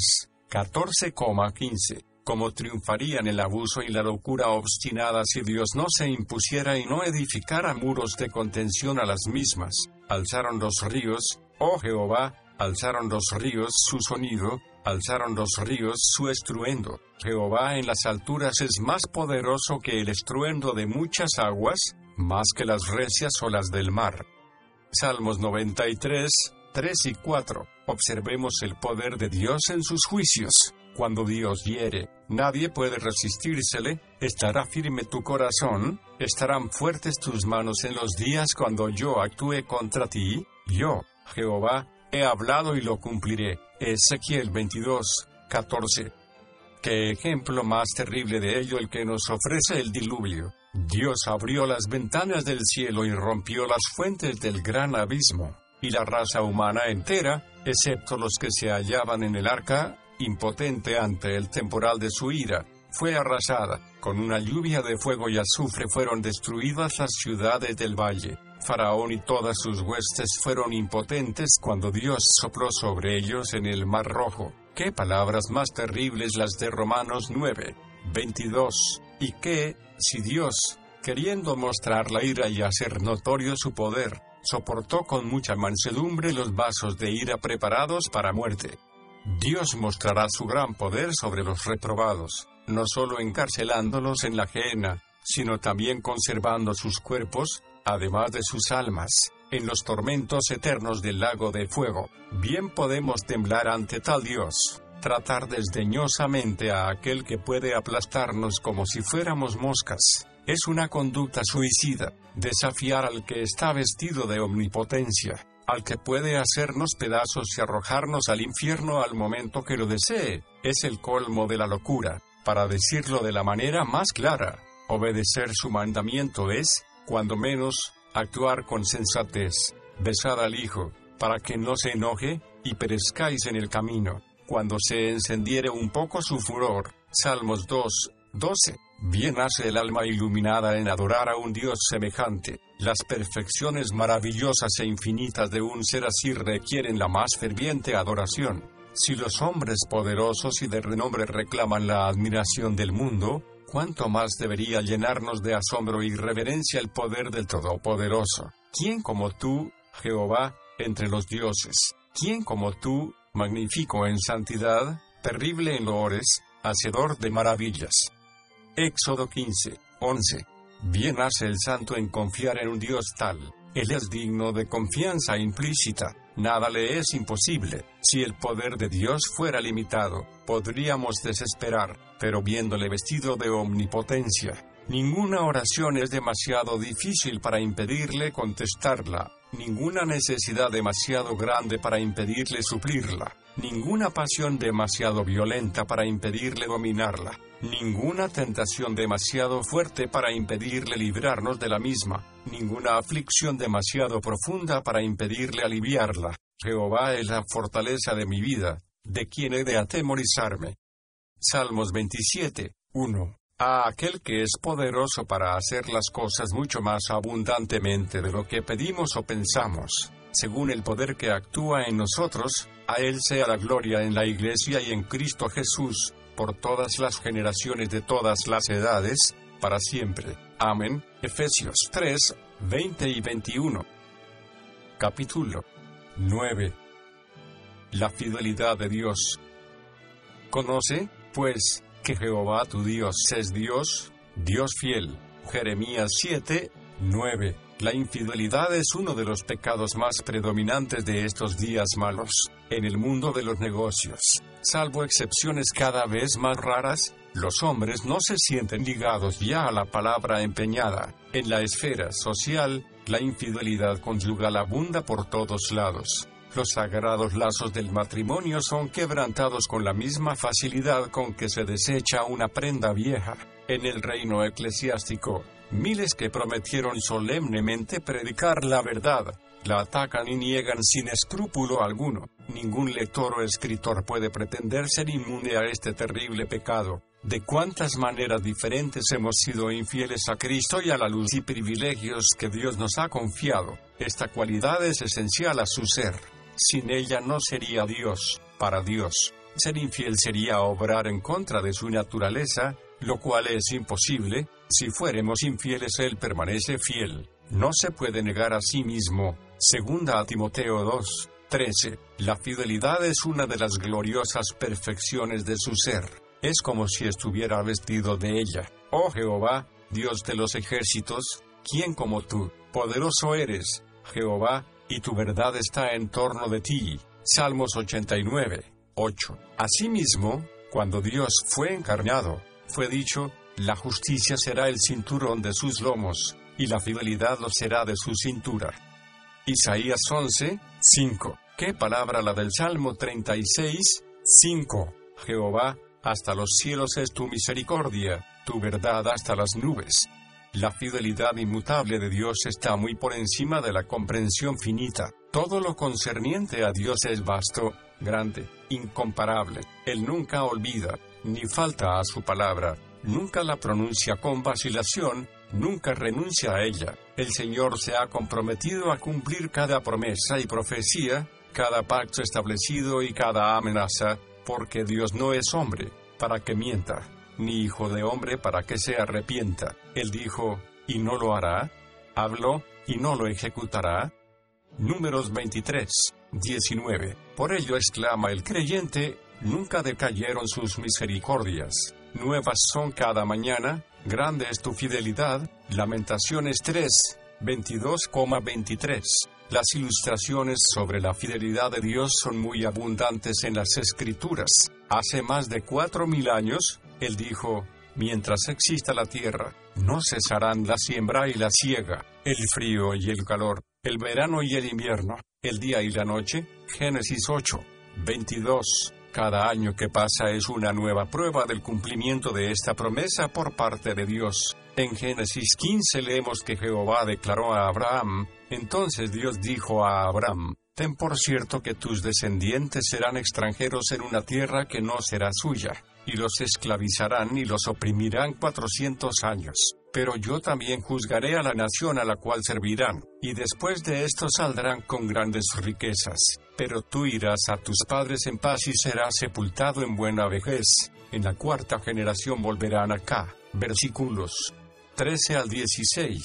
14,15. ¿Cómo triunfarían el abuso y la locura obstinada si Dios no se impusiera y no edificara muros de contención a las mismas? Alzaron los ríos, oh Jehová, alzaron los ríos su sonido, alzaron los ríos su estruendo. Jehová en las alturas es más poderoso que el estruendo de muchas aguas, más que las recias olas del mar. Salmos 93, 3 y 4. Observemos el poder de Dios en sus juicios. Cuando Dios hiere, nadie puede resistírsele, estará firme tu corazón, estarán fuertes tus manos en los días cuando yo actúe contra ti, yo, Jehová, he hablado y lo cumpliré. Ezequiel 22, 14. Qué ejemplo más terrible de ello el que nos ofrece el diluvio. Dios abrió las ventanas del cielo y rompió las fuentes del gran abismo, y la raza humana entera, excepto los que se hallaban en el arca, impotente ante el temporal de su ira, fue arrasada. Con una lluvia de fuego y azufre fueron destruidas las ciudades del valle. Faraón y todas sus huestes fueron impotentes cuando Dios sopló sobre ellos en el Mar Rojo. Qué palabras más terribles las de Romanos 9, 22. Y que, si Dios, queriendo mostrar la ira y hacer notorio su poder, soportó con mucha mansedumbre los vasos de ira preparados para muerte, Dios mostrará su gran poder sobre los reprobados, no solo encarcelándolos en la ajena, sino también conservando sus cuerpos, además de sus almas, en los tormentos eternos del lago de fuego. Bien podemos temblar ante tal Dios, tratar desdeñosamente a aquel que puede aplastarnos como si fuéramos moscas. Es una conducta suicida, desafiar al que está vestido de omnipotencia, al que puede hacernos pedazos y arrojarnos al infierno al momento que lo desee, es el colmo de la locura. Para decirlo de la manera más clara, obedecer su mandamiento es, cuando menos, actuar con sensatez. Besad al Hijo, para que no se enoje, y perezcáis en el camino. Cuando se encendiere un poco su furor. Salmos 2, 12. Bien hace el alma iluminada en adorar a un Dios semejante. Las perfecciones maravillosas e infinitas de un ser así requieren la más ferviente adoración. Si los hombres poderosos y de renombre reclaman la admiración del mundo, cuánto más debería llenarnos de asombro y reverencia el poder del Todopoderoso. ¿Quién como tú, Jehová, entre los dioses? ¿Quién como tú, magnífico en santidad, terrible en loores, hacedor de maravillas? Éxodo 15, 11. Bien hace el santo en confiar en un Dios tal. Él es digno de confianza implícita. Nada le es imposible. Si el poder de Dios fuera limitado, podríamos desesperar, pero viéndole vestido de omnipotencia, ninguna oración es demasiado difícil para impedirle contestarla, ninguna necesidad demasiado grande para impedirle suplirla, ninguna pasión demasiado violenta para impedirle dominarla ninguna tentación demasiado fuerte para impedirle librarnos de la misma, ninguna aflicción demasiado profunda para impedirle aliviarla. Jehová es la fortaleza de mi vida, de quien he de atemorizarme. Salmos 27, 1. A aquel que es poderoso para hacer las cosas mucho más abundantemente de lo que pedimos o pensamos, según el poder que actúa en nosotros, a Él sea la gloria en la Iglesia y en Cristo Jesús, por todas las generaciones de todas las edades, para siempre. Amén. Efesios 3, 20 y 21. Capítulo 9. La fidelidad de Dios. Conoce, pues, que Jehová tu Dios es Dios, Dios fiel. Jeremías 7, 9. La infidelidad es uno de los pecados más predominantes de estos días malos, en el mundo de los negocios. Salvo excepciones cada vez más raras, los hombres no se sienten ligados ya a la palabra empeñada. En la esfera social, la infidelidad conyugal abunda por todos lados. Los sagrados lazos del matrimonio son quebrantados con la misma facilidad con que se desecha una prenda vieja. En el reino eclesiástico, miles que prometieron solemnemente predicar la verdad, la atacan y niegan sin escrúpulo alguno. Ningún lector o escritor puede pretender ser inmune a este terrible pecado. De cuántas maneras diferentes hemos sido infieles a Cristo y a la luz y privilegios que Dios nos ha confiado. Esta cualidad es esencial a su ser. Sin ella no sería Dios, para Dios. Ser infiel sería obrar en contra de su naturaleza, lo cual es imposible. Si fuéramos infieles, Él permanece fiel. No se puede negar a sí mismo. Segunda a Timoteo 2, 13. La fidelidad es una de las gloriosas perfecciones de su ser. Es como si estuviera vestido de ella. Oh Jehová, Dios de los ejércitos, ¿quién como tú? Poderoso eres, Jehová, y tu verdad está en torno de ti. Salmos 89, 8. Asimismo, cuando Dios fue encarnado, fue dicho, la justicia será el cinturón de sus lomos, y la fidelidad lo será de su cintura. Isaías 11, 5. ¿Qué palabra la del Salmo 36, 5? Jehová, hasta los cielos es tu misericordia, tu verdad hasta las nubes. La fidelidad inmutable de Dios está muy por encima de la comprensión finita. Todo lo concerniente a Dios es vasto, grande, incomparable. Él nunca olvida, ni falta a su palabra, nunca la pronuncia con vacilación, nunca renuncia a ella. El Señor se ha comprometido a cumplir cada promesa y profecía, cada pacto establecido y cada amenaza, porque Dios no es hombre, para que mienta, ni hijo de hombre para que se arrepienta. Él dijo, y no lo hará. Habló, y no lo ejecutará. Números 23, 19. Por ello exclama el creyente, nunca decayeron sus misericordias. Nuevas son cada mañana, grande es tu fidelidad. Lamentaciones 3, 22,23. Las ilustraciones sobre la fidelidad de Dios son muy abundantes en las escrituras. Hace más de cuatro mil años, Él dijo, mientras exista la tierra, no cesarán la siembra y la siega, el frío y el calor, el verano y el invierno, el día y la noche. Génesis 8, 22. Cada año que pasa es una nueva prueba del cumplimiento de esta promesa por parte de Dios. En Génesis 15 leemos que Jehová declaró a Abraham, entonces Dios dijo a Abraham, Ten por cierto que tus descendientes serán extranjeros en una tierra que no será suya, y los esclavizarán y los oprimirán cuatrocientos años. Pero yo también juzgaré a la nación a la cual servirán, y después de esto saldrán con grandes riquezas. Pero tú irás a tus padres en paz y serás sepultado en buena vejez. En la cuarta generación volverán acá. Versículos 13 al 16.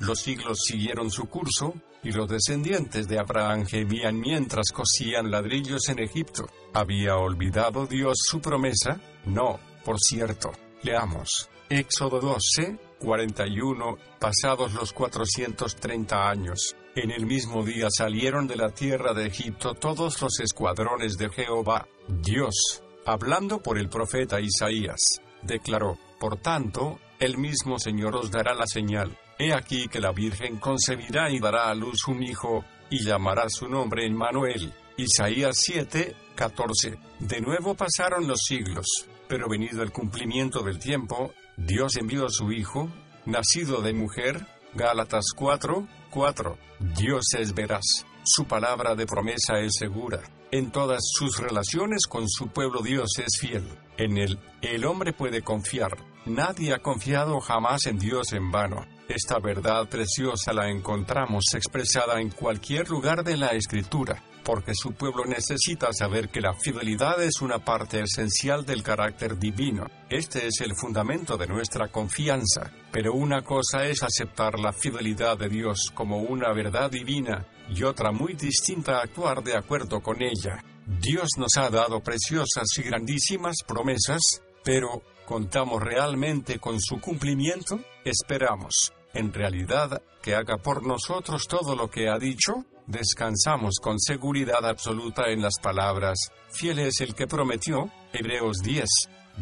Los siglos siguieron su curso, y los descendientes de Abraham gemían mientras cosían ladrillos en Egipto. ¿Había olvidado Dios su promesa? No, por cierto. Leamos. Éxodo 12, 41. Pasados los 430 años, en el mismo día salieron de la tierra de Egipto todos los escuadrones de Jehová. Dios, hablando por el profeta Isaías, declaró, por tanto, el mismo Señor os dará la señal. He aquí que la Virgen concebirá y dará a luz un hijo, y llamará su nombre Emmanuel. Isaías 7, 14. De nuevo pasaron los siglos, pero venido el cumplimiento del tiempo, Dios envió a su Hijo, nacido de mujer, Gálatas 4, 4. Dios es veraz, su palabra de promesa es segura. En todas sus relaciones con su pueblo Dios es fiel. En él, el hombre puede confiar, Nadie ha confiado jamás en Dios en vano. Esta verdad preciosa la encontramos expresada en cualquier lugar de la Escritura, porque su pueblo necesita saber que la fidelidad es una parte esencial del carácter divino. Este es el fundamento de nuestra confianza. Pero una cosa es aceptar la fidelidad de Dios como una verdad divina y otra muy distinta actuar de acuerdo con ella. Dios nos ha dado preciosas y grandísimas promesas, pero ¿Contamos realmente con su cumplimiento? Esperamos, en realidad, que haga por nosotros todo lo que ha dicho. Descansamos con seguridad absoluta en las palabras, fiel es el que prometió, Hebreos 10,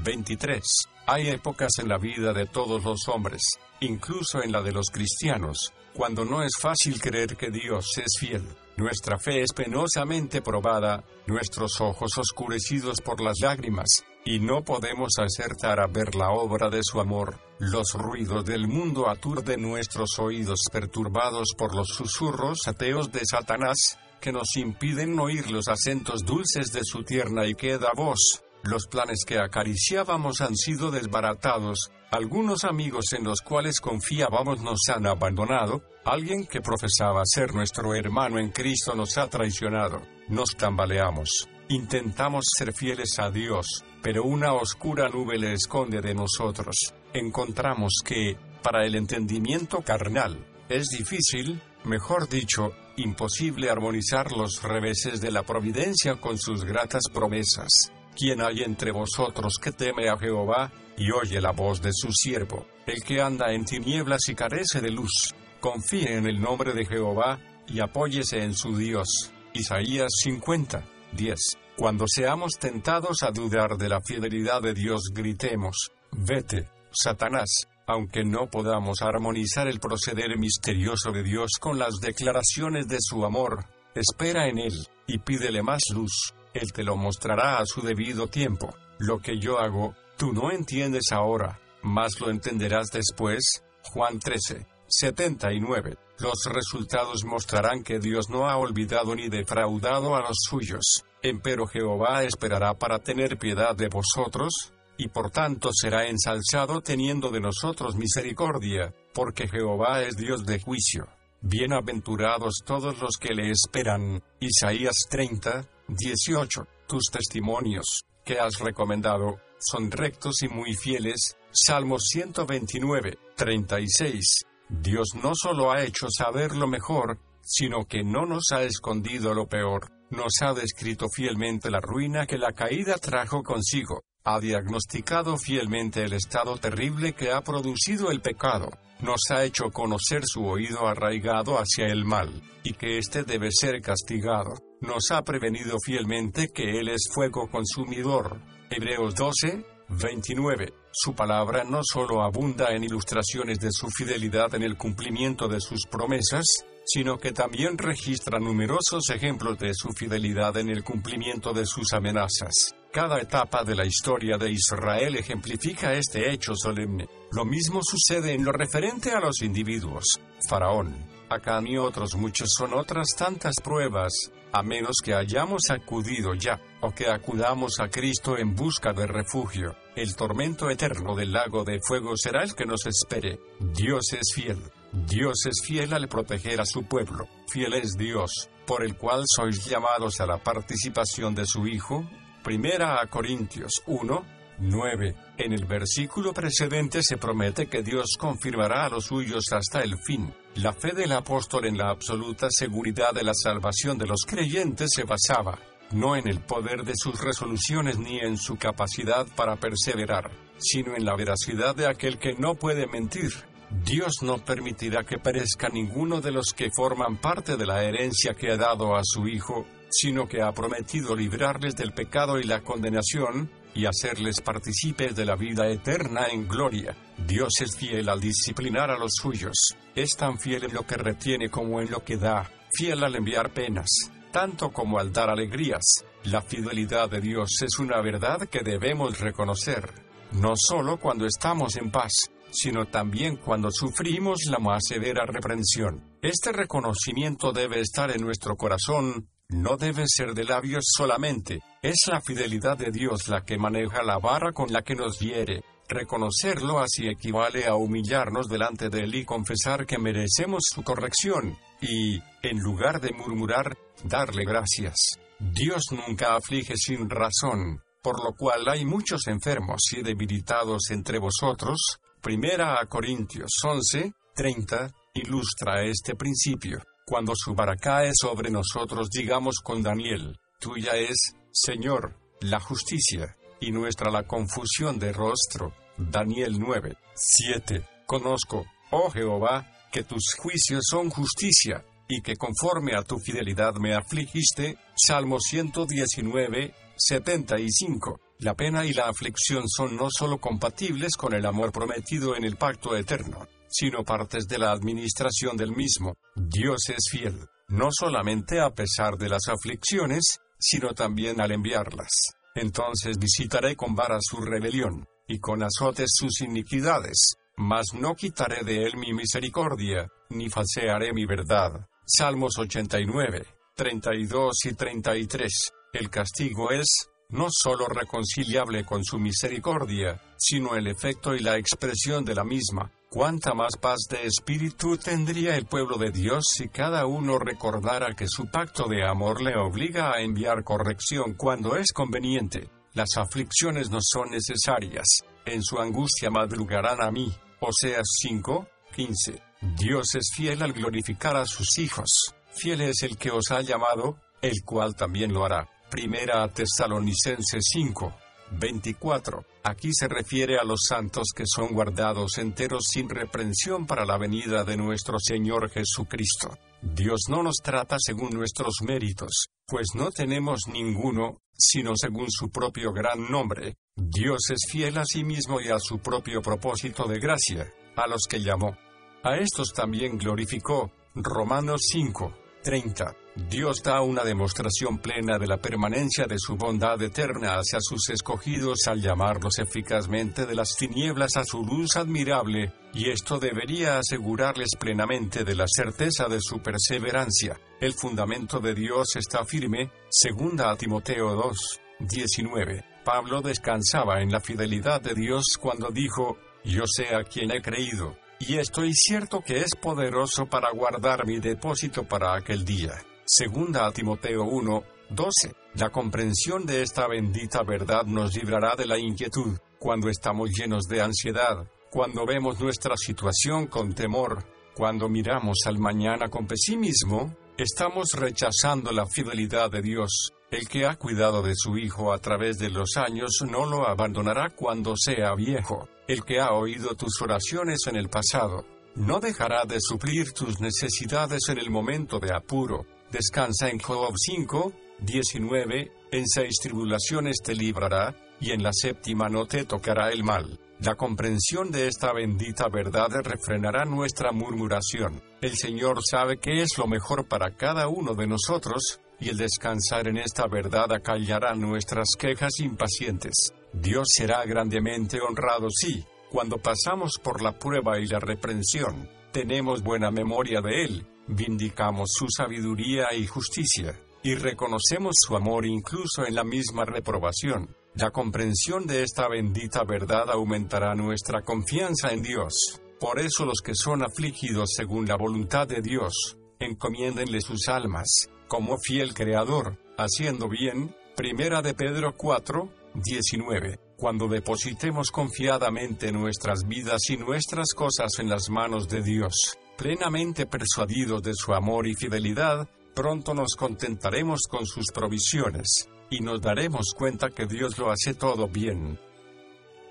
23. Hay épocas en la vida de todos los hombres, incluso en la de los cristianos, cuando no es fácil creer que Dios es fiel. Nuestra fe es penosamente probada, nuestros ojos oscurecidos por las lágrimas, y no podemos acertar a ver la obra de su amor. Los ruidos del mundo aturden nuestros oídos perturbados por los susurros ateos de Satanás, que nos impiden oír los acentos dulces de su tierna y queda voz. Los planes que acariciábamos han sido desbaratados, algunos amigos en los cuales confiábamos nos han abandonado, alguien que profesaba ser nuestro hermano en Cristo nos ha traicionado, nos tambaleamos, intentamos ser fieles a Dios, pero una oscura nube le esconde de nosotros. Encontramos que, para el entendimiento carnal, es difícil, mejor dicho, imposible armonizar los reveses de la providencia con sus gratas promesas. ¿Quién hay entre vosotros que teme a Jehová y oye la voz de su siervo? El que anda en tinieblas y carece de luz. Confíe en el nombre de Jehová y apóyese en su Dios. Isaías 50, 10. Cuando seamos tentados a dudar de la fidelidad de Dios, gritemos, vete, Satanás, aunque no podamos armonizar el proceder misterioso de Dios con las declaraciones de su amor, espera en Él, y pídele más luz, Él te lo mostrará a su debido tiempo. Lo que yo hago, tú no entiendes ahora, mas lo entenderás después. Juan 13, 79. Los resultados mostrarán que Dios no ha olvidado ni defraudado a los suyos. Empero Jehová esperará para tener piedad de vosotros, y por tanto será ensalzado teniendo de nosotros misericordia, porque Jehová es Dios de juicio. Bienaventurados todos los que le esperan. Isaías 30, 18. Tus testimonios, que has recomendado, son rectos y muy fieles. Salmos 129, 36. Dios no solo ha hecho saber lo mejor, sino que no nos ha escondido lo peor, nos ha descrito fielmente la ruina que la caída trajo consigo, ha diagnosticado fielmente el estado terrible que ha producido el pecado, nos ha hecho conocer su oído arraigado hacia el mal, y que éste debe ser castigado, nos ha prevenido fielmente que Él es fuego consumidor. Hebreos 12, 29. Su palabra no solo abunda en ilustraciones de su fidelidad en el cumplimiento de sus promesas, sino que también registra numerosos ejemplos de su fidelidad en el cumplimiento de sus amenazas. Cada etapa de la historia de Israel ejemplifica este hecho solemne. Lo mismo sucede en lo referente a los individuos. Faraón, Acán y otros muchos son otras tantas pruebas, a menos que hayamos acudido ya, o que acudamos a Cristo en busca de refugio. El tormento eterno del lago de fuego será el que nos espere. Dios es fiel. Dios es fiel al proteger a su pueblo. Fiel es Dios, por el cual sois llamados a la participación de su Hijo. Primera a Corintios 1, 9. En el versículo precedente se promete que Dios confirmará a los suyos hasta el fin. La fe del apóstol en la absoluta seguridad de la salvación de los creyentes se basaba, no en el poder de sus resoluciones ni en su capacidad para perseverar, sino en la veracidad de aquel que no puede mentir. Dios no permitirá que perezca ninguno de los que forman parte de la herencia que ha dado a su Hijo, sino que ha prometido librarles del pecado y la condenación, y hacerles partícipes de la vida eterna en gloria. Dios es fiel al disciplinar a los suyos, es tan fiel en lo que retiene como en lo que da, fiel al enviar penas, tanto como al dar alegrías. La fidelidad de Dios es una verdad que debemos reconocer, no solo cuando estamos en paz, sino también cuando sufrimos la más severa reprensión. Este reconocimiento debe estar en nuestro corazón, no debe ser de labios solamente, es la fidelidad de Dios la que maneja la vara con la que nos hiere. Reconocerlo así equivale a humillarnos delante de Él y confesar que merecemos su corrección, y, en lugar de murmurar, darle gracias. Dios nunca aflige sin razón, por lo cual hay muchos enfermos y debilitados entre vosotros, Primera Corintios 11, 30, ilustra este principio. Cuando su vara cae sobre nosotros, digamos con Daniel, tuya es, Señor, la justicia, y nuestra la confusión de rostro. Daniel 9, 7. Conozco, oh Jehová, que tus juicios son justicia, y que conforme a tu fidelidad me afligiste. Salmo 119, 75. La pena y la aflicción son no solo compatibles con el amor prometido en el pacto eterno, sino partes de la administración del mismo. Dios es fiel, no solamente a pesar de las aflicciones, sino también al enviarlas. Entonces visitaré con vara su rebelión, y con azotes sus iniquidades, mas no quitaré de él mi misericordia, ni falsearé mi verdad. Salmos 89, 32 y 33. El castigo es, no sólo reconciliable con su misericordia, sino el efecto y la expresión de la misma. Cuánta más paz de espíritu tendría el pueblo de Dios si cada uno recordara que su pacto de amor le obliga a enviar corrección cuando es conveniente. Las aflicciones no son necesarias. En su angustia madrugarán a mí. Oseas 5, 15. Dios es fiel al glorificar a sus hijos. Fiel es el que os ha llamado, el cual también lo hará. Primera a Tesalonicenses 5, 24. Aquí se refiere a los santos que son guardados enteros sin reprensión para la venida de nuestro Señor Jesucristo. Dios no nos trata según nuestros méritos, pues no tenemos ninguno, sino según su propio gran nombre. Dios es fiel a sí mismo y a su propio propósito de gracia, a los que llamó. A estos también glorificó. Romanos 5, 30. Dios da una demostración plena de la permanencia de su bondad eterna hacia sus escogidos al llamarlos eficazmente de las tinieblas a su luz admirable, y esto debería asegurarles plenamente de la certeza de su perseverancia. El fundamento de Dios está firme, segunda a Timoteo 2, 19. Pablo descansaba en la fidelidad de Dios cuando dijo, Yo sé a quien he creído, y estoy cierto que es poderoso para guardar mi depósito para aquel día. Segunda a Timoteo 1, 12. La comprensión de esta bendita verdad nos librará de la inquietud, cuando estamos llenos de ansiedad, cuando vemos nuestra situación con temor, cuando miramos al mañana con pesimismo, estamos rechazando la fidelidad de Dios. El que ha cuidado de su Hijo a través de los años no lo abandonará cuando sea viejo. El que ha oído tus oraciones en el pasado, no dejará de suplir tus necesidades en el momento de apuro. Descansa en Job 5, 19, en seis tribulaciones te librará, y en la séptima no te tocará el mal. La comprensión de esta bendita verdad refrenará nuestra murmuración. El Señor sabe qué es lo mejor para cada uno de nosotros, y el descansar en esta verdad acallará nuestras quejas impacientes. Dios será grandemente honrado si, cuando pasamos por la prueba y la reprensión, tenemos buena memoria de Él, vindicamos su sabiduría y justicia, y reconocemos su amor incluso en la misma reprobación. La comprensión de esta bendita verdad aumentará nuestra confianza en Dios. Por eso los que son afligidos según la voluntad de Dios, encomiéndenle sus almas, como fiel creador, haciendo bien. Primera de Pedro 4, 19. Cuando depositemos confiadamente nuestras vidas y nuestras cosas en las manos de Dios, Plenamente persuadidos de su amor y fidelidad, pronto nos contentaremos con sus provisiones, y nos daremos cuenta que Dios lo hace todo bien.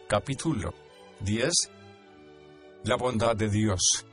Capítulo 10 La bondad de Dios.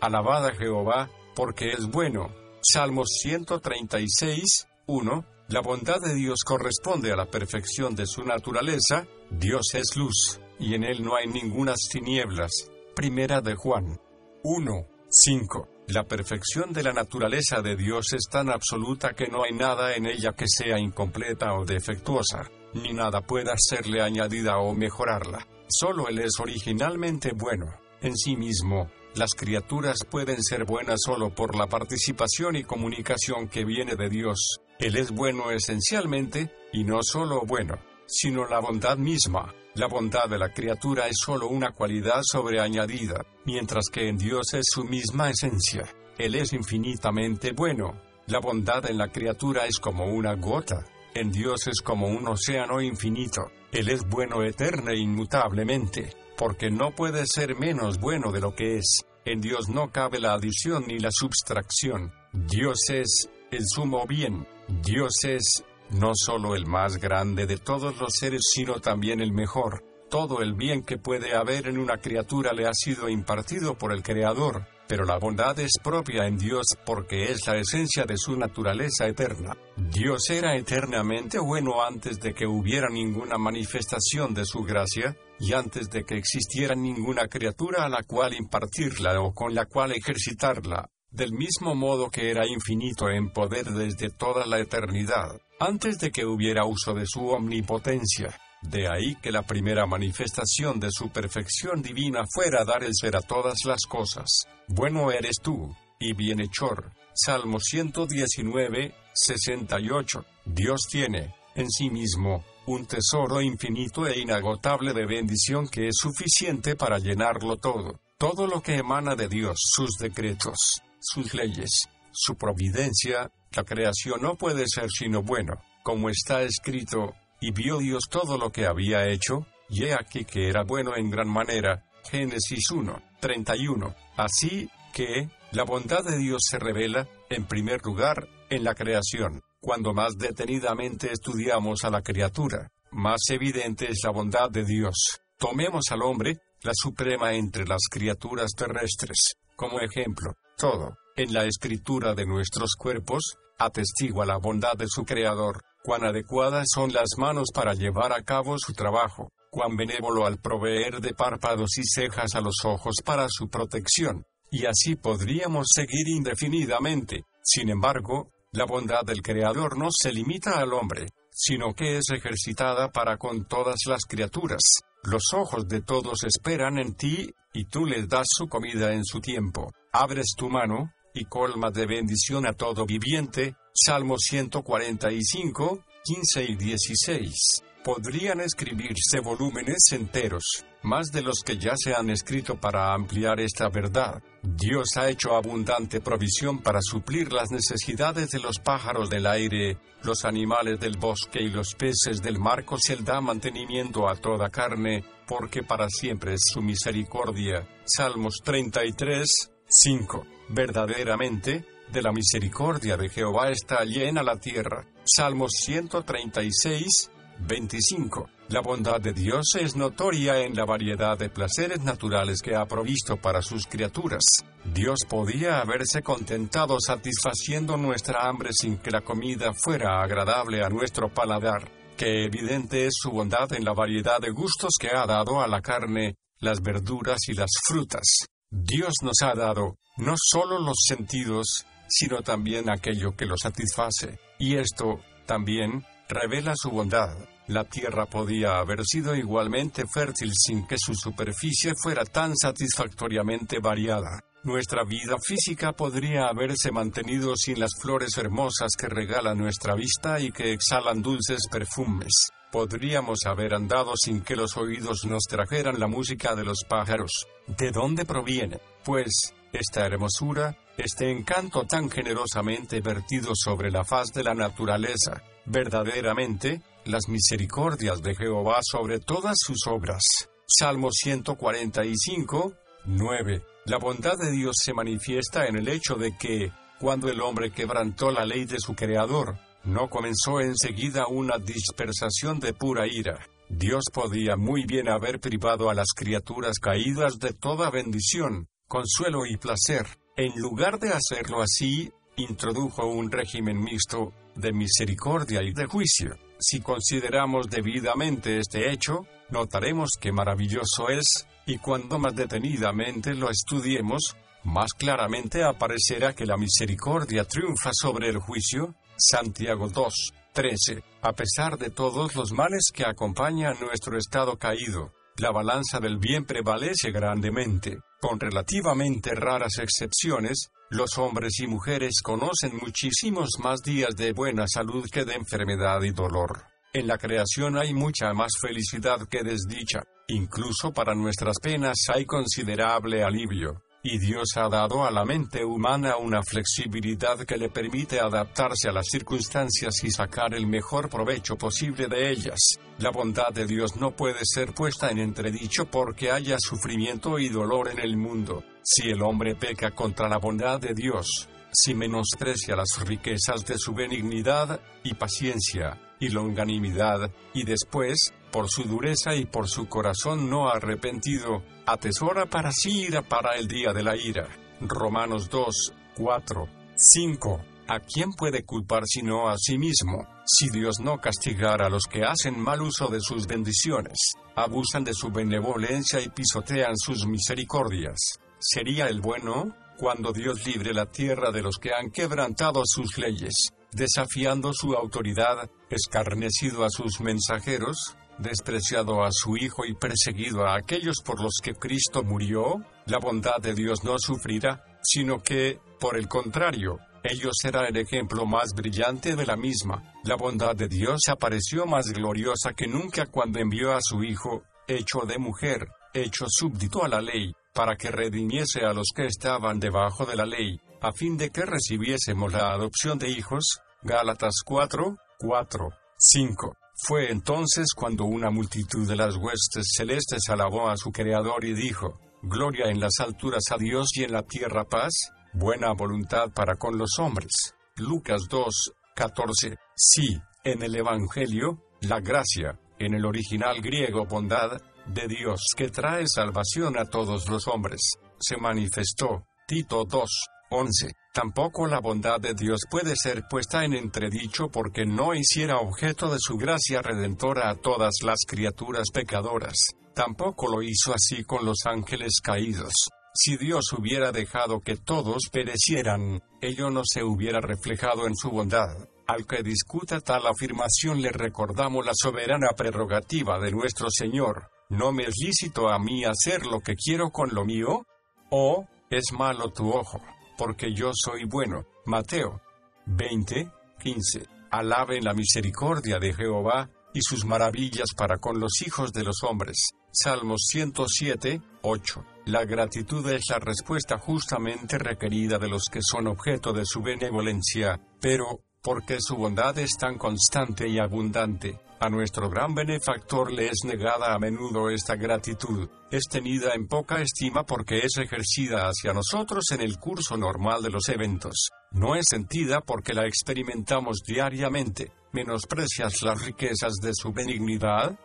Alabad a Jehová, porque es bueno. Salmos 136, 1. La bondad de Dios corresponde a la perfección de su naturaleza. Dios es luz, y en él no hay ningunas tinieblas. Primera de Juan 1. 5. La perfección de la naturaleza de Dios es tan absoluta que no hay nada en ella que sea incompleta o defectuosa, ni nada pueda serle añadida o mejorarla. Solo Él es originalmente bueno. En sí mismo, las criaturas pueden ser buenas solo por la participación y comunicación que viene de Dios. Él es bueno esencialmente, y no solo bueno, sino la bondad misma. La bondad de la criatura es solo una cualidad sobreañadida, mientras que en Dios es su misma esencia. Él es infinitamente bueno. La bondad en la criatura es como una gota. En Dios es como un océano infinito. Él es bueno eterna e inmutablemente, porque no puede ser menos bueno de lo que es. En Dios no cabe la adición ni la subtracción. Dios es el sumo bien. Dios es no solo el más grande de todos los seres, sino también el mejor. Todo el bien que puede haber en una criatura le ha sido impartido por el Creador, pero la bondad es propia en Dios porque es la esencia de su naturaleza eterna. Dios era eternamente bueno antes de que hubiera ninguna manifestación de su gracia, y antes de que existiera ninguna criatura a la cual impartirla o con la cual ejercitarla. Del mismo modo que era infinito en poder desde toda la eternidad, antes de que hubiera uso de su omnipotencia. De ahí que la primera manifestación de su perfección divina fuera dar el ser a todas las cosas. Bueno eres tú, y bienhechor. Salmo 119, 68. Dios tiene, en sí mismo, un tesoro infinito e inagotable de bendición que es suficiente para llenarlo todo. Todo lo que emana de Dios, sus decretos, sus leyes, su providencia, la creación no puede ser sino bueno, como está escrito, y vio Dios todo lo que había hecho, y he aquí que era bueno en gran manera. Génesis 1, 31. Así que, la bondad de Dios se revela, en primer lugar, en la creación. Cuando más detenidamente estudiamos a la criatura, más evidente es la bondad de Dios. Tomemos al hombre, la suprema entre las criaturas terrestres, como ejemplo. Todo, en la escritura de nuestros cuerpos, atestigua la bondad de su Creador, cuán adecuadas son las manos para llevar a cabo su trabajo, cuán benévolo al proveer de párpados y cejas a los ojos para su protección, y así podríamos seguir indefinidamente. Sin embargo, la bondad del Creador no se limita al hombre, sino que es ejercitada para con todas las criaturas. Los ojos de todos esperan en ti, y tú les das su comida en su tiempo. Abres tu mano, y colma de bendición a todo viviente. Salmo 145, 15 y 16. Podrían escribirse volúmenes enteros, más de los que ya se han escrito para ampliar esta verdad. Dios ha hecho abundante provisión para suplir las necesidades de los pájaros del aire, los animales del bosque y los peces del mar, se da mantenimiento a toda carne, porque para siempre es su misericordia. Salmos 33, 5. Verdaderamente, de la misericordia de Jehová está llena la tierra. Salmos 136, 25. La bondad de Dios es notoria en la variedad de placeres naturales que ha provisto para sus criaturas. Dios podía haberse contentado satisfaciendo nuestra hambre sin que la comida fuera agradable a nuestro paladar. Que evidente es su bondad en la variedad de gustos que ha dado a la carne, las verduras y las frutas. Dios nos ha dado no solo los sentidos, sino también aquello que lo satisface. Y esto, también, revela su bondad. La tierra podía haber sido igualmente fértil sin que su superficie fuera tan satisfactoriamente variada. Nuestra vida física podría haberse mantenido sin las flores hermosas que regala nuestra vista y que exhalan dulces perfumes. Podríamos haber andado sin que los oídos nos trajeran la música de los pájaros. ¿De dónde proviene? Pues, esta hermosura, este encanto tan generosamente vertido sobre la faz de la naturaleza. Verdaderamente, las misericordias de Jehová sobre todas sus obras. Salmo 145, 9. La bondad de Dios se manifiesta en el hecho de que, cuando el hombre quebrantó la ley de su Creador, no comenzó enseguida una dispersación de pura ira. Dios podía muy bien haber privado a las criaturas caídas de toda bendición, consuelo y placer. En lugar de hacerlo así, introdujo un régimen mixto, de misericordia y de juicio. Si consideramos debidamente este hecho, notaremos que maravilloso es, y cuando más detenidamente lo estudiemos, más claramente aparecerá que la misericordia triunfa sobre el juicio. Santiago 2, 13. A pesar de todos los males que acompañan nuestro estado caído, la balanza del bien prevalece grandemente. Con relativamente raras excepciones, los hombres y mujeres conocen muchísimos más días de buena salud que de enfermedad y dolor. En la creación hay mucha más felicidad que desdicha. Incluso para nuestras penas hay considerable alivio. Y Dios ha dado a la mente humana una flexibilidad que le permite adaptarse a las circunstancias y sacar el mejor provecho posible de ellas. La bondad de Dios no puede ser puesta en entredicho porque haya sufrimiento y dolor en el mundo. Si el hombre peca contra la bondad de Dios, si menosprecia las riquezas de su benignidad y paciencia y longanimidad, y después, por su dureza y por su corazón no arrepentido, atesora para sí ira para el día de la ira. Romanos 2, 4, 5. ¿A quién puede culpar sino a sí mismo? Si Dios no castigara a los que hacen mal uso de sus bendiciones, abusan de su benevolencia y pisotean sus misericordias, ¿sería el bueno? cuando Dios libre la tierra de los que han quebrantado sus leyes, desafiando su autoridad, escarnecido a sus mensajeros, despreciado a su Hijo y perseguido a aquellos por los que Cristo murió, la bondad de Dios no sufrirá, sino que, por el contrario, ellos serán el ejemplo más brillante de la misma. La bondad de Dios apareció más gloriosa que nunca cuando envió a su Hijo, hecho de mujer, hecho súbdito a la ley, para que redimiese a los que estaban debajo de la ley, a fin de que recibiésemos la adopción de hijos. Gálatas 4, 4, 5. Fue entonces cuando una multitud de las huestes celestes alabó a su Creador y dijo, Gloria en las alturas a Dios y en la tierra paz, buena voluntad para con los hombres. Lucas 2, 14. Sí, en el Evangelio, la gracia, en el original griego bondad, de Dios que trae salvación a todos los hombres, se manifestó. Tito 2, 11. Tampoco la bondad de Dios puede ser puesta en entredicho porque no hiciera objeto de su gracia redentora a todas las criaturas pecadoras. Tampoco lo hizo así con los ángeles caídos. Si Dios hubiera dejado que todos perecieran, ello no se hubiera reflejado en su bondad. Al que discuta tal afirmación le recordamos la soberana prerrogativa de nuestro Señor. ¿No me es lícito a mí hacer lo que quiero con lo mío? ¿O es malo tu ojo? Porque yo soy bueno. Mateo 20, 15. Alaben la misericordia de Jehová y sus maravillas para con los hijos de los hombres. Salmos 107, 8. La gratitud es la respuesta justamente requerida de los que son objeto de su benevolencia, pero, porque su bondad es tan constante y abundante, a nuestro gran benefactor le es negada a menudo esta gratitud, es tenida en poca estima porque es ejercida hacia nosotros en el curso normal de los eventos. No es sentida porque la experimentamos diariamente. ¿Menosprecias las riquezas de su benignidad?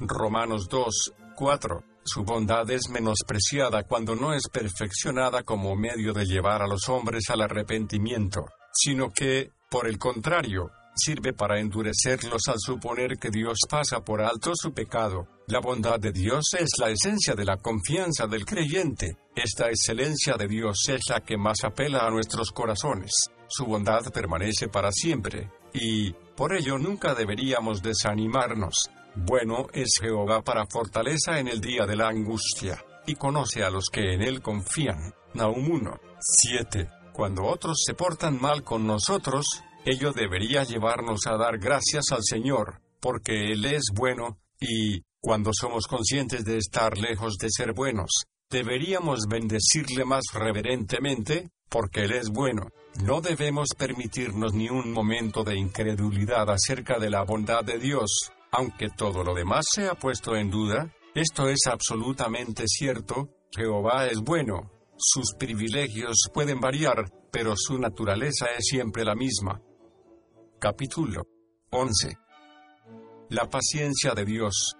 Romanos 2, 4. Su bondad es menospreciada cuando no es perfeccionada como medio de llevar a los hombres al arrepentimiento, sino que, por el contrario, sirve para endurecerlos al suponer que Dios pasa por alto su pecado. La bondad de Dios es la esencia de la confianza del creyente. Esta excelencia de Dios es la que más apela a nuestros corazones. Su bondad permanece para siempre, y, por ello, nunca deberíamos desanimarnos. Bueno es Jehová para fortaleza en el día de la angustia, y conoce a los que en él confían. Nahum 1, 7. Cuando otros se portan mal con nosotros, Ello debería llevarnos a dar gracias al Señor, porque Él es bueno, y, cuando somos conscientes de estar lejos de ser buenos, deberíamos bendecirle más reverentemente, porque Él es bueno. No debemos permitirnos ni un momento de incredulidad acerca de la bondad de Dios, aunque todo lo demás sea puesto en duda. Esto es absolutamente cierto, Jehová es bueno. Sus privilegios pueden variar, pero su naturaleza es siempre la misma. Capítulo 11. La paciencia de Dios.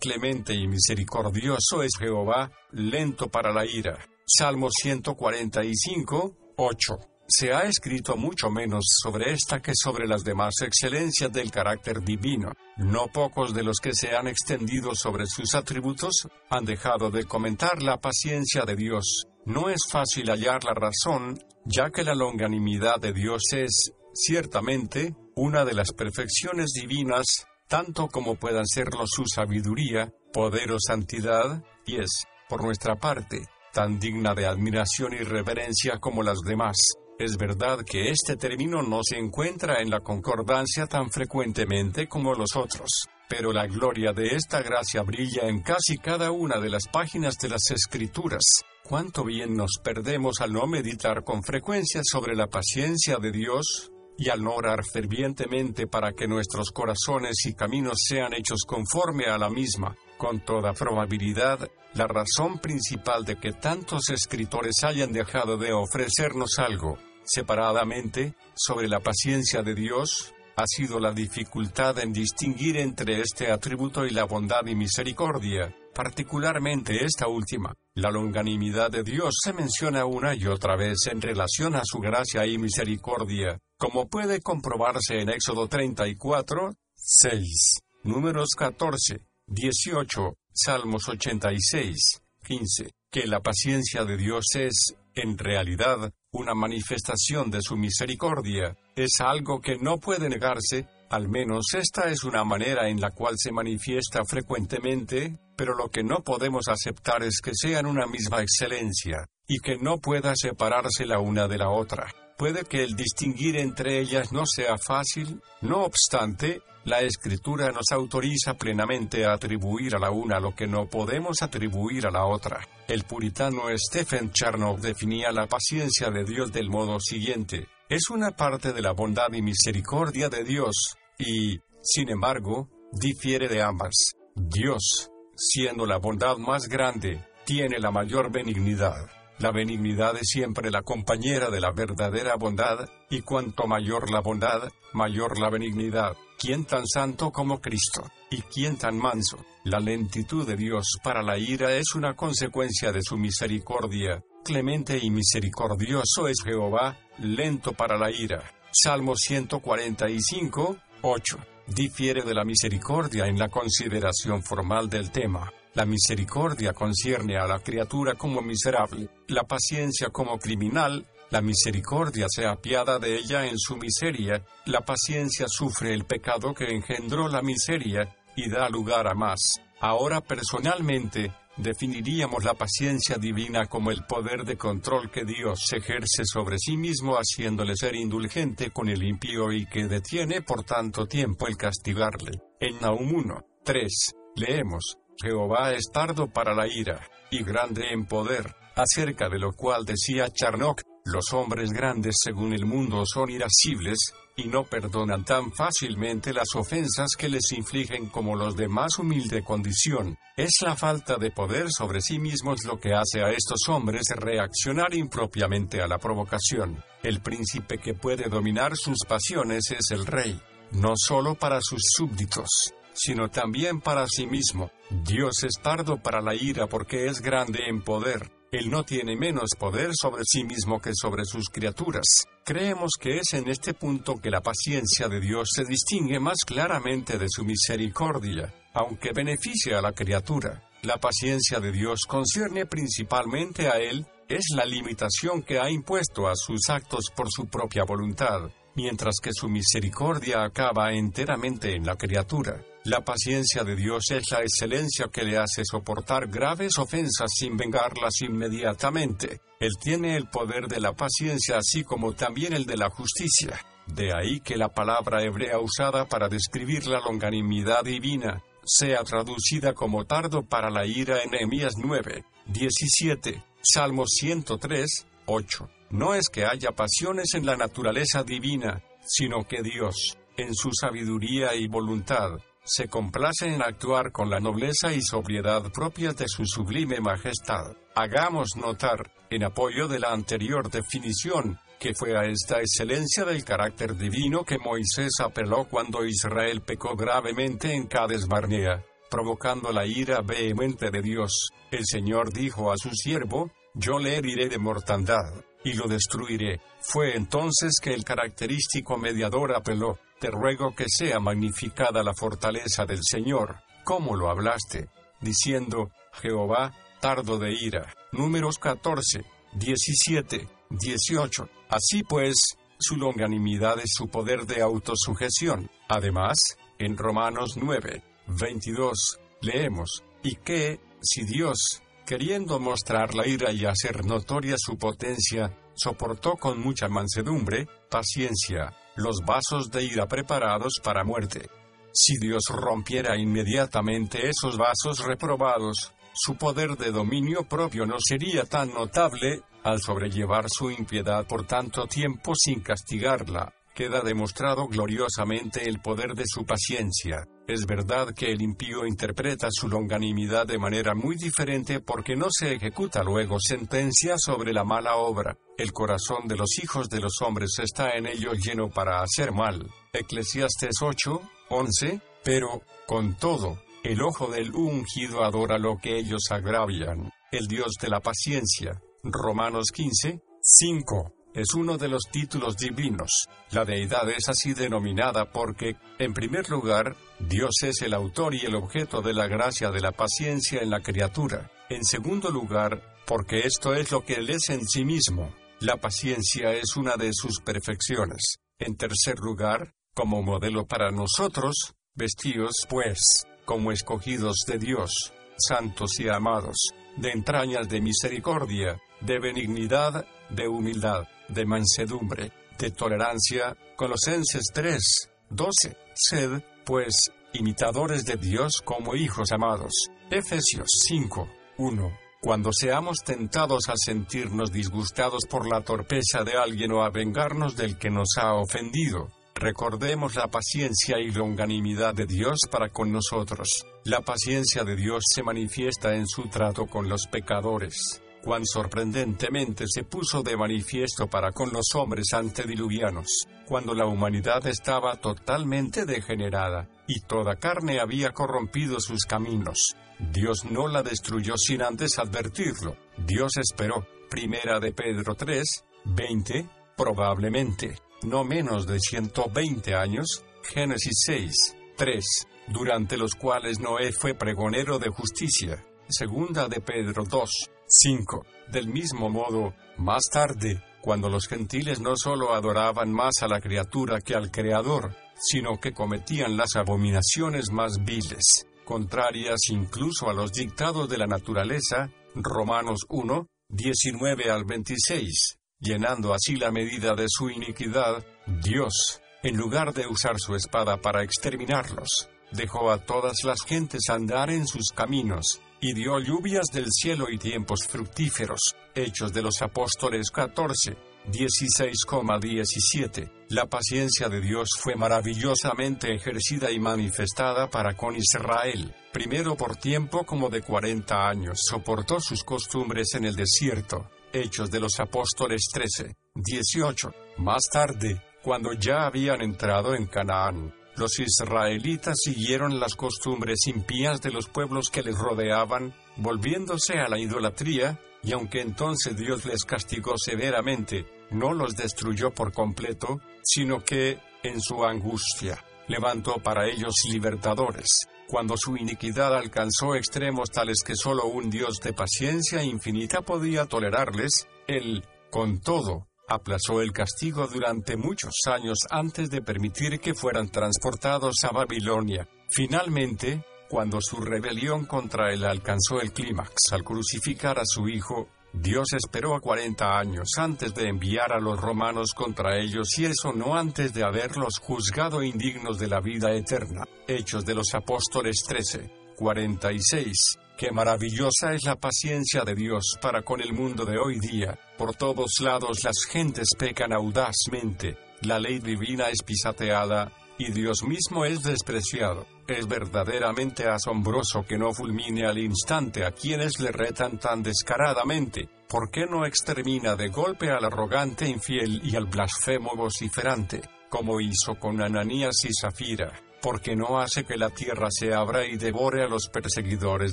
Clemente y misericordioso es Jehová, lento para la ira. Salmo 145, 8. Se ha escrito mucho menos sobre esta que sobre las demás excelencias del carácter divino. No pocos de los que se han extendido sobre sus atributos han dejado de comentar la paciencia de Dios. No es fácil hallar la razón, ya que la longanimidad de Dios es, Ciertamente, una de las perfecciones divinas, tanto como puedan serlo su sabiduría, poder o santidad, y es, por nuestra parte, tan digna de admiración y reverencia como las demás. Es verdad que este término no se encuentra en la concordancia tan frecuentemente como los otros, pero la gloria de esta gracia brilla en casi cada una de las páginas de las Escrituras. Cuánto bien nos perdemos al no meditar con frecuencia sobre la paciencia de Dios, y al no orar fervientemente para que nuestros corazones y caminos sean hechos conforme a la misma, con toda probabilidad, la razón principal de que tantos escritores hayan dejado de ofrecernos algo, separadamente, sobre la paciencia de Dios, ha sido la dificultad en distinguir entre este atributo y la bondad y misericordia, particularmente esta última. La longanimidad de Dios se menciona una y otra vez en relación a su gracia y misericordia, como puede comprobarse en Éxodo 34, 6, Números 14, 18, Salmos 86, 15, que la paciencia de Dios es, en realidad, una manifestación de su misericordia, es algo que no puede negarse, al menos esta es una manera en la cual se manifiesta frecuentemente, pero lo que no podemos aceptar es que sean una misma excelencia, y que no pueda separarse la una de la otra. Puede que el distinguir entre ellas no sea fácil, no obstante, la escritura nos autoriza plenamente a atribuir a la una lo que no podemos atribuir a la otra. El puritano Stephen Charnock definía la paciencia de Dios del modo siguiente. Es una parte de la bondad y misericordia de Dios, y, sin embargo, difiere de ambas. Dios, siendo la bondad más grande, tiene la mayor benignidad. La benignidad es siempre la compañera de la verdadera bondad, y cuanto mayor la bondad, mayor la benignidad. ¿Quién tan santo como Cristo? ¿Y quién tan manso? La lentitud de Dios para la ira es una consecuencia de su misericordia. Clemente y misericordioso es Jehová, lento para la ira. Salmo 145, 8. Difiere de la misericordia en la consideración formal del tema. La misericordia concierne a la criatura como miserable, la paciencia como criminal, la misericordia se apiada de ella en su miseria, la paciencia sufre el pecado que engendró la miseria, y da lugar a más. Ahora personalmente, definiríamos la paciencia divina como el poder de control que Dios ejerce sobre sí mismo haciéndole ser indulgente con el impío y que detiene por tanto tiempo el castigarle. En Naum 1, 3, leemos, Jehová es tardo para la ira, y grande en poder, acerca de lo cual decía Charnock, los hombres grandes según el mundo son irascibles, y no perdonan tan fácilmente las ofensas que les infligen como los de más humilde condición. Es la falta de poder sobre sí mismos lo que hace a estos hombres reaccionar impropiamente a la provocación. El príncipe que puede dominar sus pasiones es el rey, no solo para sus súbditos, sino también para sí mismo. Dios es tardo para la ira porque es grande en poder. Él no tiene menos poder sobre sí mismo que sobre sus criaturas. Creemos que es en este punto que la paciencia de Dios se distingue más claramente de su misericordia, aunque beneficia a la criatura. La paciencia de Dios concierne principalmente a Él, es la limitación que ha impuesto a sus actos por su propia voluntad, mientras que su misericordia acaba enteramente en la criatura. La paciencia de Dios es la excelencia que le hace soportar graves ofensas sin vengarlas inmediatamente. Él tiene el poder de la paciencia así como también el de la justicia. De ahí que la palabra hebrea usada para describir la longanimidad divina sea traducida como tardo para la ira en Nehemías 9, 17, Salmo 103, 8. No es que haya pasiones en la naturaleza divina, sino que Dios, en su sabiduría y voluntad, se complace en actuar con la nobleza y sobriedad propias de su sublime majestad. Hagamos notar, en apoyo de la anterior definición, que fue a esta excelencia del carácter divino que Moisés apeló cuando Israel pecó gravemente en Cades Barnea, provocando la ira vehemente de Dios. El Señor dijo a su siervo, Yo le heriré de mortandad, y lo destruiré. Fue entonces que el característico mediador apeló, te ruego que sea magnificada la fortaleza del Señor, como lo hablaste, diciendo, Jehová, tardo de ira. Números 14, 17, 18. Así pues, su longanimidad es su poder de autosujeción. Además, en Romanos 9, 22, leemos, y que, si Dios, queriendo mostrar la ira y hacer notoria su potencia, soportó con mucha mansedumbre, paciencia, los vasos de ira preparados para muerte. Si Dios rompiera inmediatamente esos vasos reprobados, su poder de dominio propio no sería tan notable, al sobrellevar su impiedad por tanto tiempo sin castigarla, queda demostrado gloriosamente el poder de su paciencia. Es verdad que el impío interpreta su longanimidad de manera muy diferente porque no se ejecuta luego sentencia sobre la mala obra. El corazón de los hijos de los hombres está en ellos lleno para hacer mal. Eclesiastes 8, 11. Pero, con todo, el ojo del ungido adora lo que ellos agravian. El Dios de la paciencia. Romanos 15, 5 es uno de los títulos divinos. La deidad es así denominada porque, en primer lugar, Dios es el autor y el objeto de la gracia de la paciencia en la criatura. En segundo lugar, porque esto es lo que Él es en sí mismo. La paciencia es una de sus perfecciones. En tercer lugar, como modelo para nosotros, vestidos pues, como escogidos de Dios, santos y amados, de entrañas de misericordia, de benignidad, de humildad, de mansedumbre, de tolerancia. Colosenses 3, 12. Sed, pues, imitadores de Dios como hijos amados. Efesios 5, 1. Cuando seamos tentados a sentirnos disgustados por la torpeza de alguien o a vengarnos del que nos ha ofendido, recordemos la paciencia y longanimidad de Dios para con nosotros. La paciencia de Dios se manifiesta en su trato con los pecadores cuán sorprendentemente se puso de manifiesto para con los hombres antediluvianos, cuando la humanidad estaba totalmente degenerada, y toda carne había corrompido sus caminos. Dios no la destruyó sin antes advertirlo. Dios esperó. Primera de Pedro 3, 20, probablemente, no menos de 120 años, Génesis 6, 3, durante los cuales Noé fue pregonero de justicia. Segunda de Pedro 2, 5. Del mismo modo, más tarde, cuando los gentiles no solo adoraban más a la criatura que al Creador, sino que cometían las abominaciones más viles, contrarias incluso a los dictados de la naturaleza, Romanos 1, 19 al 26, llenando así la medida de su iniquidad, Dios, en lugar de usar su espada para exterminarlos, dejó a todas las gentes andar en sus caminos, y dio lluvias del cielo y tiempos fructíferos. Hechos de los Apóstoles 14, 16,17. La paciencia de Dios fue maravillosamente ejercida y manifestada para con Israel. Primero por tiempo como de 40 años soportó sus costumbres en el desierto. Hechos de los Apóstoles 13, 18. Más tarde, cuando ya habían entrado en Canaán, los israelitas siguieron las costumbres impías de los pueblos que les rodeaban, volviéndose a la idolatría, y aunque entonces Dios les castigó severamente, no los destruyó por completo, sino que, en su angustia, levantó para ellos libertadores. Cuando su iniquidad alcanzó extremos tales que solo un Dios de paciencia infinita podía tolerarles, Él, con todo, aplazó el castigo durante muchos años antes de permitir que fueran transportados a Babilonia. Finalmente, cuando su rebelión contra él alcanzó el clímax al crucificar a su hijo, Dios esperó a 40 años antes de enviar a los romanos contra ellos y eso no antes de haberlos juzgado indignos de la vida eterna. Hechos de los Apóstoles 13, 46. Qué maravillosa es la paciencia de Dios para con el mundo de hoy día. Por todos lados las gentes pecan audazmente, la ley divina es pisateada, y Dios mismo es despreciado. Es verdaderamente asombroso que no fulmine al instante a quienes le retan tan descaradamente. ¿Por qué no extermina de golpe al arrogante infiel y al blasfemo vociferante, como hizo con Ananías y Zafira? porque no hace que la tierra se abra y devore a los perseguidores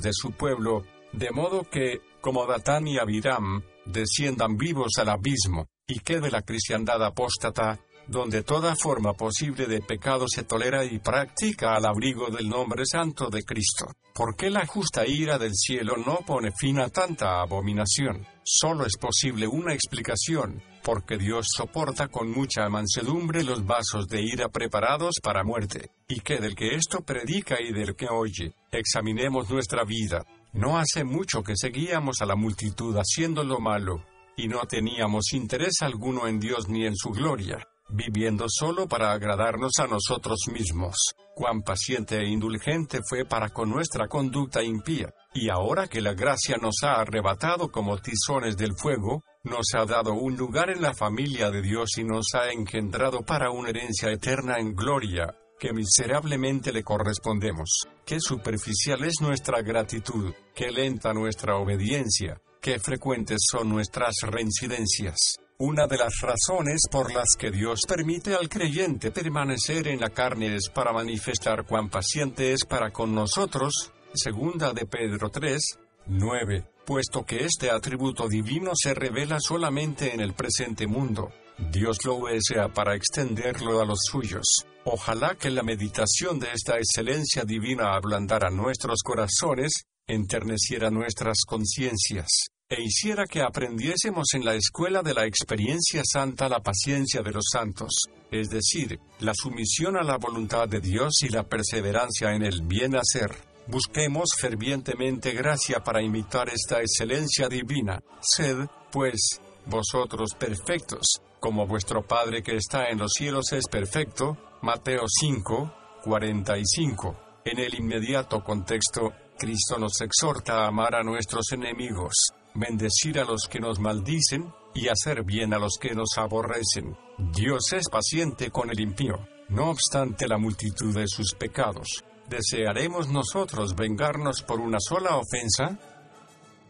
de su pueblo, de modo que, como Datán y Abiram, desciendan vivos al abismo, y quede la cristiandad apóstata, donde toda forma posible de pecado se tolera y practica al abrigo del nombre santo de Cristo. ¿Por qué la justa ira del cielo no pone fin a tanta abominación? Solo es posible una explicación, porque Dios soporta con mucha mansedumbre los vasos de ira preparados para muerte, y que del que esto predica y del que oye, examinemos nuestra vida. No hace mucho que seguíamos a la multitud haciendo lo malo, y no teníamos interés alguno en Dios ni en su gloria, viviendo solo para agradarnos a nosotros mismos. Cuán paciente e indulgente fue para con nuestra conducta impía, y ahora que la gracia nos ha arrebatado como tizones del fuego, nos ha dado un lugar en la familia de Dios y nos ha engendrado para una herencia eterna en gloria, que miserablemente le correspondemos. Qué superficial es nuestra gratitud, qué lenta nuestra obediencia, qué frecuentes son nuestras reincidencias. Una de las razones por las que Dios permite al creyente permanecer en la carne es para manifestar cuán paciente es para con nosotros, segunda de Pedro 3, 9 puesto que este atributo divino se revela solamente en el presente mundo. Dios lo desea para extenderlo a los suyos. Ojalá que la meditación de esta excelencia divina ablandara nuestros corazones, enterneciera nuestras conciencias, e hiciera que aprendiésemos en la escuela de la experiencia santa la paciencia de los santos, es decir, la sumisión a la voluntad de Dios y la perseverancia en el bien hacer. Busquemos fervientemente gracia para imitar esta excelencia divina. Sed, pues, vosotros perfectos, como vuestro Padre que está en los cielos es perfecto. Mateo 5, 45. En el inmediato contexto, Cristo nos exhorta a amar a nuestros enemigos, bendecir a los que nos maldicen y hacer bien a los que nos aborrecen. Dios es paciente con el impío, no obstante la multitud de sus pecados. ¿Desearemos nosotros vengarnos por una sola ofensa?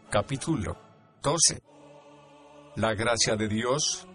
Capítulo 12. La gracia de Dios.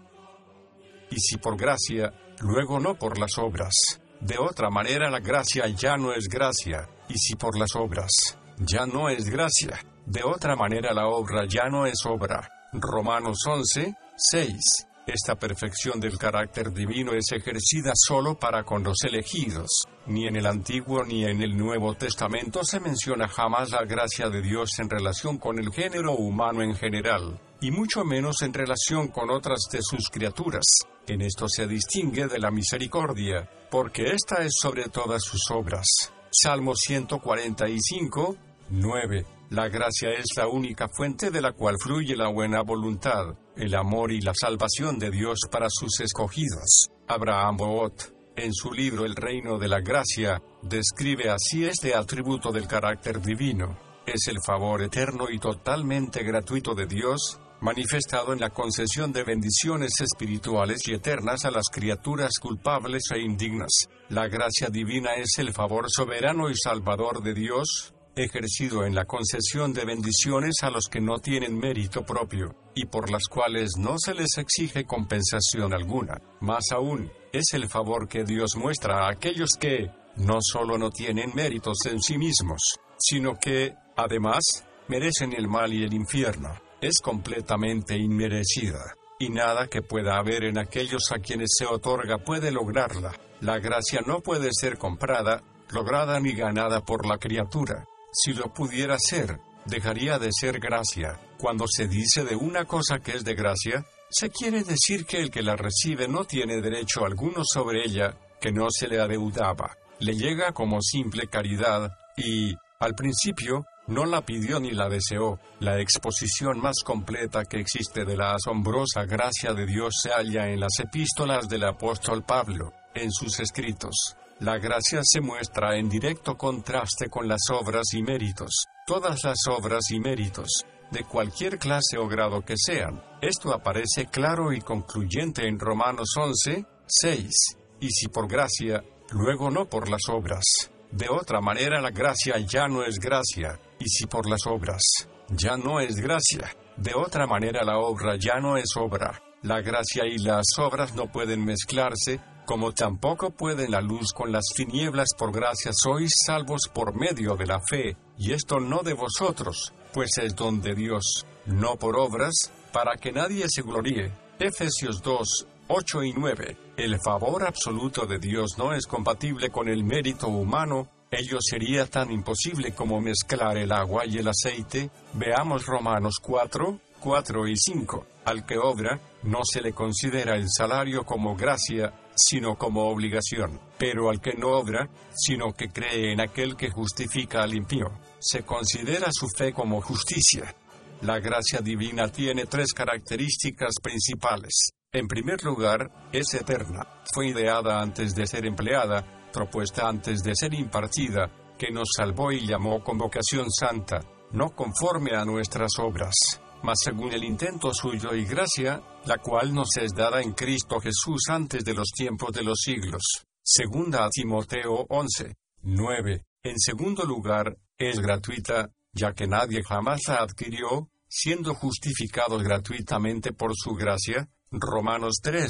Y si por gracia, luego no por las obras. De otra manera la gracia ya no es gracia, y si por las obras, ya no es gracia. De otra manera la obra ya no es obra. Romanos 11, 6. Esta perfección del carácter divino es ejercida solo para con los elegidos. Ni en el Antiguo ni en el Nuevo Testamento se menciona jamás la gracia de Dios en relación con el género humano en general, y mucho menos en relación con otras de sus criaturas. En esto se distingue de la misericordia, porque esta es sobre todas sus obras. Salmo 145, 9. La gracia es la única fuente de la cual fluye la buena voluntad, el amor y la salvación de Dios para sus escogidos. Abraham Boot, en su libro El reino de la gracia, describe así este atributo del carácter divino. Es el favor eterno y totalmente gratuito de Dios, manifestado en la concesión de bendiciones espirituales y eternas a las criaturas culpables e indignas. La gracia divina es el favor soberano y salvador de Dios, ejercido en la concesión de bendiciones a los que no tienen mérito propio, y por las cuales no se les exige compensación alguna. Más aún, es el favor que Dios muestra a aquellos que, no solo no tienen méritos en sí mismos, sino que, además, merecen el mal y el infierno. Es completamente inmerecida, y nada que pueda haber en aquellos a quienes se otorga puede lograrla. La gracia no puede ser comprada, lograda ni ganada por la criatura. Si lo pudiera ser, dejaría de ser gracia. Cuando se dice de una cosa que es de gracia, se quiere decir que el que la recibe no tiene derecho alguno sobre ella, que no se le adeudaba. Le llega como simple caridad, y, al principio, no la pidió ni la deseó. La exposición más completa que existe de la asombrosa gracia de Dios se halla en las epístolas del apóstol Pablo, en sus escritos. La gracia se muestra en directo contraste con las obras y méritos, todas las obras y méritos, de cualquier clase o grado que sean. Esto aparece claro y concluyente en Romanos 11, 6. Y si por gracia, luego no por las obras. De otra manera la gracia ya no es gracia, y si por las obras, ya no es gracia. De otra manera la obra ya no es obra. La gracia y las obras no pueden mezclarse, como tampoco pueden la luz con las tinieblas por gracia sois salvos por medio de la fe, y esto no de vosotros, pues es don de Dios, no por obras, para que nadie se gloríe. Efesios 2, 8 y 9. El favor absoluto de Dios no es compatible con el mérito humano, ello sería tan imposible como mezclar el agua y el aceite. Veamos Romanos 4, 4 y 5. Al que obra, no se le considera el salario como gracia, sino como obligación. Pero al que no obra, sino que cree en aquel que justifica al impío, se considera su fe como justicia. La gracia divina tiene tres características principales. En primer lugar, es eterna. Fue ideada antes de ser empleada, propuesta antes de ser impartida, que nos salvó y llamó con vocación santa, no conforme a nuestras obras mas según el intento suyo y gracia, la cual nos es dada en Cristo Jesús antes de los tiempos de los siglos. Segunda a Timoteo 11, 9. En segundo lugar, es gratuita, ya que nadie jamás la adquirió, siendo justificados gratuitamente por su gracia. Romanos 3,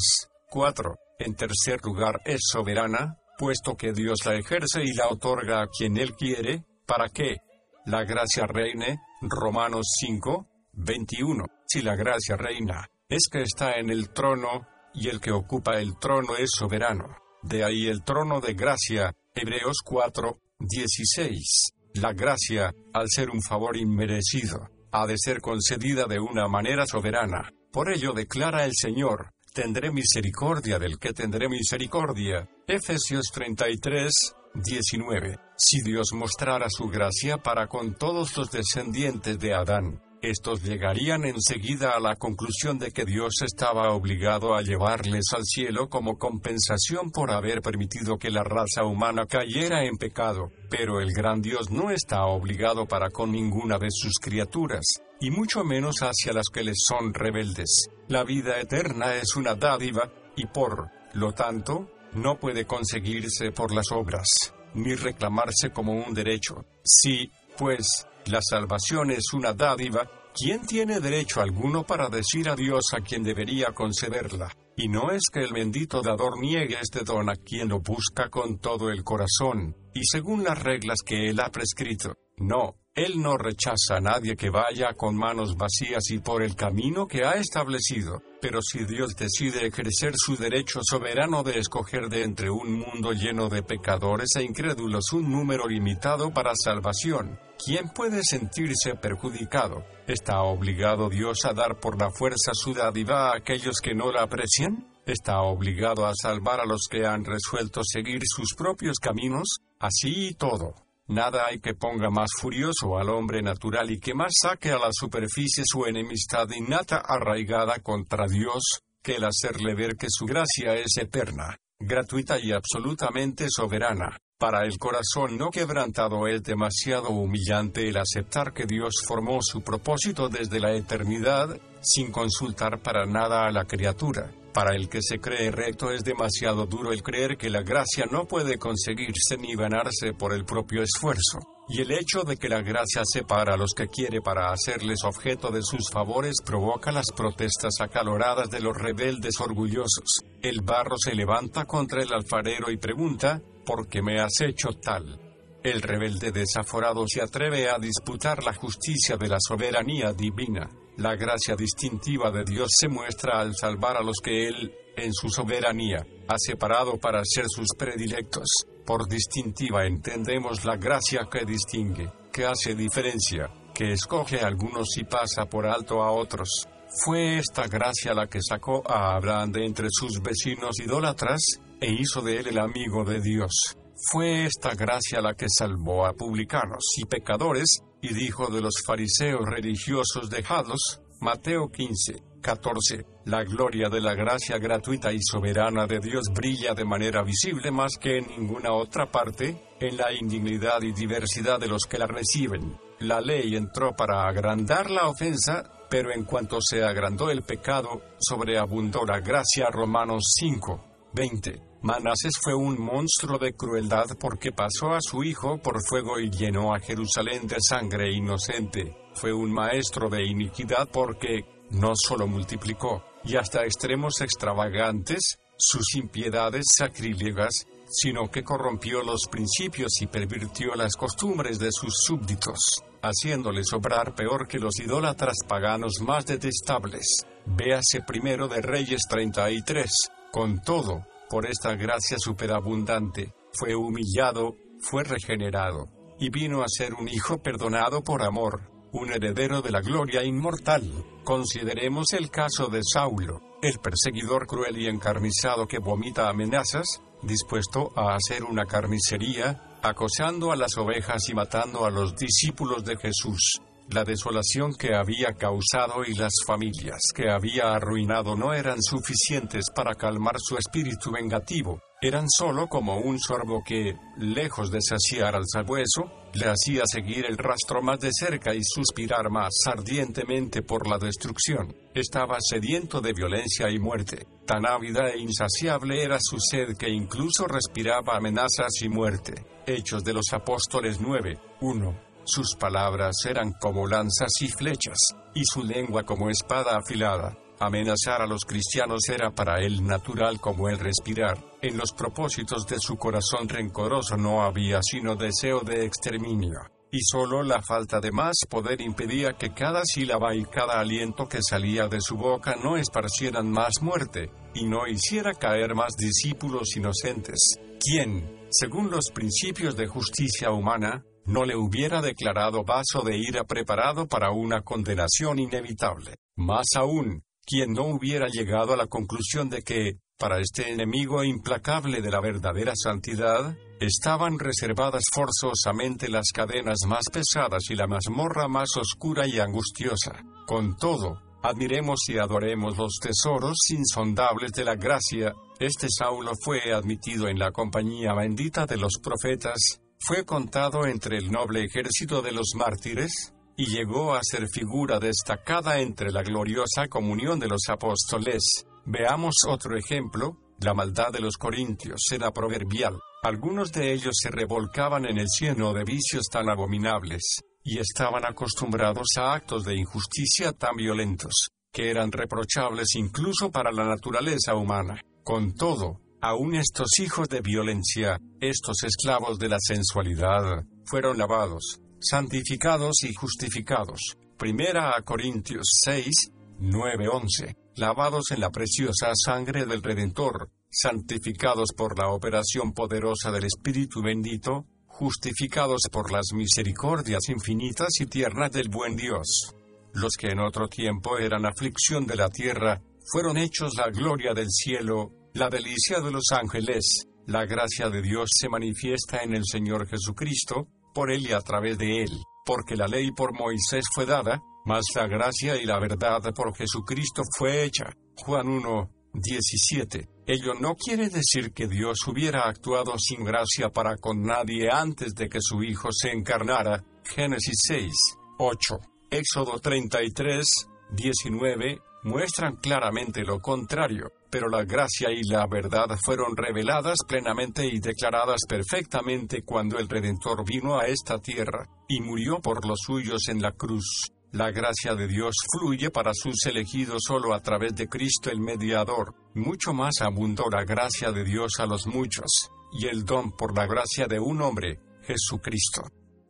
4. En tercer lugar, es soberana, puesto que Dios la ejerce y la otorga a quien Él quiere, para que la gracia reine. Romanos 5, 21. Si la gracia reina, es que está en el trono, y el que ocupa el trono es soberano. De ahí el trono de gracia, Hebreos 4, 16. La gracia, al ser un favor inmerecido, ha de ser concedida de una manera soberana. Por ello declara el Señor, tendré misericordia del que tendré misericordia. Efesios 33, 19. Si Dios mostrara su gracia para con todos los descendientes de Adán, estos llegarían enseguida a la conclusión de que Dios estaba obligado a llevarles al cielo como compensación por haber permitido que la raza humana cayera en pecado. Pero el gran Dios no está obligado para con ninguna de sus criaturas, y mucho menos hacia las que les son rebeldes. La vida eterna es una dádiva, y por lo tanto, no puede conseguirse por las obras, ni reclamarse como un derecho. Sí, pues, la salvación es una dádiva. ¿Quién tiene derecho alguno para decir a Dios a quien debería concederla? Y no es que el bendito dador niegue este don a quien lo busca con todo el corazón, y según las reglas que él ha prescrito. No, él no rechaza a nadie que vaya con manos vacías y por el camino que ha establecido, pero si Dios decide ejercer su derecho soberano de escoger de entre un mundo lleno de pecadores e incrédulos un número limitado para salvación, ¿quién puede sentirse perjudicado? ¿Está obligado Dios a dar por la fuerza su dádiva a aquellos que no la aprecian? ¿Está obligado a salvar a los que han resuelto seguir sus propios caminos? Así y todo. Nada hay que ponga más furioso al hombre natural y que más saque a la superficie su enemistad innata arraigada contra Dios, que el hacerle ver que su gracia es eterna, gratuita y absolutamente soberana. Para el corazón no quebrantado es demasiado humillante el aceptar que Dios formó su propósito desde la eternidad, sin consultar para nada a la criatura. Para el que se cree recto es demasiado duro el creer que la gracia no puede conseguirse ni ganarse por el propio esfuerzo. Y el hecho de que la gracia separa a los que quiere para hacerles objeto de sus favores provoca las protestas acaloradas de los rebeldes orgullosos. El barro se levanta contra el alfarero y pregunta, ¿por qué me has hecho tal? El rebelde desaforado se atreve a disputar la justicia de la soberanía divina. La gracia distintiva de Dios se muestra al salvar a los que Él, en su soberanía, ha separado para ser sus predilectos. Por distintiva entendemos la gracia que distingue, que hace diferencia, que escoge a algunos y pasa por alto a otros. Fue esta gracia la que sacó a Abraham de entre sus vecinos idólatras, e hizo de él el amigo de Dios. Fue esta gracia la que salvó a publicanos y pecadores, y dijo de los fariseos religiosos dejados, Mateo 15, 14, la gloria de la gracia gratuita y soberana de Dios brilla de manera visible más que en ninguna otra parte, en la indignidad y diversidad de los que la reciben. La ley entró para agrandar la ofensa, pero en cuanto se agrandó el pecado, sobreabundó la gracia. Romanos 5, 20. Manases fue un monstruo de crueldad porque pasó a su hijo por fuego y llenó a Jerusalén de sangre inocente. Fue un maestro de iniquidad porque no solo multiplicó, y hasta extremos extravagantes, sus impiedades sacrílegas, sino que corrompió los principios y pervirtió las costumbres de sus súbditos, haciéndoles obrar peor que los idólatras paganos más detestables. Véase primero de Reyes 33. Con todo, por esta gracia superabundante, fue humillado, fue regenerado, y vino a ser un hijo perdonado por amor, un heredero de la gloria inmortal. Consideremos el caso de Saulo, el perseguidor cruel y encarnizado que vomita amenazas, dispuesto a hacer una carnicería, acosando a las ovejas y matando a los discípulos de Jesús. La desolación que había causado y las familias que había arruinado no eran suficientes para calmar su espíritu vengativo, eran sólo como un sorbo que, lejos de saciar al sabueso, le hacía seguir el rastro más de cerca y suspirar más ardientemente por la destrucción. Estaba sediento de violencia y muerte. Tan ávida e insaciable era su sed que incluso respiraba amenazas y muerte. Hechos de los Apóstoles 9, 1. Sus palabras eran como lanzas y flechas, y su lengua como espada afilada. Amenazar a los cristianos era para él natural como el respirar. En los propósitos de su corazón rencoroso no había sino deseo de exterminio. Y solo la falta de más poder impedía que cada sílaba y cada aliento que salía de su boca no esparcieran más muerte, y no hiciera caer más discípulos inocentes. ¿Quién, según los principios de justicia humana, no le hubiera declarado vaso de ira preparado para una condenación inevitable. Más aún, quien no hubiera llegado a la conclusión de que, para este enemigo implacable de la verdadera santidad, estaban reservadas forzosamente las cadenas más pesadas y la mazmorra más oscura y angustiosa. Con todo, admiremos y adoremos los tesoros insondables de la gracia. Este Saulo fue admitido en la compañía bendita de los profetas, fue contado entre el noble ejército de los mártires, y llegó a ser figura destacada entre la gloriosa comunión de los apóstoles. Veamos otro ejemplo, la maldad de los corintios era proverbial. Algunos de ellos se revolcaban en el cieno de vicios tan abominables, y estaban acostumbrados a actos de injusticia tan violentos, que eran reprochables incluso para la naturaleza humana. Con todo, aun estos hijos de violencia, estos esclavos de la sensualidad, fueron lavados, santificados y justificados. Primera a Corintios 6, 9, 11. Lavados en la preciosa sangre del Redentor, santificados por la operación poderosa del Espíritu bendito, justificados por las misericordias infinitas y tiernas del buen Dios. Los que en otro tiempo eran aflicción de la tierra, fueron hechos la gloria del cielo, la delicia de los ángeles. La gracia de Dios se manifiesta en el Señor Jesucristo, por él y a través de él, porque la ley por Moisés fue dada, mas la gracia y la verdad por Jesucristo fue hecha. Juan 1, 17. Ello no quiere decir que Dios hubiera actuado sin gracia para con nadie antes de que su Hijo se encarnara. Génesis 6, 8. Éxodo 33, 19, muestran claramente lo contrario, pero la gracia y la verdad fueron reveladas plenamente y declaradas perfectamente cuando el Redentor vino a esta tierra, y murió por los suyos en la cruz. La gracia de Dios fluye para sus elegidos solo a través de Cristo el mediador. Mucho más abundó la gracia de Dios a los muchos, y el don por la gracia de un hombre, Jesucristo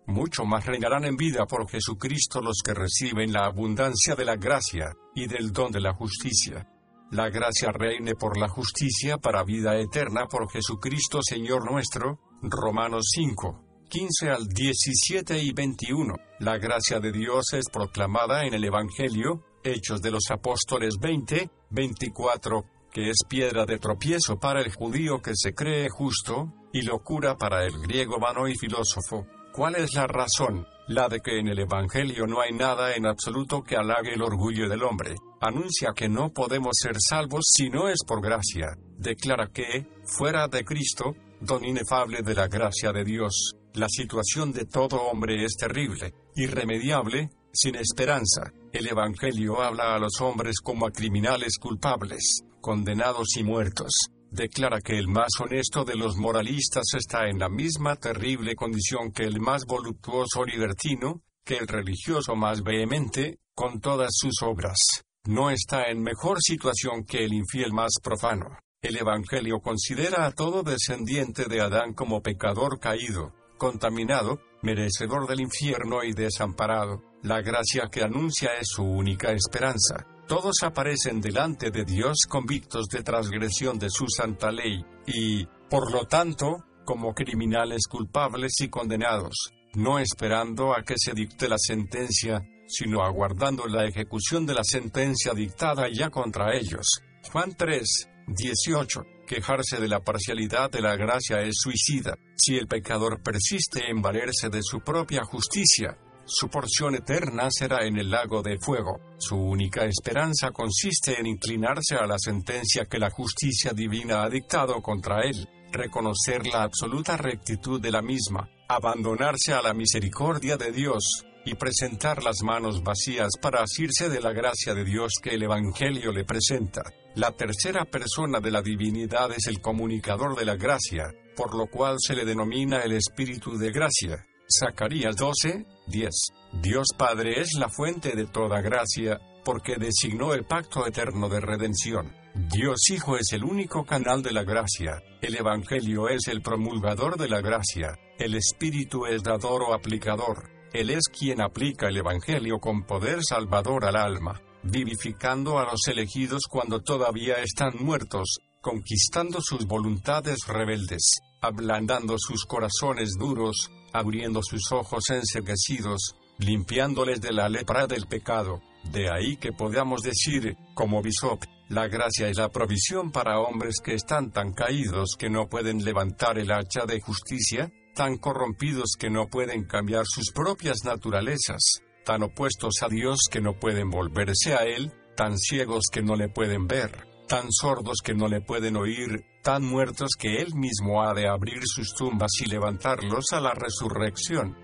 mucho más reinarán en vida por Jesucristo los que reciben la abundancia de la gracia y del don de la justicia. La gracia reine por la justicia para vida eterna por Jesucristo Señor nuestro. Romanos 5. 15 al 17 y 21. La gracia de Dios es proclamada en el Evangelio, Hechos de los Apóstoles 20, 24, que es piedra de tropiezo para el judío que se cree justo, y locura para el griego vano y filósofo. ¿Cuál es la razón? La de que en el Evangelio no hay nada en absoluto que halague el orgullo del hombre. Anuncia que no podemos ser salvos si no es por gracia. Declara que, fuera de Cristo, don inefable de la gracia de Dios, la situación de todo hombre es terrible, irremediable, sin esperanza. El Evangelio habla a los hombres como a criminales culpables, condenados y muertos declara que el más honesto de los moralistas está en la misma terrible condición que el más voluptuoso libertino, que el religioso más vehemente, con todas sus obras. No está en mejor situación que el infiel más profano. El Evangelio considera a todo descendiente de Adán como pecador caído, contaminado, merecedor del infierno y desamparado. La gracia que anuncia es su única esperanza todos aparecen delante de Dios convictos de transgresión de su santa ley, y, por lo tanto, como criminales culpables y condenados, no esperando a que se dicte la sentencia, sino aguardando la ejecución de la sentencia dictada ya contra ellos. Juan 3, 18. Quejarse de la parcialidad de la gracia es suicida. Si el pecador persiste en valerse de su propia justicia, su porción eterna será en el lago de fuego. Su única esperanza consiste en inclinarse a la sentencia que la justicia divina ha dictado contra él, reconocer la absoluta rectitud de la misma, abandonarse a la misericordia de Dios, y presentar las manos vacías para asirse de la gracia de Dios que el Evangelio le presenta. La tercera persona de la divinidad es el comunicador de la gracia, por lo cual se le denomina el Espíritu de gracia. Zacarías 12, 10. Dios Padre es la fuente de toda gracia, porque designó el pacto eterno de redención. Dios Hijo es el único canal de la gracia. El Evangelio es el promulgador de la gracia. El Espíritu es dador o aplicador. Él es quien aplica el Evangelio con poder salvador al alma, vivificando a los elegidos cuando todavía están muertos, conquistando sus voluntades rebeldes. ablandando sus corazones duros, abriendo sus ojos enseguecidos, limpiándoles de la lepra del pecado. De ahí que podamos decir, como Bishop, la gracia y la provisión para hombres que están tan caídos que no pueden levantar el hacha de justicia, tan corrompidos que no pueden cambiar sus propias naturalezas, tan opuestos a Dios que no pueden volverse a Él, tan ciegos que no le pueden ver, tan sordos que no le pueden oír, tan muertos que Él mismo ha de abrir sus tumbas y levantarlos a la resurrección.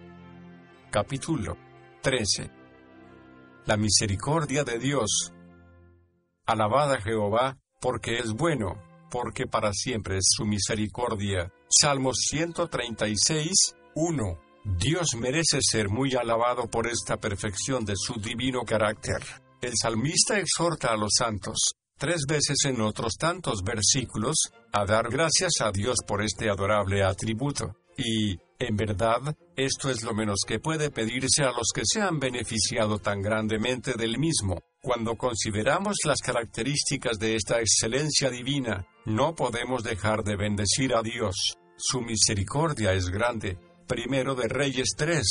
Capítulo 13. La misericordia de Dios. Alabada Jehová, porque es bueno, porque para siempre es su misericordia. Salmos 136, 1. Dios merece ser muy alabado por esta perfección de su divino carácter. El salmista exhorta a los santos, tres veces en otros tantos versículos, a dar gracias a Dios por este adorable atributo. Y, en verdad, esto es lo menos que puede pedirse a los que se han beneficiado tan grandemente del mismo. Cuando consideramos las características de esta excelencia divina, no podemos dejar de bendecir a Dios. Su misericordia es grande. Primero de Reyes 3,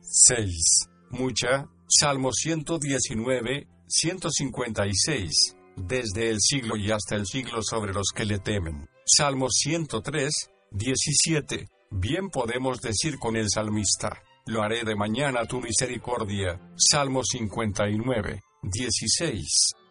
6. Mucha, Salmo 119, 156. Desde el siglo y hasta el siglo sobre los que le temen. Salmo 103, 17. Bien podemos decir con el salmista, lo haré de mañana tu misericordia. Salmo 59, 16.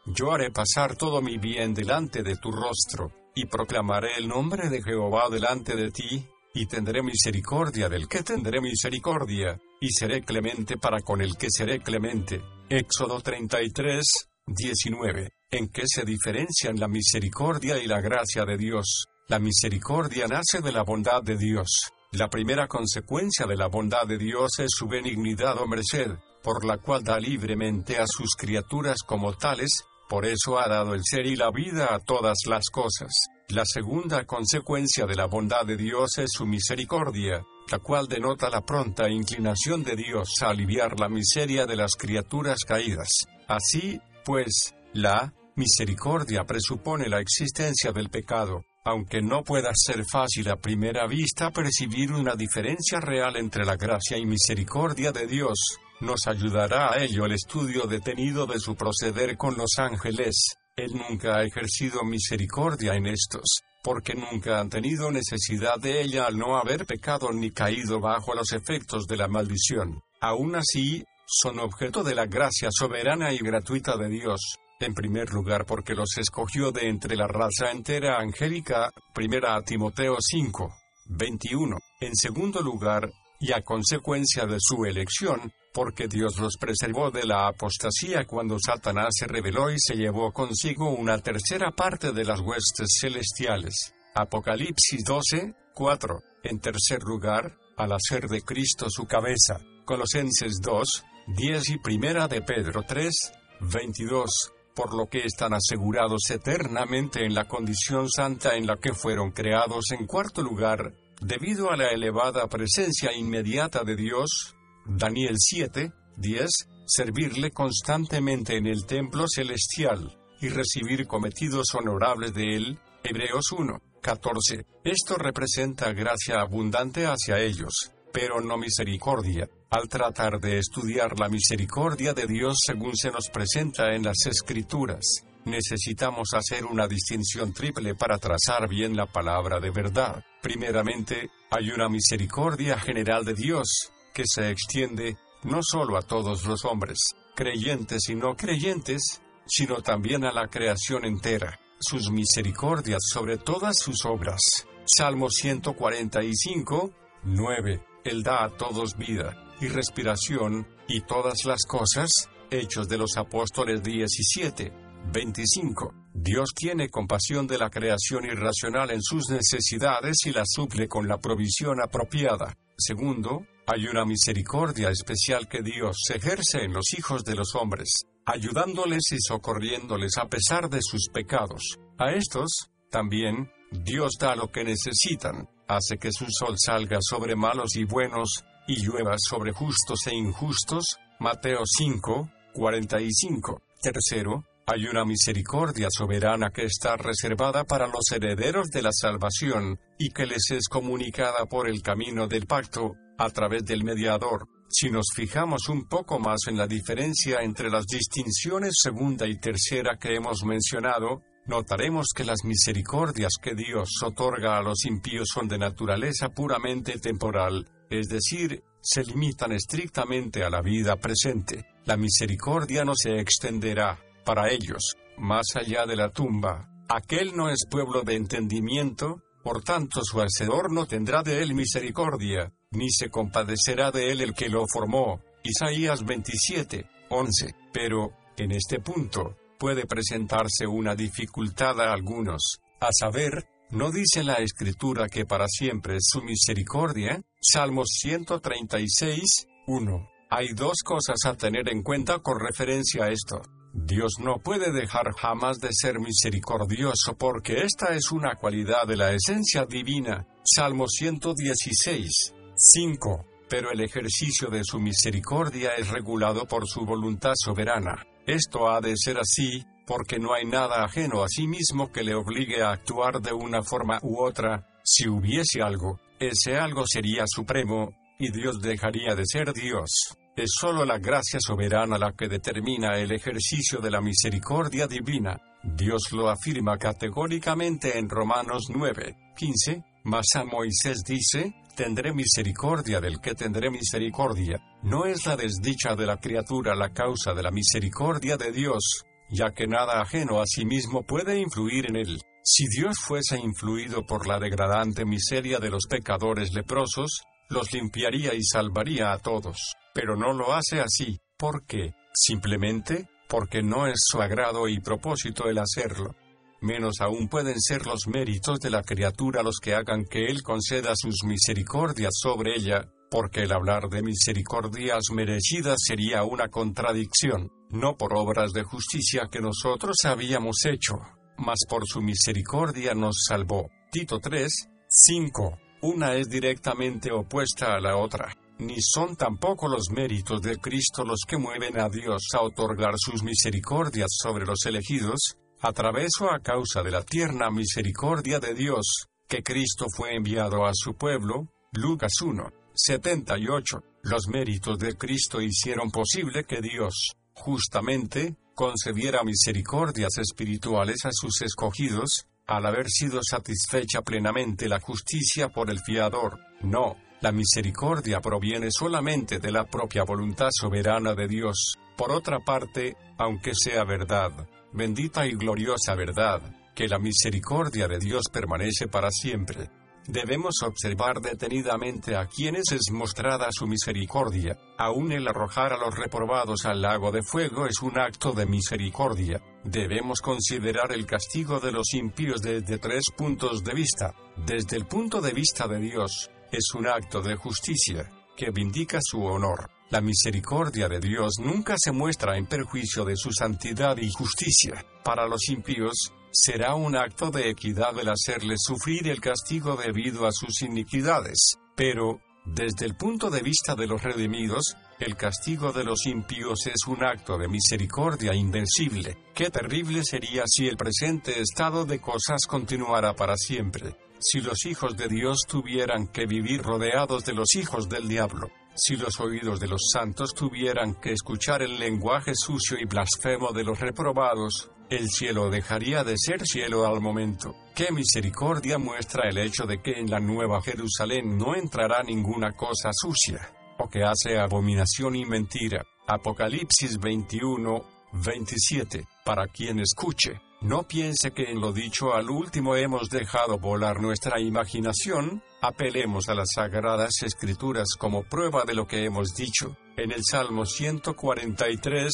Yo haré pasar todo mi bien delante de tu rostro, y proclamaré el nombre de Jehová delante de ti, y tendré misericordia del que tendré misericordia, y seré clemente para con el que seré clemente. Éxodo 33, 19. ¿En qué se diferencian la misericordia y la gracia de Dios? La misericordia nace de la bondad de Dios. La primera consecuencia de la bondad de Dios es su benignidad o merced, por la cual da libremente a sus criaturas como tales, por eso ha dado el ser y la vida a todas las cosas. La segunda consecuencia de la bondad de Dios es su misericordia, la cual denota la pronta inclinación de Dios a aliviar la miseria de las criaturas caídas. Así, pues, la misericordia presupone la existencia del pecado, aunque no pueda ser fácil a primera vista percibir una diferencia real entre la gracia y misericordia de Dios, nos ayudará a ello el estudio detenido de su proceder con los ángeles. Él nunca ha ejercido misericordia en estos, porque nunca han tenido necesidad de ella al no haber pecado ni caído bajo los efectos de la maldición. Aún así, son objeto de la gracia soberana y gratuita de Dios, en primer lugar porque los escogió de entre la raza entera angélica, primera a Timoteo 5, 21. En segundo lugar, y a consecuencia de su elección, porque Dios los preservó de la apostasía cuando Satanás se rebeló y se llevó consigo una tercera parte de las huestes celestiales. Apocalipsis 12, 4. En tercer lugar, al hacer de Cristo su cabeza. Colosenses 2, 10 y primera de Pedro 3, 22 por lo que están asegurados eternamente en la condición santa en la que fueron creados en cuarto lugar, debido a la elevada presencia inmediata de Dios. Daniel 7, 10, servirle constantemente en el templo celestial y recibir cometidos honorables de él. Hebreos 1, 14. Esto representa gracia abundante hacia ellos, pero no misericordia. Al tratar de estudiar la misericordia de Dios según se nos presenta en las Escrituras, necesitamos hacer una distinción triple para trazar bien la palabra de verdad. Primeramente, hay una misericordia general de Dios, que se extiende no solo a todos los hombres, creyentes y no creyentes, sino también a la creación entera, sus misericordias sobre todas sus obras. Salmo 145, 9. Él da a todos vida y respiración, y todas las cosas, Hechos de los Apóstoles 17, 25. Dios tiene compasión de la creación irracional en sus necesidades y la suple con la provisión apropiada. Segundo, hay una misericordia especial que Dios ejerce en los hijos de los hombres, ayudándoles y socorriéndoles a pesar de sus pecados. A estos, también, Dios da lo que necesitan, hace que su sol salga sobre malos y buenos, y llueva sobre justos e injustos. Mateo 5, 45. Tercero, Hay una misericordia soberana que está reservada para los herederos de la salvación, y que les es comunicada por el camino del pacto, a través del mediador. Si nos fijamos un poco más en la diferencia entre las distinciones segunda y tercera que hemos mencionado, notaremos que las misericordias que Dios otorga a los impíos son de naturaleza puramente temporal, es decir, se limitan estrictamente a la vida presente. La misericordia no se extenderá, para ellos, más allá de la tumba. Aquel no es pueblo de entendimiento, por tanto su hacedor no tendrá de él misericordia, ni se compadecerá de él el que lo formó. Isaías 27, 11. Pero, en este punto, puede presentarse una dificultad a algunos, a saber, ¿no dice la Escritura que para siempre es su misericordia? Salmos 136, 1. Hay dos cosas a tener en cuenta con referencia a esto. Dios no puede dejar jamás de ser misericordioso porque esta es una cualidad de la esencia divina. Salmo 116, 5. Pero el ejercicio de su misericordia es regulado por su voluntad soberana. Esto ha de ser así, porque no hay nada ajeno a sí mismo que le obligue a actuar de una forma u otra. Si hubiese algo, ese algo sería supremo, y Dios dejaría de ser Dios. Es sólo la gracia soberana la que determina el ejercicio de la misericordia divina. Dios lo afirma categóricamente en Romanos 9, 15, mas a Moisés dice, tendré misericordia del que tendré misericordia. No es la desdicha de la criatura la causa de la misericordia de Dios, ya que nada ajeno a sí mismo puede influir en él. Si Dios fuese influido por la degradante miseria de los pecadores leprosos, los limpiaría y salvaría a todos. Pero no lo hace así. ¿Por qué? Simplemente porque no es su agrado y propósito el hacerlo. Menos aún pueden ser los méritos de la criatura los que hagan que Él conceda sus misericordias sobre ella, porque el hablar de misericordias merecidas sería una contradicción, no por obras de justicia que nosotros habíamos hecho, mas por su misericordia nos salvó. Tito 3, 5. Una es directamente opuesta a la otra ni son tampoco los méritos de Cristo los que mueven a Dios a otorgar sus misericordias sobre los elegidos, a través o a causa de la tierna misericordia de Dios, que Cristo fue enviado a su pueblo, Lucas 1, 78. Los méritos de Cristo hicieron posible que Dios, justamente, concediera misericordias espirituales a sus escogidos, al haber sido satisfecha plenamente la justicia por el fiador. No, la misericordia proviene solamente de la propia voluntad soberana de Dios. Por otra parte, aunque sea verdad, bendita y gloriosa verdad, que la misericordia de Dios permanece para siempre, debemos observar detenidamente a quienes es mostrada su misericordia. Aún el arrojar a los reprobados al lago de fuego es un acto de misericordia. Debemos considerar el castigo de los impíos desde tres puntos de vista. Desde el punto de vista de Dios, es un acto de justicia, que vindica su honor. La misericordia de Dios nunca se muestra en perjuicio de su santidad y justicia. Para los impíos, será un acto de equidad el hacerles sufrir el castigo debido a sus iniquidades. Pero, desde el punto de vista de los redimidos, el castigo de los impíos es un acto de misericordia invencible. Qué terrible sería si el presente estado de cosas continuara para siempre si los hijos de Dios tuvieran que vivir rodeados de los hijos del diablo, si los oídos de los santos tuvieran que escuchar el lenguaje sucio y blasfemo de los reprobados, el cielo dejaría de ser cielo al momento. Qué misericordia muestra el hecho de que en la nueva Jerusalén no entrará ninguna cosa sucia, o que hace abominación y mentira. Apocalipsis 21, 27. Para quien escuche. No piense que en lo dicho al último hemos dejado volar nuestra imaginación, apelemos a las sagradas escrituras como prueba de lo que hemos dicho. En el Salmo 143,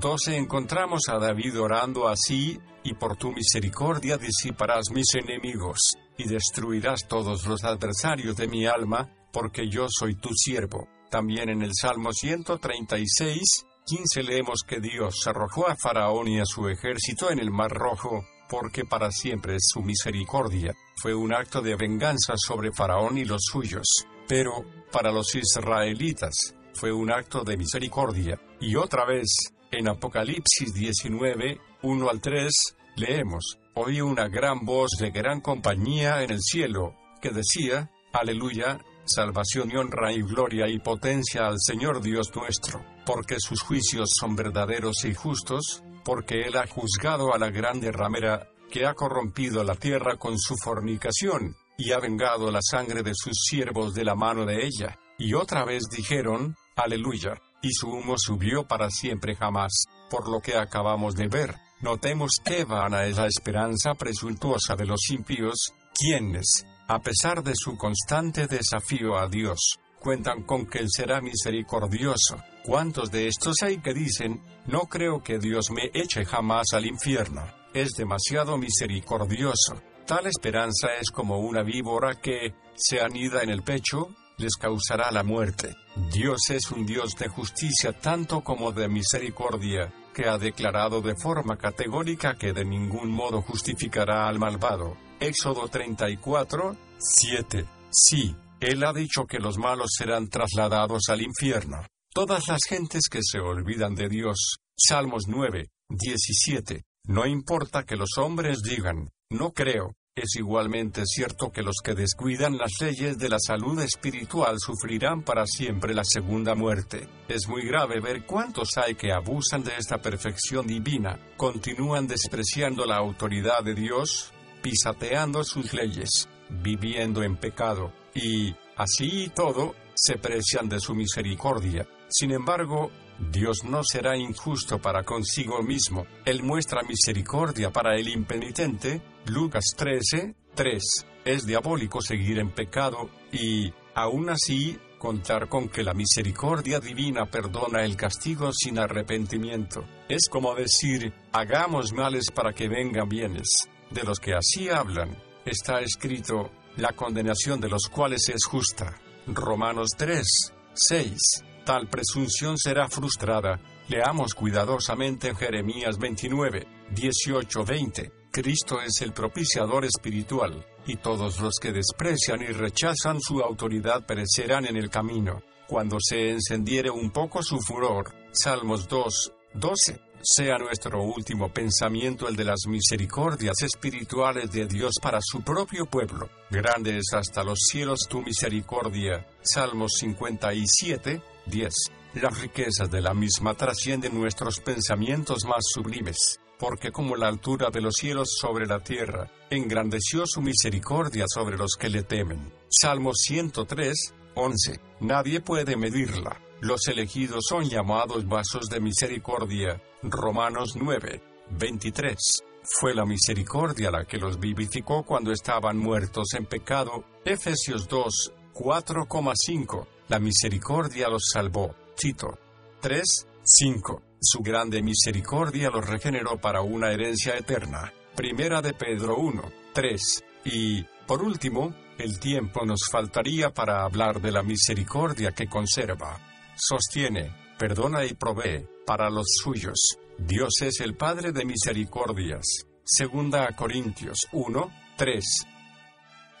12 encontramos a David orando así, y por tu misericordia disiparás mis enemigos, y destruirás todos los adversarios de mi alma, porque yo soy tu siervo. También en el Salmo 136, 15 leemos que Dios arrojó a Faraón y a su ejército en el Mar Rojo, porque para siempre es su misericordia. Fue un acto de venganza sobre Faraón y los suyos. Pero, para los israelitas, fue un acto de misericordia. Y otra vez, en Apocalipsis 19, 1 al 3, leemos, oí una gran voz de gran compañía en el cielo, que decía, Aleluya, salvación y honra y gloria y potencia al Señor Dios nuestro, porque sus juicios son verdaderos y justos, porque Él ha juzgado a la grande ramera, que ha corrompido la tierra con su fornicación, y ha vengado la sangre de sus siervos de la mano de ella. Y otra vez dijeron, Aleluya, y su humo subió para siempre jamás, por lo que acabamos de ver. Notemos que vana es la esperanza presuntuosa de los impíos, quienes, a pesar de su constante desafío a Dios, cuentan con que Él será misericordioso. ¿Cuántos de estos hay que dicen, no creo que Dios me eche jamás al infierno? Es demasiado misericordioso. Tal esperanza es como una víbora que, se anida en el pecho, les causará la muerte. Dios es un Dios de justicia tanto como de misericordia, que ha declarado de forma categórica que de ningún modo justificará al malvado. Éxodo 34, 7. Sí, Él ha dicho que los malos serán trasladados al infierno. Todas las gentes que se olvidan de Dios. Salmos 9, 17. No importa que los hombres digan, no creo, es igualmente cierto que los que descuidan las leyes de la salud espiritual sufrirán para siempre la segunda muerte. Es muy grave ver cuántos hay que abusan de esta perfección divina, continúan despreciando la autoridad de Dios, pisateando sus leyes, viviendo en pecado, y, así y todo, se precian de su misericordia. Sin embargo, Dios no será injusto para consigo mismo. Él muestra misericordia para el impenitente. Lucas 13, 3. Es diabólico seguir en pecado y, aún así, contar con que la misericordia divina perdona el castigo sin arrepentimiento. Es como decir, hagamos males para que vengan bienes. De los que así hablan, está escrito, la condenación de los cuales es justa. Romanos 3, 6. Tal presunción será frustrada. Leamos cuidadosamente en Jeremías 29, 18, 20. Cristo es el propiciador espiritual, y todos los que desprecian y rechazan su autoridad perecerán en el camino. Cuando se encendiere un poco su furor. Salmos 2, 12. Sea nuestro último pensamiento el de las misericordias espirituales de Dios para su propio pueblo. Grande es hasta los cielos tu misericordia. Salmos 57, 10. Las riquezas de la misma trascienden nuestros pensamientos más sublimes, porque como la altura de los cielos sobre la tierra, engrandeció su misericordia sobre los que le temen. Salmo 103, 11. Nadie puede medirla. Los elegidos son llamados vasos de misericordia. Romanos 9, 23. Fue la misericordia la que los vivificó cuando estaban muertos en pecado. Efesios 2, 4,5. La misericordia los salvó. Tito 3, 5. Su grande misericordia los regeneró para una herencia eterna. Primera de Pedro 1, 3. Y, por último, el tiempo nos faltaría para hablar de la misericordia que conserva, sostiene, perdona y provee para los suyos. Dios es el Padre de misericordias. Segunda a Corintios 1, 3.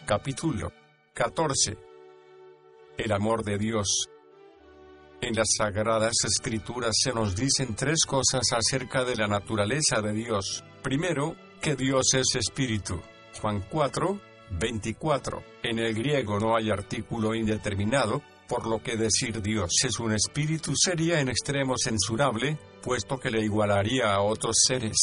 Capítulo 14 el amor de Dios. En las sagradas escrituras se nos dicen tres cosas acerca de la naturaleza de Dios. Primero, que Dios es espíritu. Juan 4, 24. En el griego no hay artículo indeterminado, por lo que decir Dios es un espíritu sería en extremo censurable, puesto que le igualaría a otros seres.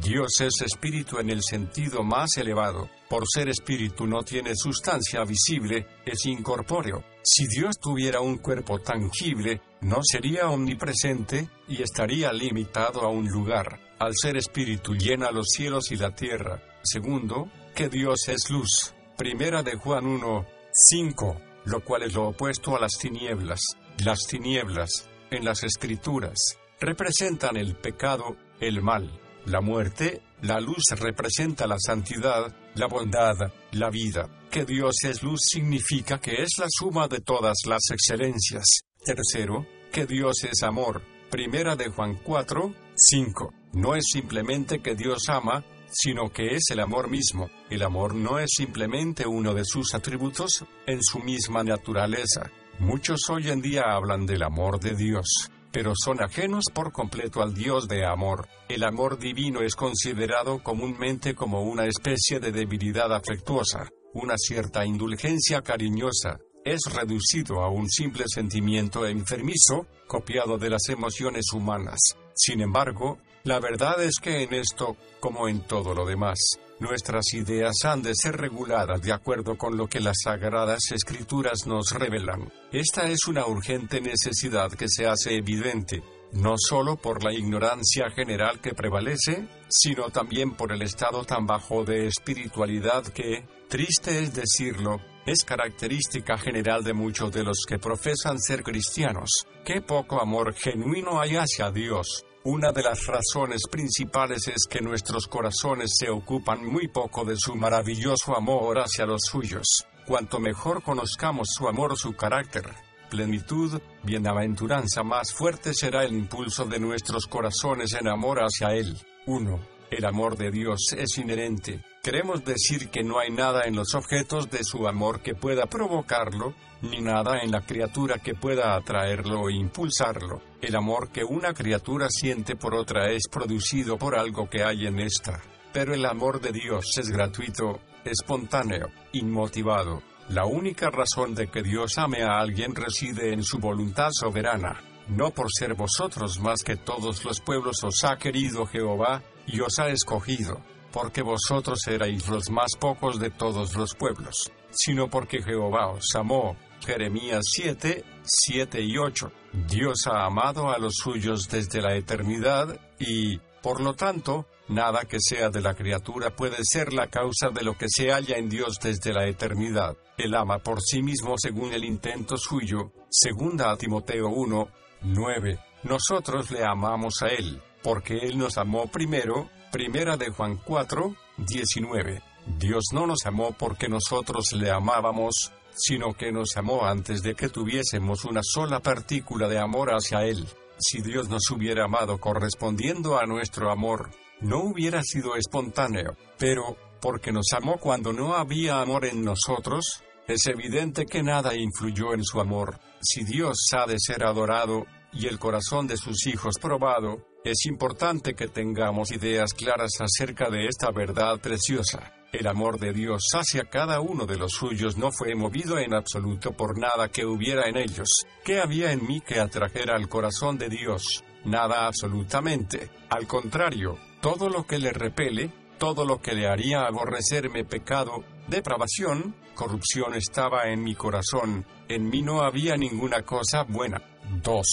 Dios es espíritu en el sentido más elevado. Por ser espíritu no tiene sustancia visible, es incorpóreo. Si Dios tuviera un cuerpo tangible, no sería omnipresente y estaría limitado a un lugar. Al ser espíritu llena los cielos y la tierra. Segundo, que Dios es luz. Primera de Juan 1, 5, lo cual es lo opuesto a las tinieblas. Las tinieblas, en las escrituras, representan el pecado, el mal la muerte, la luz representa la santidad, la bondad, la vida. Que Dios es luz significa que es la suma de todas las excelencias. Tercero, que Dios es amor. Primera de Juan 4, 5. No es simplemente que Dios ama, sino que es el amor mismo. El amor no es simplemente uno de sus atributos en su misma naturaleza. Muchos hoy en día hablan del amor de Dios pero son ajenos por completo al Dios de amor. El amor divino es considerado comúnmente como una especie de debilidad afectuosa, una cierta indulgencia cariñosa, es reducido a un simple sentimiento enfermizo, copiado de las emociones humanas. Sin embargo, la verdad es que en esto, como en todo lo demás, nuestras ideas han de ser reguladas de acuerdo con lo que las sagradas escrituras nos revelan. Esta es una urgente necesidad que se hace evidente, no solo por la ignorancia general que prevalece, sino también por el estado tan bajo de espiritualidad que, triste es decirlo, es característica general de muchos de los que profesan ser cristianos. Qué poco amor genuino hay hacia Dios, una de las razones principales es que nuestros corazones se ocupan muy poco de su maravilloso amor hacia los suyos. Cuanto mejor conozcamos su amor, su carácter, plenitud, bienaventuranza, más fuerte será el impulso de nuestros corazones en amor hacia Él. 1. El amor de Dios es inherente. Queremos decir que no hay nada en los objetos de su amor que pueda provocarlo, ni nada en la criatura que pueda atraerlo o impulsarlo. El amor que una criatura siente por otra es producido por algo que hay en esta. Pero el amor de Dios es gratuito, espontáneo, inmotivado. La única razón de que Dios ame a alguien reside en su voluntad soberana. No por ser vosotros más que todos los pueblos os ha querido Jehová, y os ha escogido, porque vosotros erais los más pocos de todos los pueblos, sino porque Jehová os amó Jeremías 7, 7 y 8. Dios ha amado a los suyos desde la eternidad y, por lo tanto, nada que sea de la criatura puede ser la causa de lo que se halla en Dios desde la eternidad. Él ama por sí mismo según el intento suyo. Segunda Timoteo 1, 9. Nosotros le amamos a Él, porque Él nos amó primero. Primera de Juan 4, 19. Dios no nos amó porque nosotros le amábamos, sino que nos amó antes de que tuviésemos una sola partícula de amor hacia Él. Si Dios nos hubiera amado correspondiendo a nuestro amor, no hubiera sido espontáneo, pero, porque nos amó cuando no había amor en nosotros, es evidente que nada influyó en su amor. Si Dios ha de ser adorado, y el corazón de sus hijos probado, es importante que tengamos ideas claras acerca de esta verdad preciosa. El amor de Dios hacia cada uno de los suyos no fue movido en absoluto por nada que hubiera en ellos. ¿Qué había en mí que atrajera al corazón de Dios? Nada absolutamente. Al contrario, todo lo que le repele, todo lo que le haría aborrecerme pecado, depravación, corrupción estaba en mi corazón, en mí no había ninguna cosa buena. 2.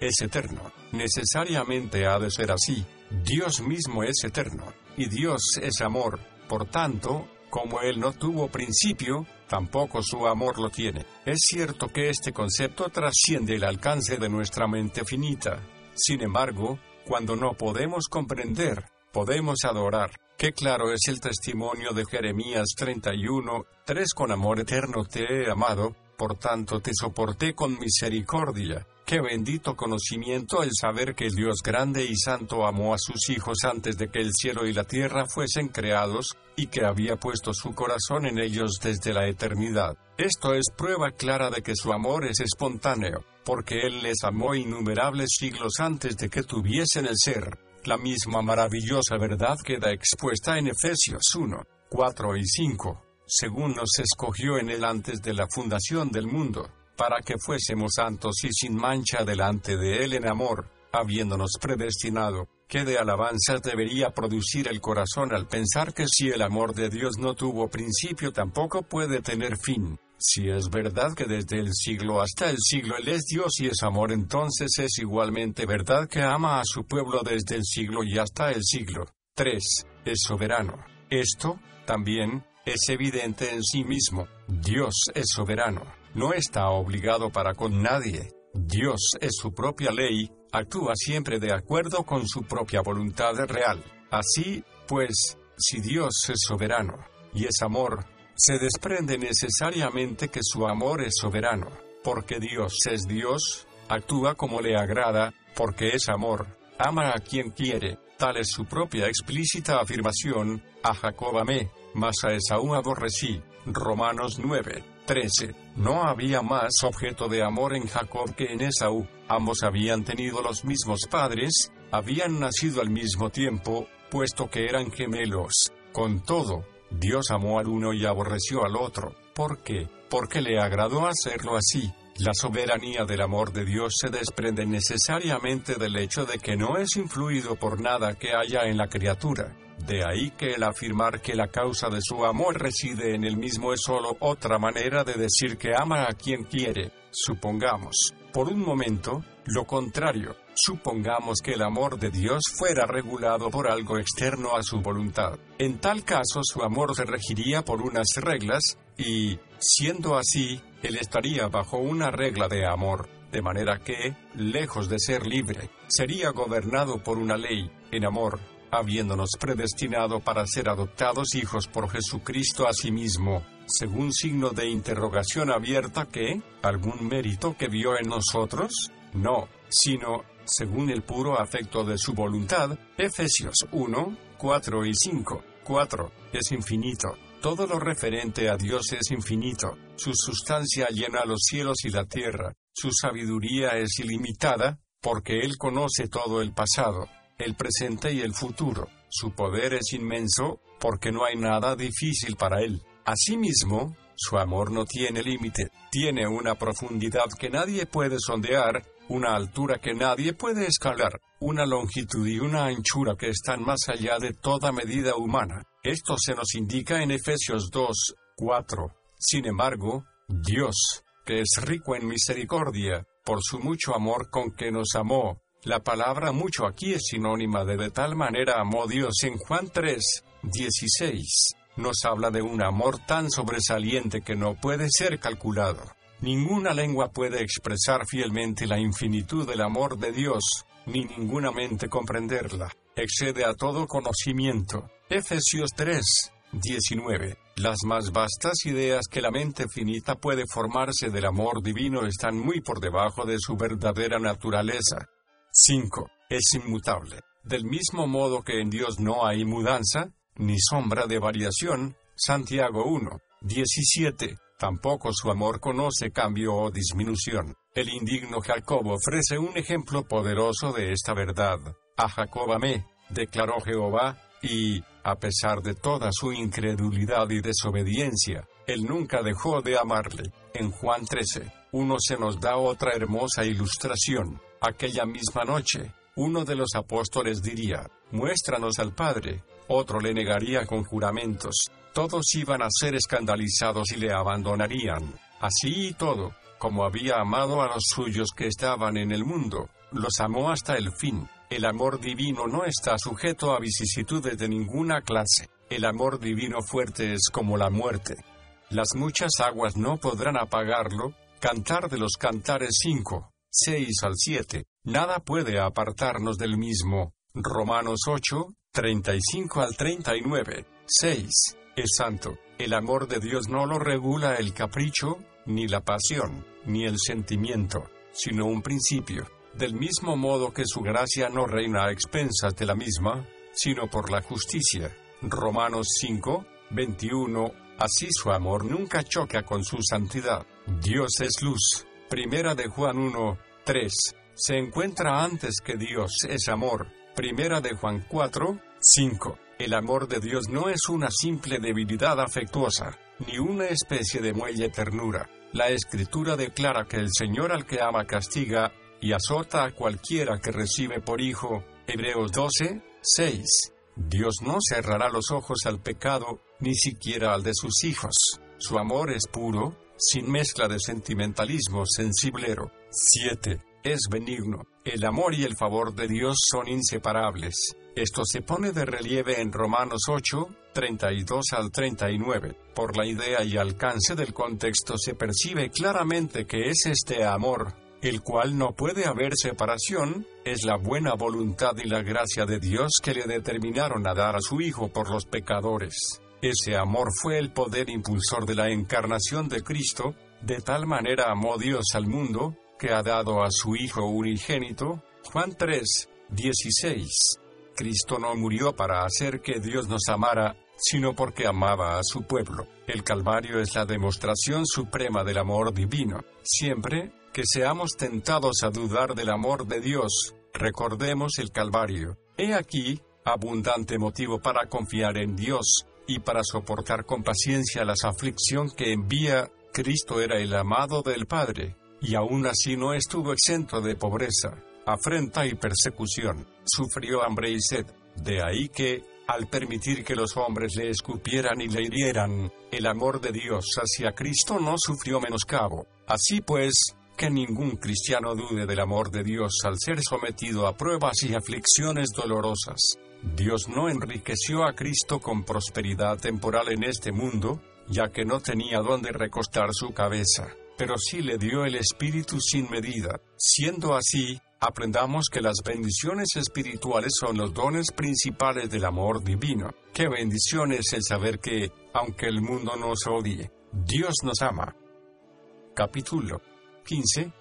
Es eterno. Necesariamente ha de ser así. Dios mismo es eterno. Y Dios es amor. Por tanto, como Él no tuvo principio, tampoco su amor lo tiene. Es cierto que este concepto trasciende el alcance de nuestra mente finita. Sin embargo, cuando no podemos comprender, podemos adorar. Qué claro es el testimonio de Jeremías 31, 3 con amor eterno te he amado, por tanto te soporté con misericordia. Qué bendito conocimiento el saber que el Dios grande y santo amó a sus hijos antes de que el cielo y la tierra fuesen creados, y que había puesto su corazón en ellos desde la eternidad. Esto es prueba clara de que su amor es espontáneo, porque Él les amó innumerables siglos antes de que tuviesen el ser. La misma maravillosa verdad queda expuesta en Efesios 1, 4 y 5, según nos escogió en Él antes de la fundación del mundo para que fuésemos santos y sin mancha delante de Él en amor, habiéndonos predestinado, que de alabanzas debería producir el corazón al pensar que si el amor de Dios no tuvo principio tampoco puede tener fin. Si es verdad que desde el siglo hasta el siglo Él es Dios y es amor, entonces es igualmente verdad que ama a su pueblo desde el siglo y hasta el siglo. 3. Es soberano. Esto, también, es evidente en sí mismo. Dios es soberano no está obligado para con nadie. Dios es su propia ley, actúa siempre de acuerdo con su propia voluntad real. Así, pues, si Dios es soberano y es amor, se desprende necesariamente que su amor es soberano, porque Dios es Dios, actúa como le agrada, porque es amor, ama a quien quiere, tal es su propia explícita afirmación, a Jacob amé, mas a Esaú aborrecí. Romanos 9. 13. No había más objeto de amor en Jacob que en Esaú. Ambos habían tenido los mismos padres, habían nacido al mismo tiempo, puesto que eran gemelos. Con todo, Dios amó al uno y aborreció al otro. ¿Por qué? Porque le agradó hacerlo así. La soberanía del amor de Dios se desprende necesariamente del hecho de que no es influido por nada que haya en la criatura. De ahí que el afirmar que la causa de su amor reside en él mismo es solo otra manera de decir que ama a quien quiere. Supongamos, por un momento, lo contrario. Supongamos que el amor de Dios fuera regulado por algo externo a su voluntad. En tal caso su amor se regiría por unas reglas, y, siendo así, él estaría bajo una regla de amor, de manera que, lejos de ser libre, sería gobernado por una ley, en amor, habiéndonos predestinado para ser adoptados hijos por Jesucristo a sí mismo, según signo de interrogación abierta que, ¿algún mérito que vio en nosotros? No, sino, según el puro afecto de su voluntad, Efesios 1, 4 y 5. 4. Es infinito. Todo lo referente a Dios es infinito. Su sustancia llena los cielos y la tierra. Su sabiduría es ilimitada, porque Él conoce todo el pasado, el presente y el futuro. Su poder es inmenso, porque no hay nada difícil para Él. Asimismo, su amor no tiene límite, tiene una profundidad que nadie puede sondear, una altura que nadie puede escalar, una longitud y una anchura que están más allá de toda medida humana. Esto se nos indica en Efesios 2, 4. Sin embargo, Dios, que es rico en misericordia, por su mucho amor con que nos amó, la palabra mucho aquí es sinónima de de tal manera amó Dios en Juan 3, 16. Nos habla de un amor tan sobresaliente que no puede ser calculado. Ninguna lengua puede expresar fielmente la infinitud del amor de Dios, ni ninguna mente comprenderla. Excede a todo conocimiento. Efesios 3, 19. Las más vastas ideas que la mente finita puede formarse del amor divino están muy por debajo de su verdadera naturaleza. 5. Es inmutable. Del mismo modo que en Dios no hay mudanza, ni sombra de variación, Santiago 1, 17. Tampoco su amor conoce cambio o disminución. El indigno Jacob ofrece un ejemplo poderoso de esta verdad. A Jacob amé, declaró Jehová, y, a pesar de toda su incredulidad y desobediencia, él nunca dejó de amarle. En Juan 13, uno se nos da otra hermosa ilustración. Aquella misma noche, uno de los apóstoles diría, muéstranos al Padre, otro le negaría con juramentos, todos iban a ser escandalizados y le abandonarían. Así y todo, como había amado a los suyos que estaban en el mundo, los amó hasta el fin. El amor divino no está sujeto a vicisitudes de ninguna clase. El amor divino fuerte es como la muerte. Las muchas aguas no podrán apagarlo. Cantar de los Cantares 5, 6 al 7. Nada puede apartarnos del mismo. Romanos 8, 35 al 39. 6 es santo. El amor de Dios no lo regula el capricho, ni la pasión, ni el sentimiento, sino un principio. Del mismo modo que su gracia no reina a expensas de la misma, sino por la justicia. Romanos 5, 21. Así su amor nunca choca con su santidad. Dios es luz. Primera de Juan 1, 3. Se encuentra antes que Dios es amor. Primera de Juan 4, 5. El amor de Dios no es una simple debilidad afectuosa, ni una especie de muelle ternura. La escritura declara que el Señor al que ama castiga y azota a cualquiera que recibe por hijo. Hebreos 12, 6. Dios no cerrará los ojos al pecado, ni siquiera al de sus hijos. Su amor es puro, sin mezcla de sentimentalismo sensiblero. 7. Es benigno. El amor y el favor de Dios son inseparables. Esto se pone de relieve en Romanos 8, 32 al 39. Por la idea y alcance del contexto se percibe claramente que es este amor, el cual no puede haber separación, es la buena voluntad y la gracia de Dios que le determinaron a dar a su Hijo por los pecadores. Ese amor fue el poder impulsor de la encarnación de Cristo, de tal manera amó Dios al mundo, que ha dado a su Hijo unigénito. Juan 3, 16. Cristo no murió para hacer que Dios nos amara, sino porque amaba a su pueblo. El Calvario es la demostración suprema del amor divino. Siempre que seamos tentados a dudar del amor de Dios, recordemos el Calvario. He aquí, abundante motivo para confiar en Dios, y para soportar con paciencia la aflicción que envía, Cristo era el amado del Padre, y aún así no estuvo exento de pobreza, afrenta y persecución, sufrió hambre y sed, de ahí que, al permitir que los hombres le escupieran y le hirieran, el amor de Dios hacia Cristo no sufrió menoscabo. Así pues, que ningún cristiano dude del amor de Dios al ser sometido a pruebas y aflicciones dolorosas. Dios no enriqueció a Cristo con prosperidad temporal en este mundo, ya que no tenía dónde recostar su cabeza, pero sí le dio el Espíritu sin medida. Siendo así, aprendamos que las bendiciones espirituales son los dones principales del amor divino. Qué bendición es el saber que, aunque el mundo nos odie, Dios nos ama. Capítulo 15.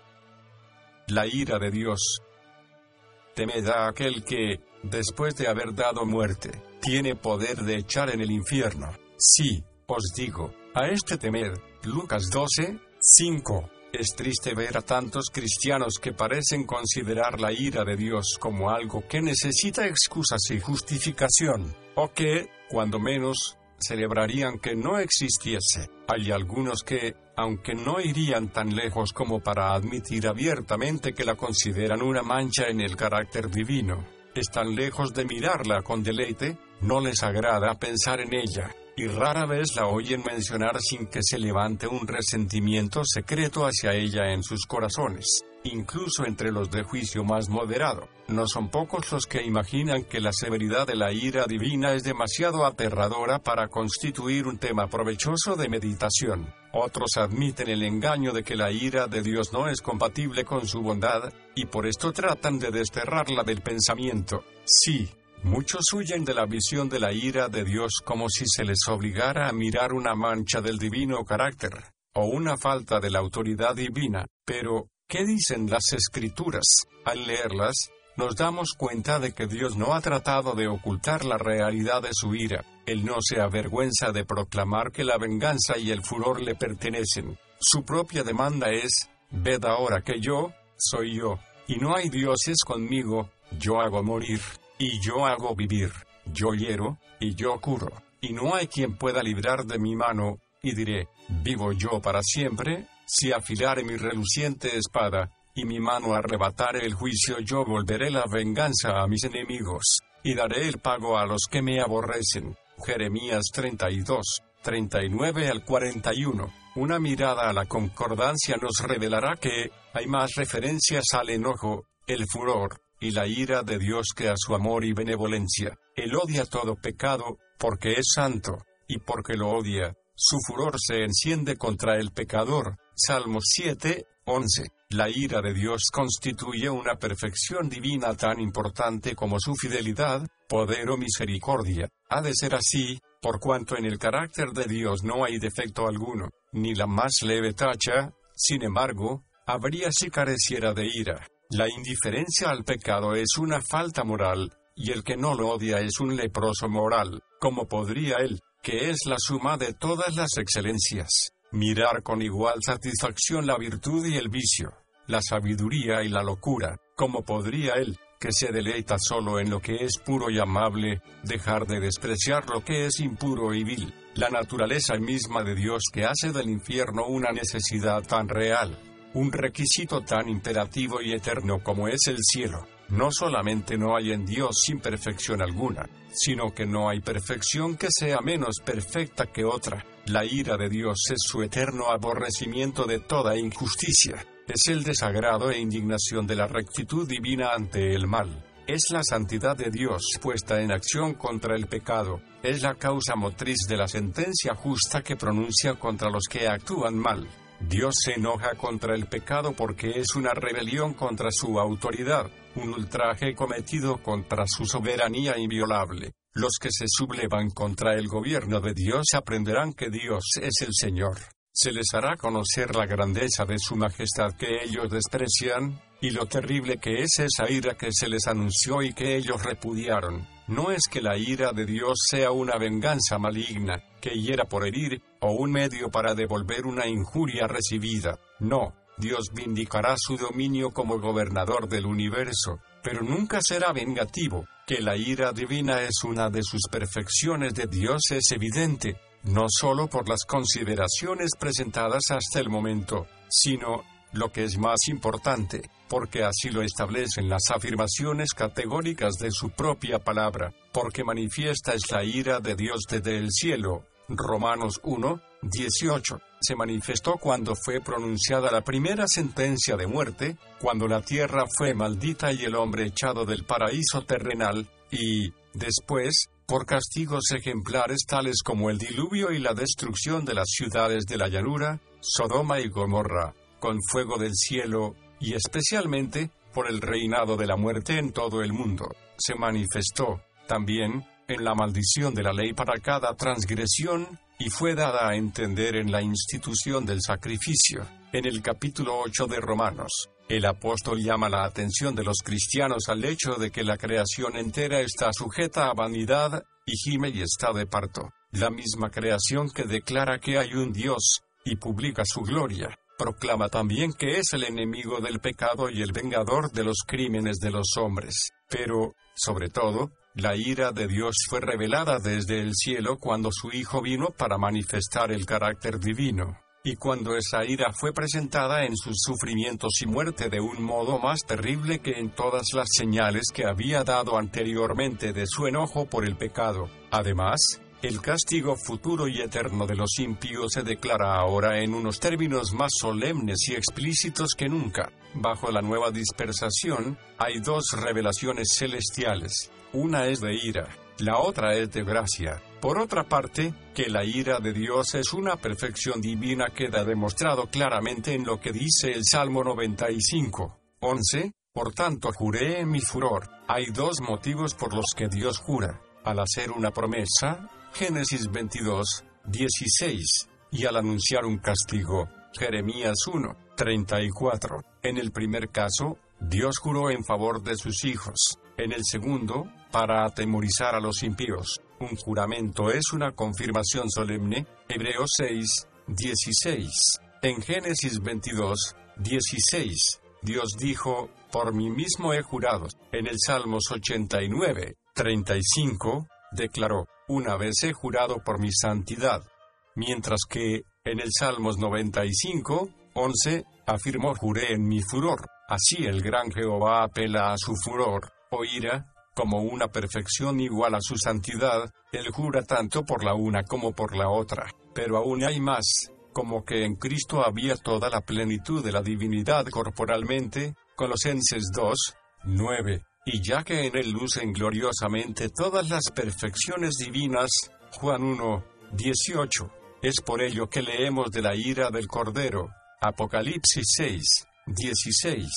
La ira de Dios. Temed a aquel que, después de haber dado muerte, tiene poder de echar en el infierno. Sí, os digo, a este temed. Lucas 12, 5. Es triste ver a tantos cristianos que parecen considerar la ira de Dios como algo que necesita excusas y justificación, o que, cuando menos, celebrarían que no existiese. Hay algunos que, aunque no irían tan lejos como para admitir abiertamente que la consideran una mancha en el carácter divino, están lejos de mirarla con deleite, no les agrada pensar en ella, y rara vez la oyen mencionar sin que se levante un resentimiento secreto hacia ella en sus corazones, incluso entre los de juicio más moderado. No son pocos los que imaginan que la severidad de la ira divina es demasiado aterradora para constituir un tema provechoso de meditación. Otros admiten el engaño de que la ira de Dios no es compatible con su bondad, y por esto tratan de desterrarla del pensamiento. Sí, muchos huyen de la visión de la ira de Dios como si se les obligara a mirar una mancha del divino carácter, o una falta de la autoridad divina. Pero, ¿qué dicen las escrituras? Al leerlas, nos damos cuenta de que Dios no ha tratado de ocultar la realidad de su ira. Él no se avergüenza de proclamar que la venganza y el furor le pertenecen. Su propia demanda es, ved ahora que yo, soy yo, y no hay dioses conmigo, yo hago morir, y yo hago vivir, yo hiero, y yo curo, y no hay quien pueda librar de mi mano, y diré, vivo yo para siempre, si afilare mi reluciente espada, y mi mano arrebatare el juicio, yo volveré la venganza a mis enemigos, y daré el pago a los que me aborrecen. Jeremías 32, 39 al 41. Una mirada a la concordancia nos revelará que hay más referencias al enojo, el furor, y la ira de Dios que a su amor y benevolencia. Él odia todo pecado, porque es santo, y porque lo odia, su furor se enciende contra el pecador. Salmos 7, 11. La ira de Dios constituye una perfección divina tan importante como su fidelidad, poder o misericordia. Ha de ser así, por cuanto en el carácter de Dios no hay defecto alguno, ni la más leve tacha, sin embargo, habría si careciera de ira. La indiferencia al pecado es una falta moral, y el que no lo odia es un leproso moral, como podría él, que es la suma de todas las excelencias, mirar con igual satisfacción la virtud y el vicio, la sabiduría y la locura, como podría él, que se deleita solo en lo que es puro y amable, dejar de despreciar lo que es impuro y vil, la naturaleza misma de Dios que hace del infierno una necesidad tan real, un requisito tan imperativo y eterno como es el cielo. No solamente no hay en Dios imperfección alguna, sino que no hay perfección que sea menos perfecta que otra. La ira de Dios es su eterno aborrecimiento de toda injusticia, es el desagrado e indignación de la rectitud divina ante el mal. Es la santidad de Dios puesta en acción contra el pecado, es la causa motriz de la sentencia justa que pronuncia contra los que actúan mal. Dios se enoja contra el pecado porque es una rebelión contra su autoridad, un ultraje cometido contra su soberanía inviolable. Los que se sublevan contra el gobierno de Dios aprenderán que Dios es el Señor. Se les hará conocer la grandeza de su majestad que ellos desprecian, y lo terrible que es esa ira que se les anunció y que ellos repudiaron. no es que la ira de Dios sea una venganza maligna, que hiera por herir, o un medio para devolver una injuria recibida. No, Dios vindicará su dominio como gobernador del universo, pero nunca será vengativo. Que la ira divina es una de sus perfecciones de Dios es evidente, no solo por las consideraciones presentadas hasta el momento, sino, lo que es más importante, porque así lo establecen las afirmaciones categóricas de su propia palabra, porque manifiesta es la ira de Dios desde el cielo. Romanos 1, 18. Se manifestó cuando fue pronunciada la primera sentencia de muerte, cuando la tierra fue maldita y el hombre echado del paraíso terrenal, y, después, por castigos ejemplares tales como el diluvio y la destrucción de las ciudades de la llanura, Sodoma y Gomorra, con fuego del cielo, y especialmente por el reinado de la muerte en todo el mundo. Se manifestó, también, en la maldición de la ley para cada transgresión, y fue dada a entender en la institución del sacrificio. En el capítulo 8 de Romanos, el apóstol llama la atención de los cristianos al hecho de que la creación entera está sujeta a vanidad, y gime y está de parto. La misma creación que declara que hay un Dios, y publica su gloria, proclama también que es el enemigo del pecado y el vengador de los crímenes de los hombres. Pero, sobre todo, la ira de Dios fue revelada desde el cielo cuando su Hijo vino para manifestar el carácter divino y cuando esa ira fue presentada en sus sufrimientos y muerte de un modo más terrible que en todas las señales que había dado anteriormente de su enojo por el pecado. Además, el castigo futuro y eterno de los impíos se declara ahora en unos términos más solemnes y explícitos que nunca. Bajo la nueva dispersación, hay dos revelaciones celestiales. Una es de ira, la otra es de gracia. Por otra parte, que la ira de Dios es una perfección divina queda demostrado claramente en lo que dice el Salmo 95, 11, por tanto juré en mi furor. Hay dos motivos por los que Dios jura. Al hacer una promesa, Génesis 22, 16, y al anunciar un castigo, Jeremías 1, 34. En el primer caso, Dios juró en favor de sus hijos. En el segundo, para atemorizar a los impíos. Un juramento es una confirmación solemne. Hebreos 6, 16. En Génesis 22, 16, Dios dijo, por mí mismo he jurado. En el Salmos 89, 35, declaró, una vez he jurado por mi santidad. Mientras que, en el Salmos 95, 11, afirmó juré en mi furor. Así el gran Jehová apela a su furor, o ira, como una perfección igual a su santidad, él jura tanto por la una como por la otra. Pero aún hay más, como que en Cristo había toda la plenitud de la divinidad corporalmente, Colosenses 2, 9, y ya que en él lucen gloriosamente todas las perfecciones divinas, Juan 1, 18, es por ello que leemos de la ira del Cordero, Apocalipsis 6, 16.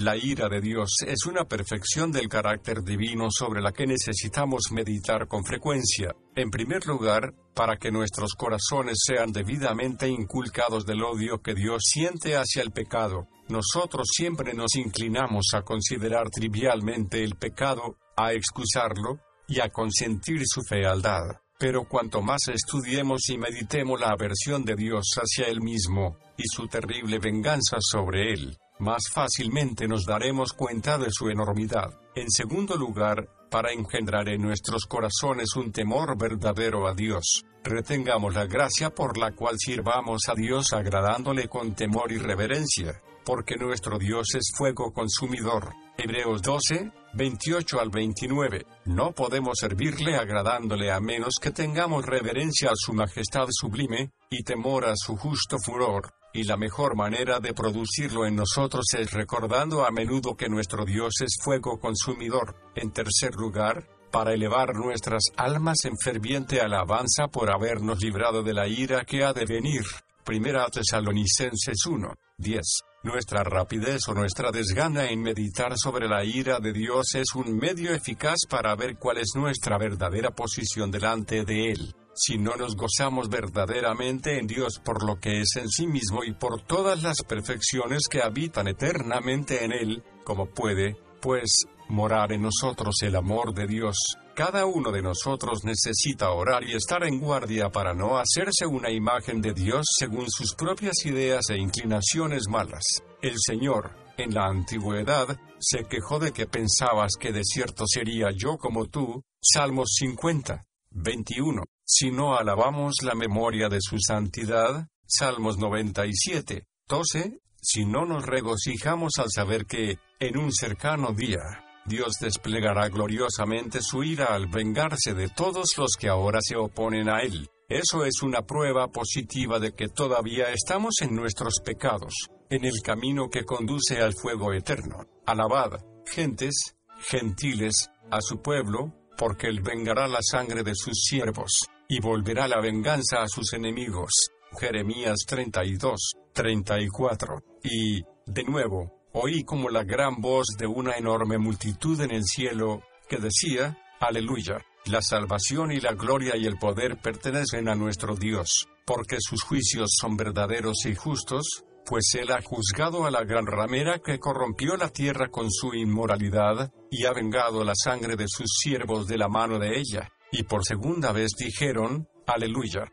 La ira de Dios es una perfección del carácter divino sobre la que necesitamos meditar con frecuencia. En primer lugar, para que nuestros corazones sean debidamente inculcados del odio que Dios siente hacia el pecado. Nosotros siempre nos inclinamos a considerar trivialmente el pecado, a excusarlo, y a consentir su fealdad. Pero cuanto más estudiemos y meditemos la aversión de Dios hacia Él mismo, y su terrible venganza sobre Él, más fácilmente nos daremos cuenta de su enormidad. En segundo lugar, para engendrar en nuestros corazones un temor verdadero a Dios, retengamos la gracia por la cual sirvamos a Dios agradándole con temor y reverencia, porque nuestro Dios es fuego consumidor. Hebreos 12, 28 al 29. No podemos servirle agradándole a menos que tengamos reverencia a su majestad sublime, y temor a su justo furor y la mejor manera de producirlo en nosotros es recordando a menudo que nuestro Dios es fuego consumidor. En tercer lugar, para elevar nuestras almas en ferviente alabanza por habernos librado de la ira que ha de venir. Primera Tesalonicenses 1, 10. Nuestra rapidez o nuestra desgana en meditar sobre la ira de Dios es un medio eficaz para ver cuál es nuestra verdadera posición delante de Él si no nos gozamos verdaderamente en Dios por lo que es en sí mismo y por todas las perfecciones que habitan eternamente en Él, como puede, pues, morar en nosotros el amor de Dios. Cada uno de nosotros necesita orar y estar en guardia para no hacerse una imagen de Dios según sus propias ideas e inclinaciones malas. El Señor, en la antigüedad, se quejó de que pensabas que de cierto sería yo como tú. Salmos 50, 21. Si no alabamos la memoria de su santidad, Salmos 97, 12. Si no nos regocijamos al saber que, en un cercano día, Dios desplegará gloriosamente su ira al vengarse de todos los que ahora se oponen a Él. Eso es una prueba positiva de que todavía estamos en nuestros pecados, en el camino que conduce al fuego eterno. Alabad, gentes, gentiles, a su pueblo, porque Él vengará la sangre de sus siervos, y volverá la venganza a sus enemigos. Jeremías 32, 34. Y, de nuevo, oí como la gran voz de una enorme multitud en el cielo, que decía, Aleluya, la salvación y la gloria y el poder pertenecen a nuestro Dios, porque sus juicios son verdaderos y justos, pues él ha juzgado a la gran ramera que corrompió la tierra con su inmoralidad, y ha vengado la sangre de sus siervos de la mano de ella. Y por segunda vez dijeron, Aleluya.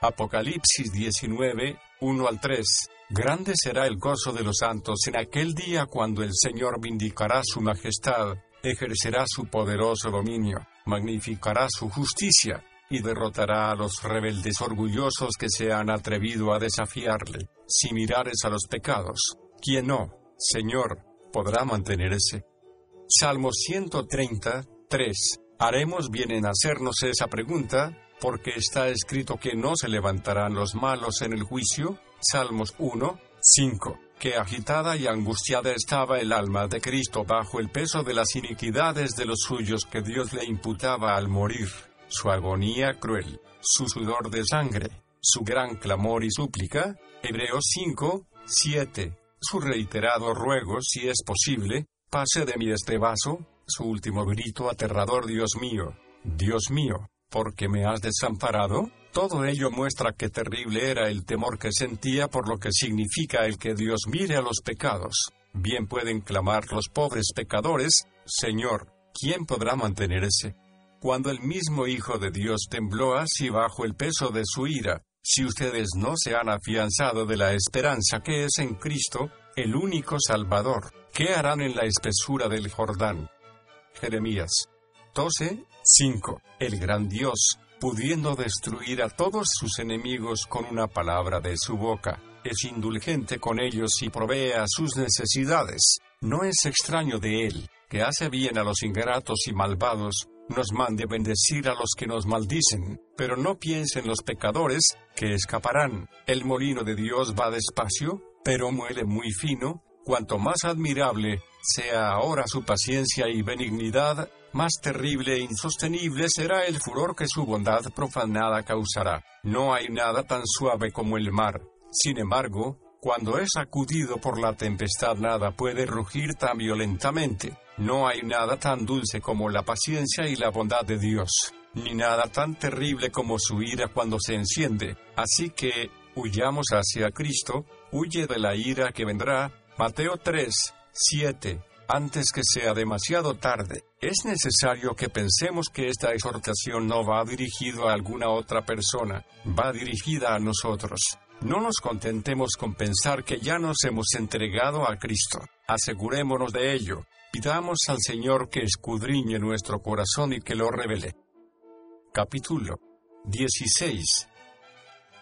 Apocalipsis 19, 1 al 3. Grande será el gozo de los santos en aquel día cuando el Señor vindicará su majestad, ejercerá su poderoso dominio, magnificará su justicia, y derrotará a los rebeldes orgullosos que se han atrevido a desafiarle. Si mirares a los pecados, ¿quién no, Señor, podrá mantenerse? Salmo 130, 3. Haremos bien en hacernos esa pregunta, porque está escrito que no se levantarán los malos en el juicio, Salmos 1, 5. Que agitada y angustiada estaba el alma de Cristo bajo el peso de las iniquidades de los suyos que Dios le imputaba al morir, su agonía cruel, su sudor de sangre, su gran clamor y súplica, Hebreos 5, 7. Su reiterado ruego, si es posible, pase de mí este vaso, su último grito aterrador, Dios mío, Dios mío, ¿por qué me has desamparado? Todo ello muestra qué terrible era el temor que sentía por lo que significa el que Dios mire a los pecados. Bien pueden clamar los pobres pecadores, Señor, ¿quién podrá mantenerse? Cuando el mismo Hijo de Dios tembló así bajo el peso de su ira, si ustedes no se han afianzado de la esperanza que es en Cristo, el único Salvador, ¿qué harán en la espesura del Jordán? Jeremías 12, 5. El gran Dios, pudiendo destruir a todos sus enemigos con una palabra de su boca, es indulgente con ellos y provee a sus necesidades. No es extraño de él, que hace bien a los ingratos y malvados, nos mande bendecir a los que nos maldicen, pero no piensen los pecadores, que escaparán. El molino de Dios va despacio, pero muele muy fino, cuanto más admirable sea ahora su paciencia y benignidad, más terrible e insostenible será el furor que su bondad profanada causará. No hay nada tan suave como el mar. Sin embargo, cuando es sacudido por la tempestad nada puede rugir tan violentamente. No hay nada tan dulce como la paciencia y la bondad de Dios, ni nada tan terrible como su ira cuando se enciende. Así que, huyamos hacia Cristo, huye de la ira que vendrá. Mateo 3, 7 antes que sea demasiado tarde. Es necesario que pensemos que esta exhortación no va dirigida a alguna otra persona, va dirigida a nosotros. No nos contentemos con pensar que ya nos hemos entregado a Cristo. Asegurémonos de ello. Pidamos al Señor que escudriñe nuestro corazón y que lo revele. Capítulo 16.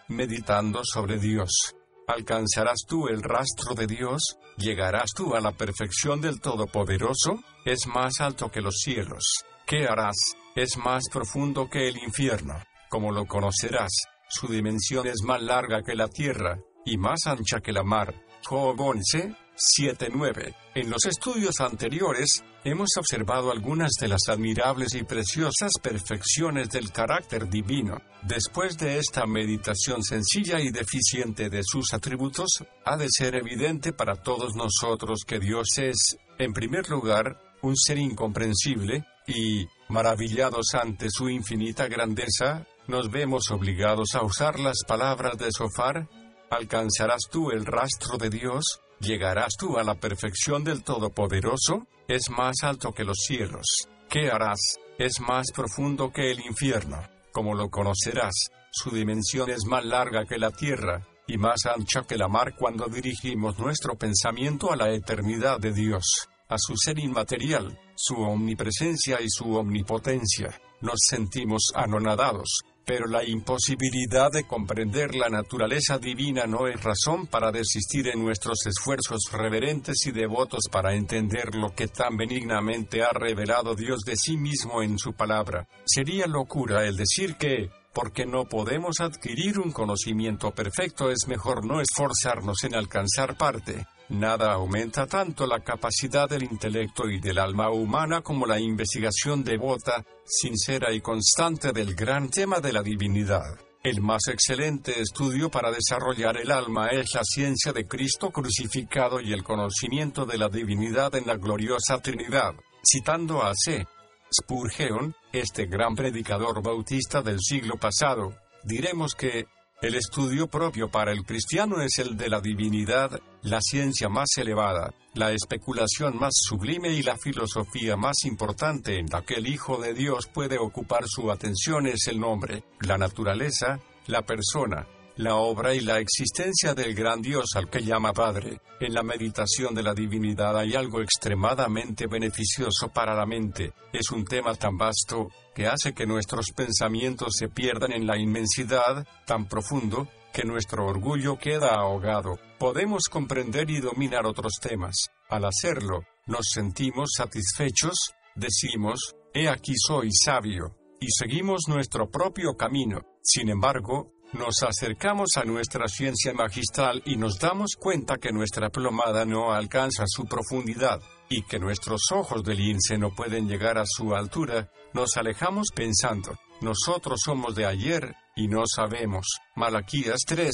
Meditando sobre Dios. ¿Alcanzarás tú el rastro de Dios? ¿Llegarás tú a la perfección del Todopoderoso? Es más alto que los cielos. ¿Qué harás? Es más profundo que el infierno. Como lo conocerás, su dimensión es más larga que la tierra, y más ancha que la mar. Job 11, 7-9. En los estudios anteriores, hemos observado algunas de las admirables y preciosas perfecciones del carácter divino. Después de esta meditación sencilla y deficiente de sus atributos, ha de ser evidente para todos nosotros que Dios es, en primer lugar, un ser incomprensible, y, maravillados ante su infinita grandeza, nos vemos obligados a usar las palabras de Sofar, ¿alcanzarás tú el rastro de Dios? ¿Llegarás tú a la perfección del Todopoderoso? Es más alto que los cielos. ¿Qué harás? Es más profundo que el infierno. Como lo conocerás, su dimensión es más larga que la tierra, y más ancha que la mar cuando dirigimos nuestro pensamiento a la eternidad de Dios, a su ser inmaterial, su omnipresencia y su omnipotencia. Nos sentimos anonadados, pero la imposibilidad de comprender la naturaleza divina no es razón para desistir en nuestros esfuerzos reverentes y devotos para entender lo que tan benignamente ha revelado Dios de sí mismo en su palabra. Sería locura el decir que, porque no podemos adquirir un conocimiento perfecto, es mejor no esforzarnos en alcanzar parte. Nada aumenta tanto la capacidad del intelecto y del alma humana como la investigación devota, sincera y constante del gran tema de la divinidad. El más excelente estudio para desarrollar el alma es la ciencia de Cristo crucificado y el conocimiento de la divinidad en la gloriosa Trinidad. Citando a C. Spurgeon, este gran predicador bautista del siglo pasado, diremos que el estudio propio para el cristiano es el de la divinidad, la ciencia más elevada, la especulación más sublime y la filosofía más importante en la que el Hijo de Dios puede ocupar su atención es el nombre, la naturaleza, la persona, la obra y la existencia del gran Dios al que llama Padre. En la meditación de la divinidad hay algo extremadamente beneficioso para la mente. Es un tema tan vasto que hace que nuestros pensamientos se pierdan en la inmensidad, tan profundo, que nuestro orgullo queda ahogado. Podemos comprender y dominar otros temas. Al hacerlo, nos sentimos satisfechos, decimos, He aquí soy sabio, y seguimos nuestro propio camino. Sin embargo, nos acercamos a nuestra ciencia magistral y nos damos cuenta que nuestra plomada no alcanza su profundidad, y que nuestros ojos de lince no pueden llegar a su altura, nos alejamos pensando, nosotros somos de ayer, y no sabemos. Malaquías 3,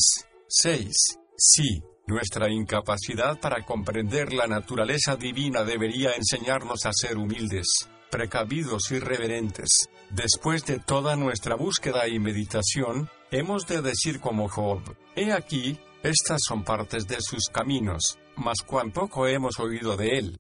6. Sí, nuestra incapacidad para comprender la naturaleza divina debería enseñarnos a ser humildes, precavidos y reverentes. Después de toda nuestra búsqueda y meditación, hemos de decir como Job, He aquí, estas son partes de sus caminos, mas cuán poco hemos oído de él.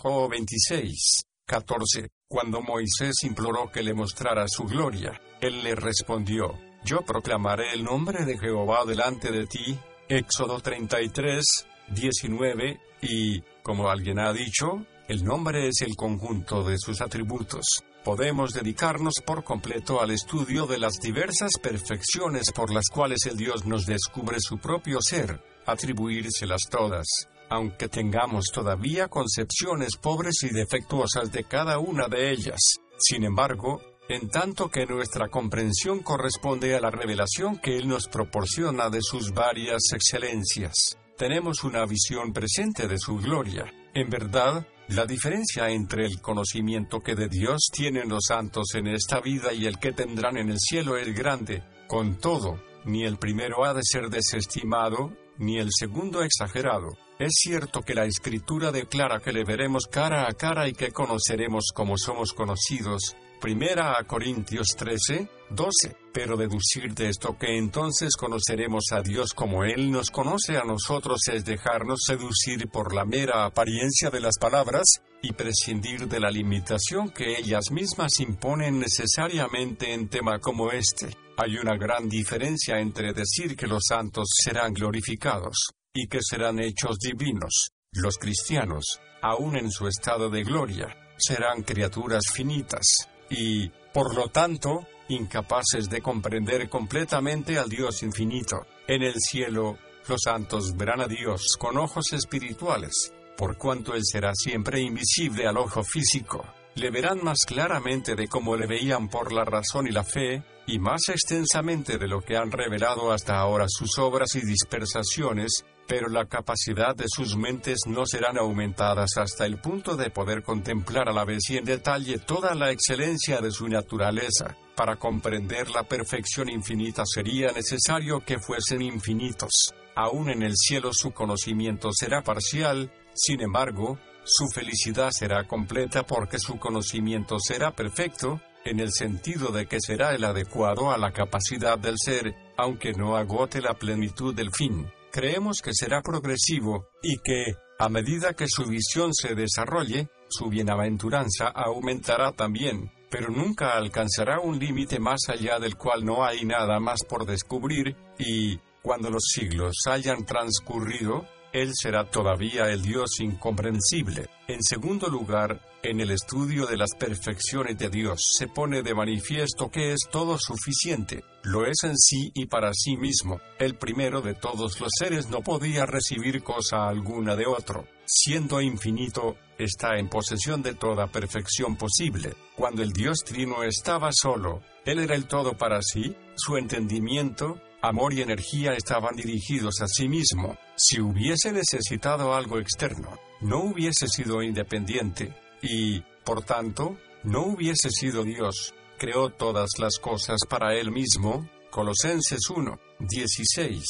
Job 26, 14. Cuando Moisés imploró que le mostrara su gloria, él le respondió, Yo proclamaré el nombre de Jehová delante de ti. Éxodo 33, 19, y, como alguien ha dicho, el nombre es el conjunto de sus atributos. Podemos dedicarnos por completo al estudio de las diversas perfecciones por las cuales el Dios nos descubre su propio ser, atribuírselas todas, aunque tengamos todavía concepciones pobres y defectuosas de cada una de ellas. Sin embargo, en tanto que nuestra comprensión corresponde a la revelación que Él nos proporciona de sus varias excelencias, tenemos una visión presente de su gloria. En verdad, la diferencia entre el conocimiento que de Dios tienen los santos en esta vida y el que tendrán en el cielo es grande. Con todo, ni el primero ha de ser desestimado, ni el segundo exagerado. Es cierto que la Escritura declara que le veremos cara a cara y que conoceremos como somos conocidos. Primera a Corintios 13, 12. Pero deducir de esto que entonces conoceremos a Dios como Él nos conoce a nosotros es dejarnos seducir por la mera apariencia de las palabras, y prescindir de la limitación que ellas mismas imponen necesariamente en tema como este. Hay una gran diferencia entre decir que los santos serán glorificados, y que serán hechos divinos. Los cristianos, aun en su estado de gloria, serán criaturas finitas, y, por lo tanto, incapaces de comprender completamente al Dios infinito. En el cielo, los santos verán a Dios con ojos espirituales, por cuanto Él será siempre invisible al ojo físico. Le verán más claramente de cómo le veían por la razón y la fe, y más extensamente de lo que han revelado hasta ahora sus obras y dispersaciones, pero la capacidad de sus mentes no serán aumentadas hasta el punto de poder contemplar a la vez y en detalle toda la excelencia de su naturaleza. Para comprender la perfección infinita sería necesario que fuesen infinitos. Aún en el cielo su conocimiento será parcial, sin embargo, su felicidad será completa porque su conocimiento será perfecto, en el sentido de que será el adecuado a la capacidad del ser, aunque no agote la plenitud del fin. Creemos que será progresivo, y que, a medida que su visión se desarrolle, su bienaventuranza aumentará también, pero nunca alcanzará un límite más allá del cual no hay nada más por descubrir, y, cuando los siglos hayan transcurrido, él será todavía el Dios incomprensible. En segundo lugar, en el estudio de las perfecciones de Dios se pone de manifiesto que es todo suficiente, lo es en sí y para sí mismo. El primero de todos los seres no podía recibir cosa alguna de otro. Siendo infinito, está en posesión de toda perfección posible. Cuando el Dios Trino estaba solo, Él era el todo para sí, su entendimiento, amor y energía estaban dirigidos a sí mismo. Si hubiese necesitado algo externo, no hubiese sido independiente y, por tanto, no hubiese sido Dios. Creó todas las cosas para Él mismo. Colosenses 1, 16.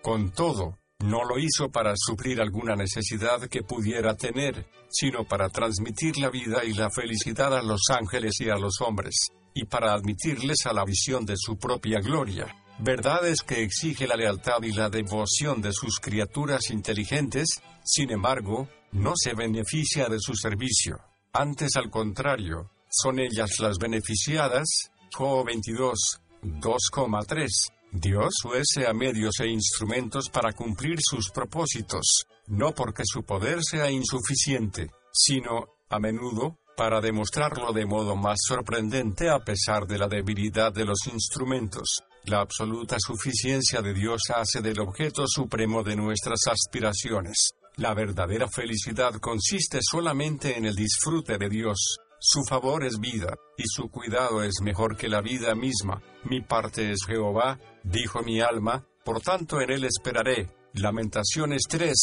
Con todo, no lo hizo para suplir alguna necesidad que pudiera tener, sino para transmitir la vida y la felicidad a los ángeles y a los hombres, y para admitirles a la visión de su propia gloria. Verdad es que exige la lealtad y la devoción de sus criaturas inteligentes, sin embargo, no se beneficia de su servicio. Antes, al contrario, son ellas las beneficiadas. Job 22, 2,3. Dios usa a medios e instrumentos para cumplir sus propósitos, no porque su poder sea insuficiente, sino, a menudo, para demostrarlo de modo más sorprendente a pesar de la debilidad de los instrumentos. La absoluta suficiencia de Dios hace del objeto supremo de nuestras aspiraciones. La verdadera felicidad consiste solamente en el disfrute de Dios. Su favor es vida, y su cuidado es mejor que la vida misma. Mi parte es Jehová, dijo mi alma, por tanto en él esperaré. Lamentaciones 3,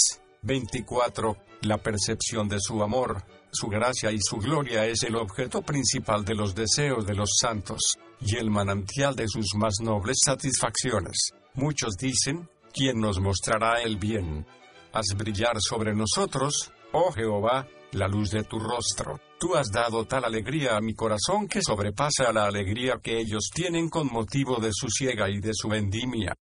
24. La percepción de su amor, su gracia y su gloria es el objeto principal de los deseos de los santos y el manantial de sus más nobles satisfacciones. Muchos dicen, ¿quién nos mostrará el bien? Haz brillar sobre nosotros, oh Jehová, la luz de tu rostro. Tú has dado tal alegría a mi corazón que sobrepasa la alegría que ellos tienen con motivo de su siega y de su vendimia.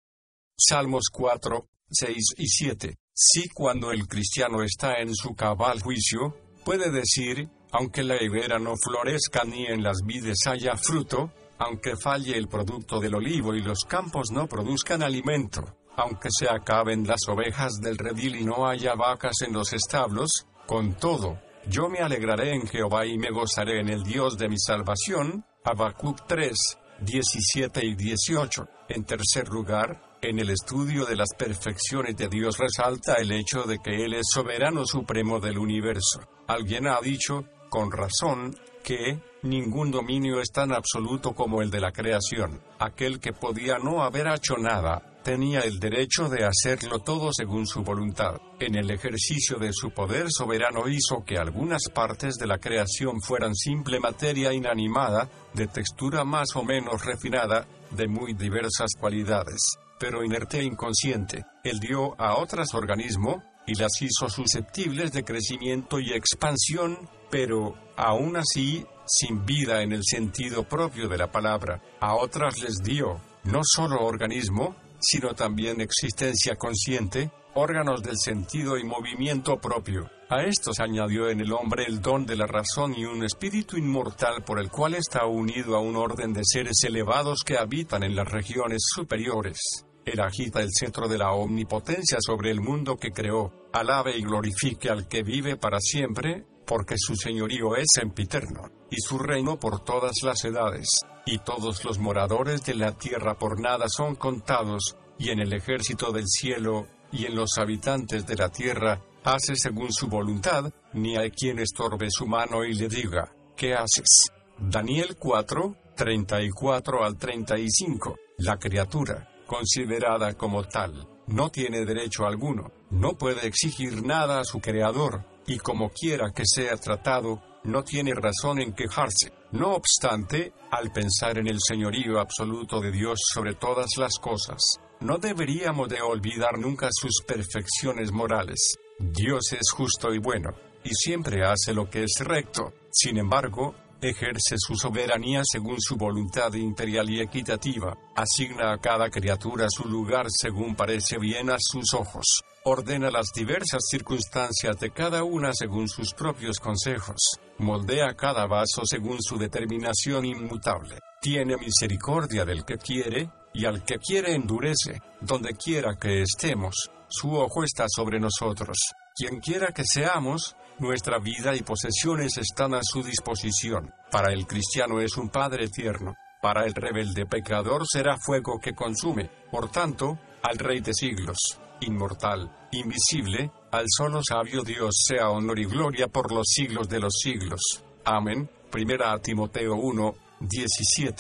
Salmos 4, 6 y 7. Si cuando el cristiano está en su cabal juicio, puede decir, aunque la higuera no florezca ni en las vides haya fruto, aunque falle el producto del olivo y los campos no produzcan alimento, aunque se acaben las ovejas del redil y no haya vacas en los establos, con todo, yo me alegraré en Jehová y me gozaré en el Dios de mi salvación. Habacuc 3, 17 y 18. En tercer lugar, en el estudio de las perfecciones de Dios resalta el hecho de que Él es soberano supremo del universo. Alguien ha dicho, con razón, que ningún dominio es tan absoluto como el de la creación. Aquel que podía no haber hecho nada, tenía el derecho de hacerlo todo según su voluntad. En el ejercicio de su poder soberano hizo que algunas partes de la creación fueran simple materia inanimada, de textura más o menos refinada, de muy diversas cualidades, pero inerte e inconsciente. Él dio a otras organismo, y las hizo susceptibles de crecimiento y expansión, pero, aún así, sin vida en el sentido propio de la palabra. A otras les dio, no solo organismo, sino también existencia consciente, órganos del sentido y movimiento propio. A estos añadió en el hombre el don de la razón y un espíritu inmortal por el cual está unido a un orden de seres elevados que habitan en las regiones superiores. Él agita el centro de la omnipotencia sobre el mundo que creó, alabe y glorifique al que vive para siempre, porque su señorío es sempiterno, y su reino por todas las edades, y todos los moradores de la tierra por nada son contados, y en el ejército del cielo, y en los habitantes de la tierra, hace según su voluntad, ni hay quien estorbe su mano y le diga, ¿qué haces? Daniel 4, 34 al 35. La criatura, considerada como tal, no tiene derecho alguno, no puede exigir nada a su creador, y como quiera que sea tratado, no tiene razón en quejarse. No obstante, al pensar en el señorío absoluto de Dios sobre todas las cosas, no deberíamos de olvidar nunca sus perfecciones morales. Dios es justo y bueno, y siempre hace lo que es recto. Sin embargo, ejerce su soberanía según su voluntad imperial y equitativa, asigna a cada criatura su lugar según parece bien a sus ojos, ordena las diversas circunstancias de cada una según sus propios consejos, moldea cada vaso según su determinación inmutable, tiene misericordia del que quiere, y al que quiere endurece, donde quiera que estemos, su ojo está sobre nosotros. Quien quiera que seamos, nuestra vida y posesiones están a su disposición. Para el cristiano es un Padre tierno, para el rebelde pecador será fuego que consume. Por tanto, al Rey de siglos, inmortal, invisible, al solo sabio Dios sea honor y gloria por los siglos de los siglos. Amén. Primera a Timoteo 1, 17.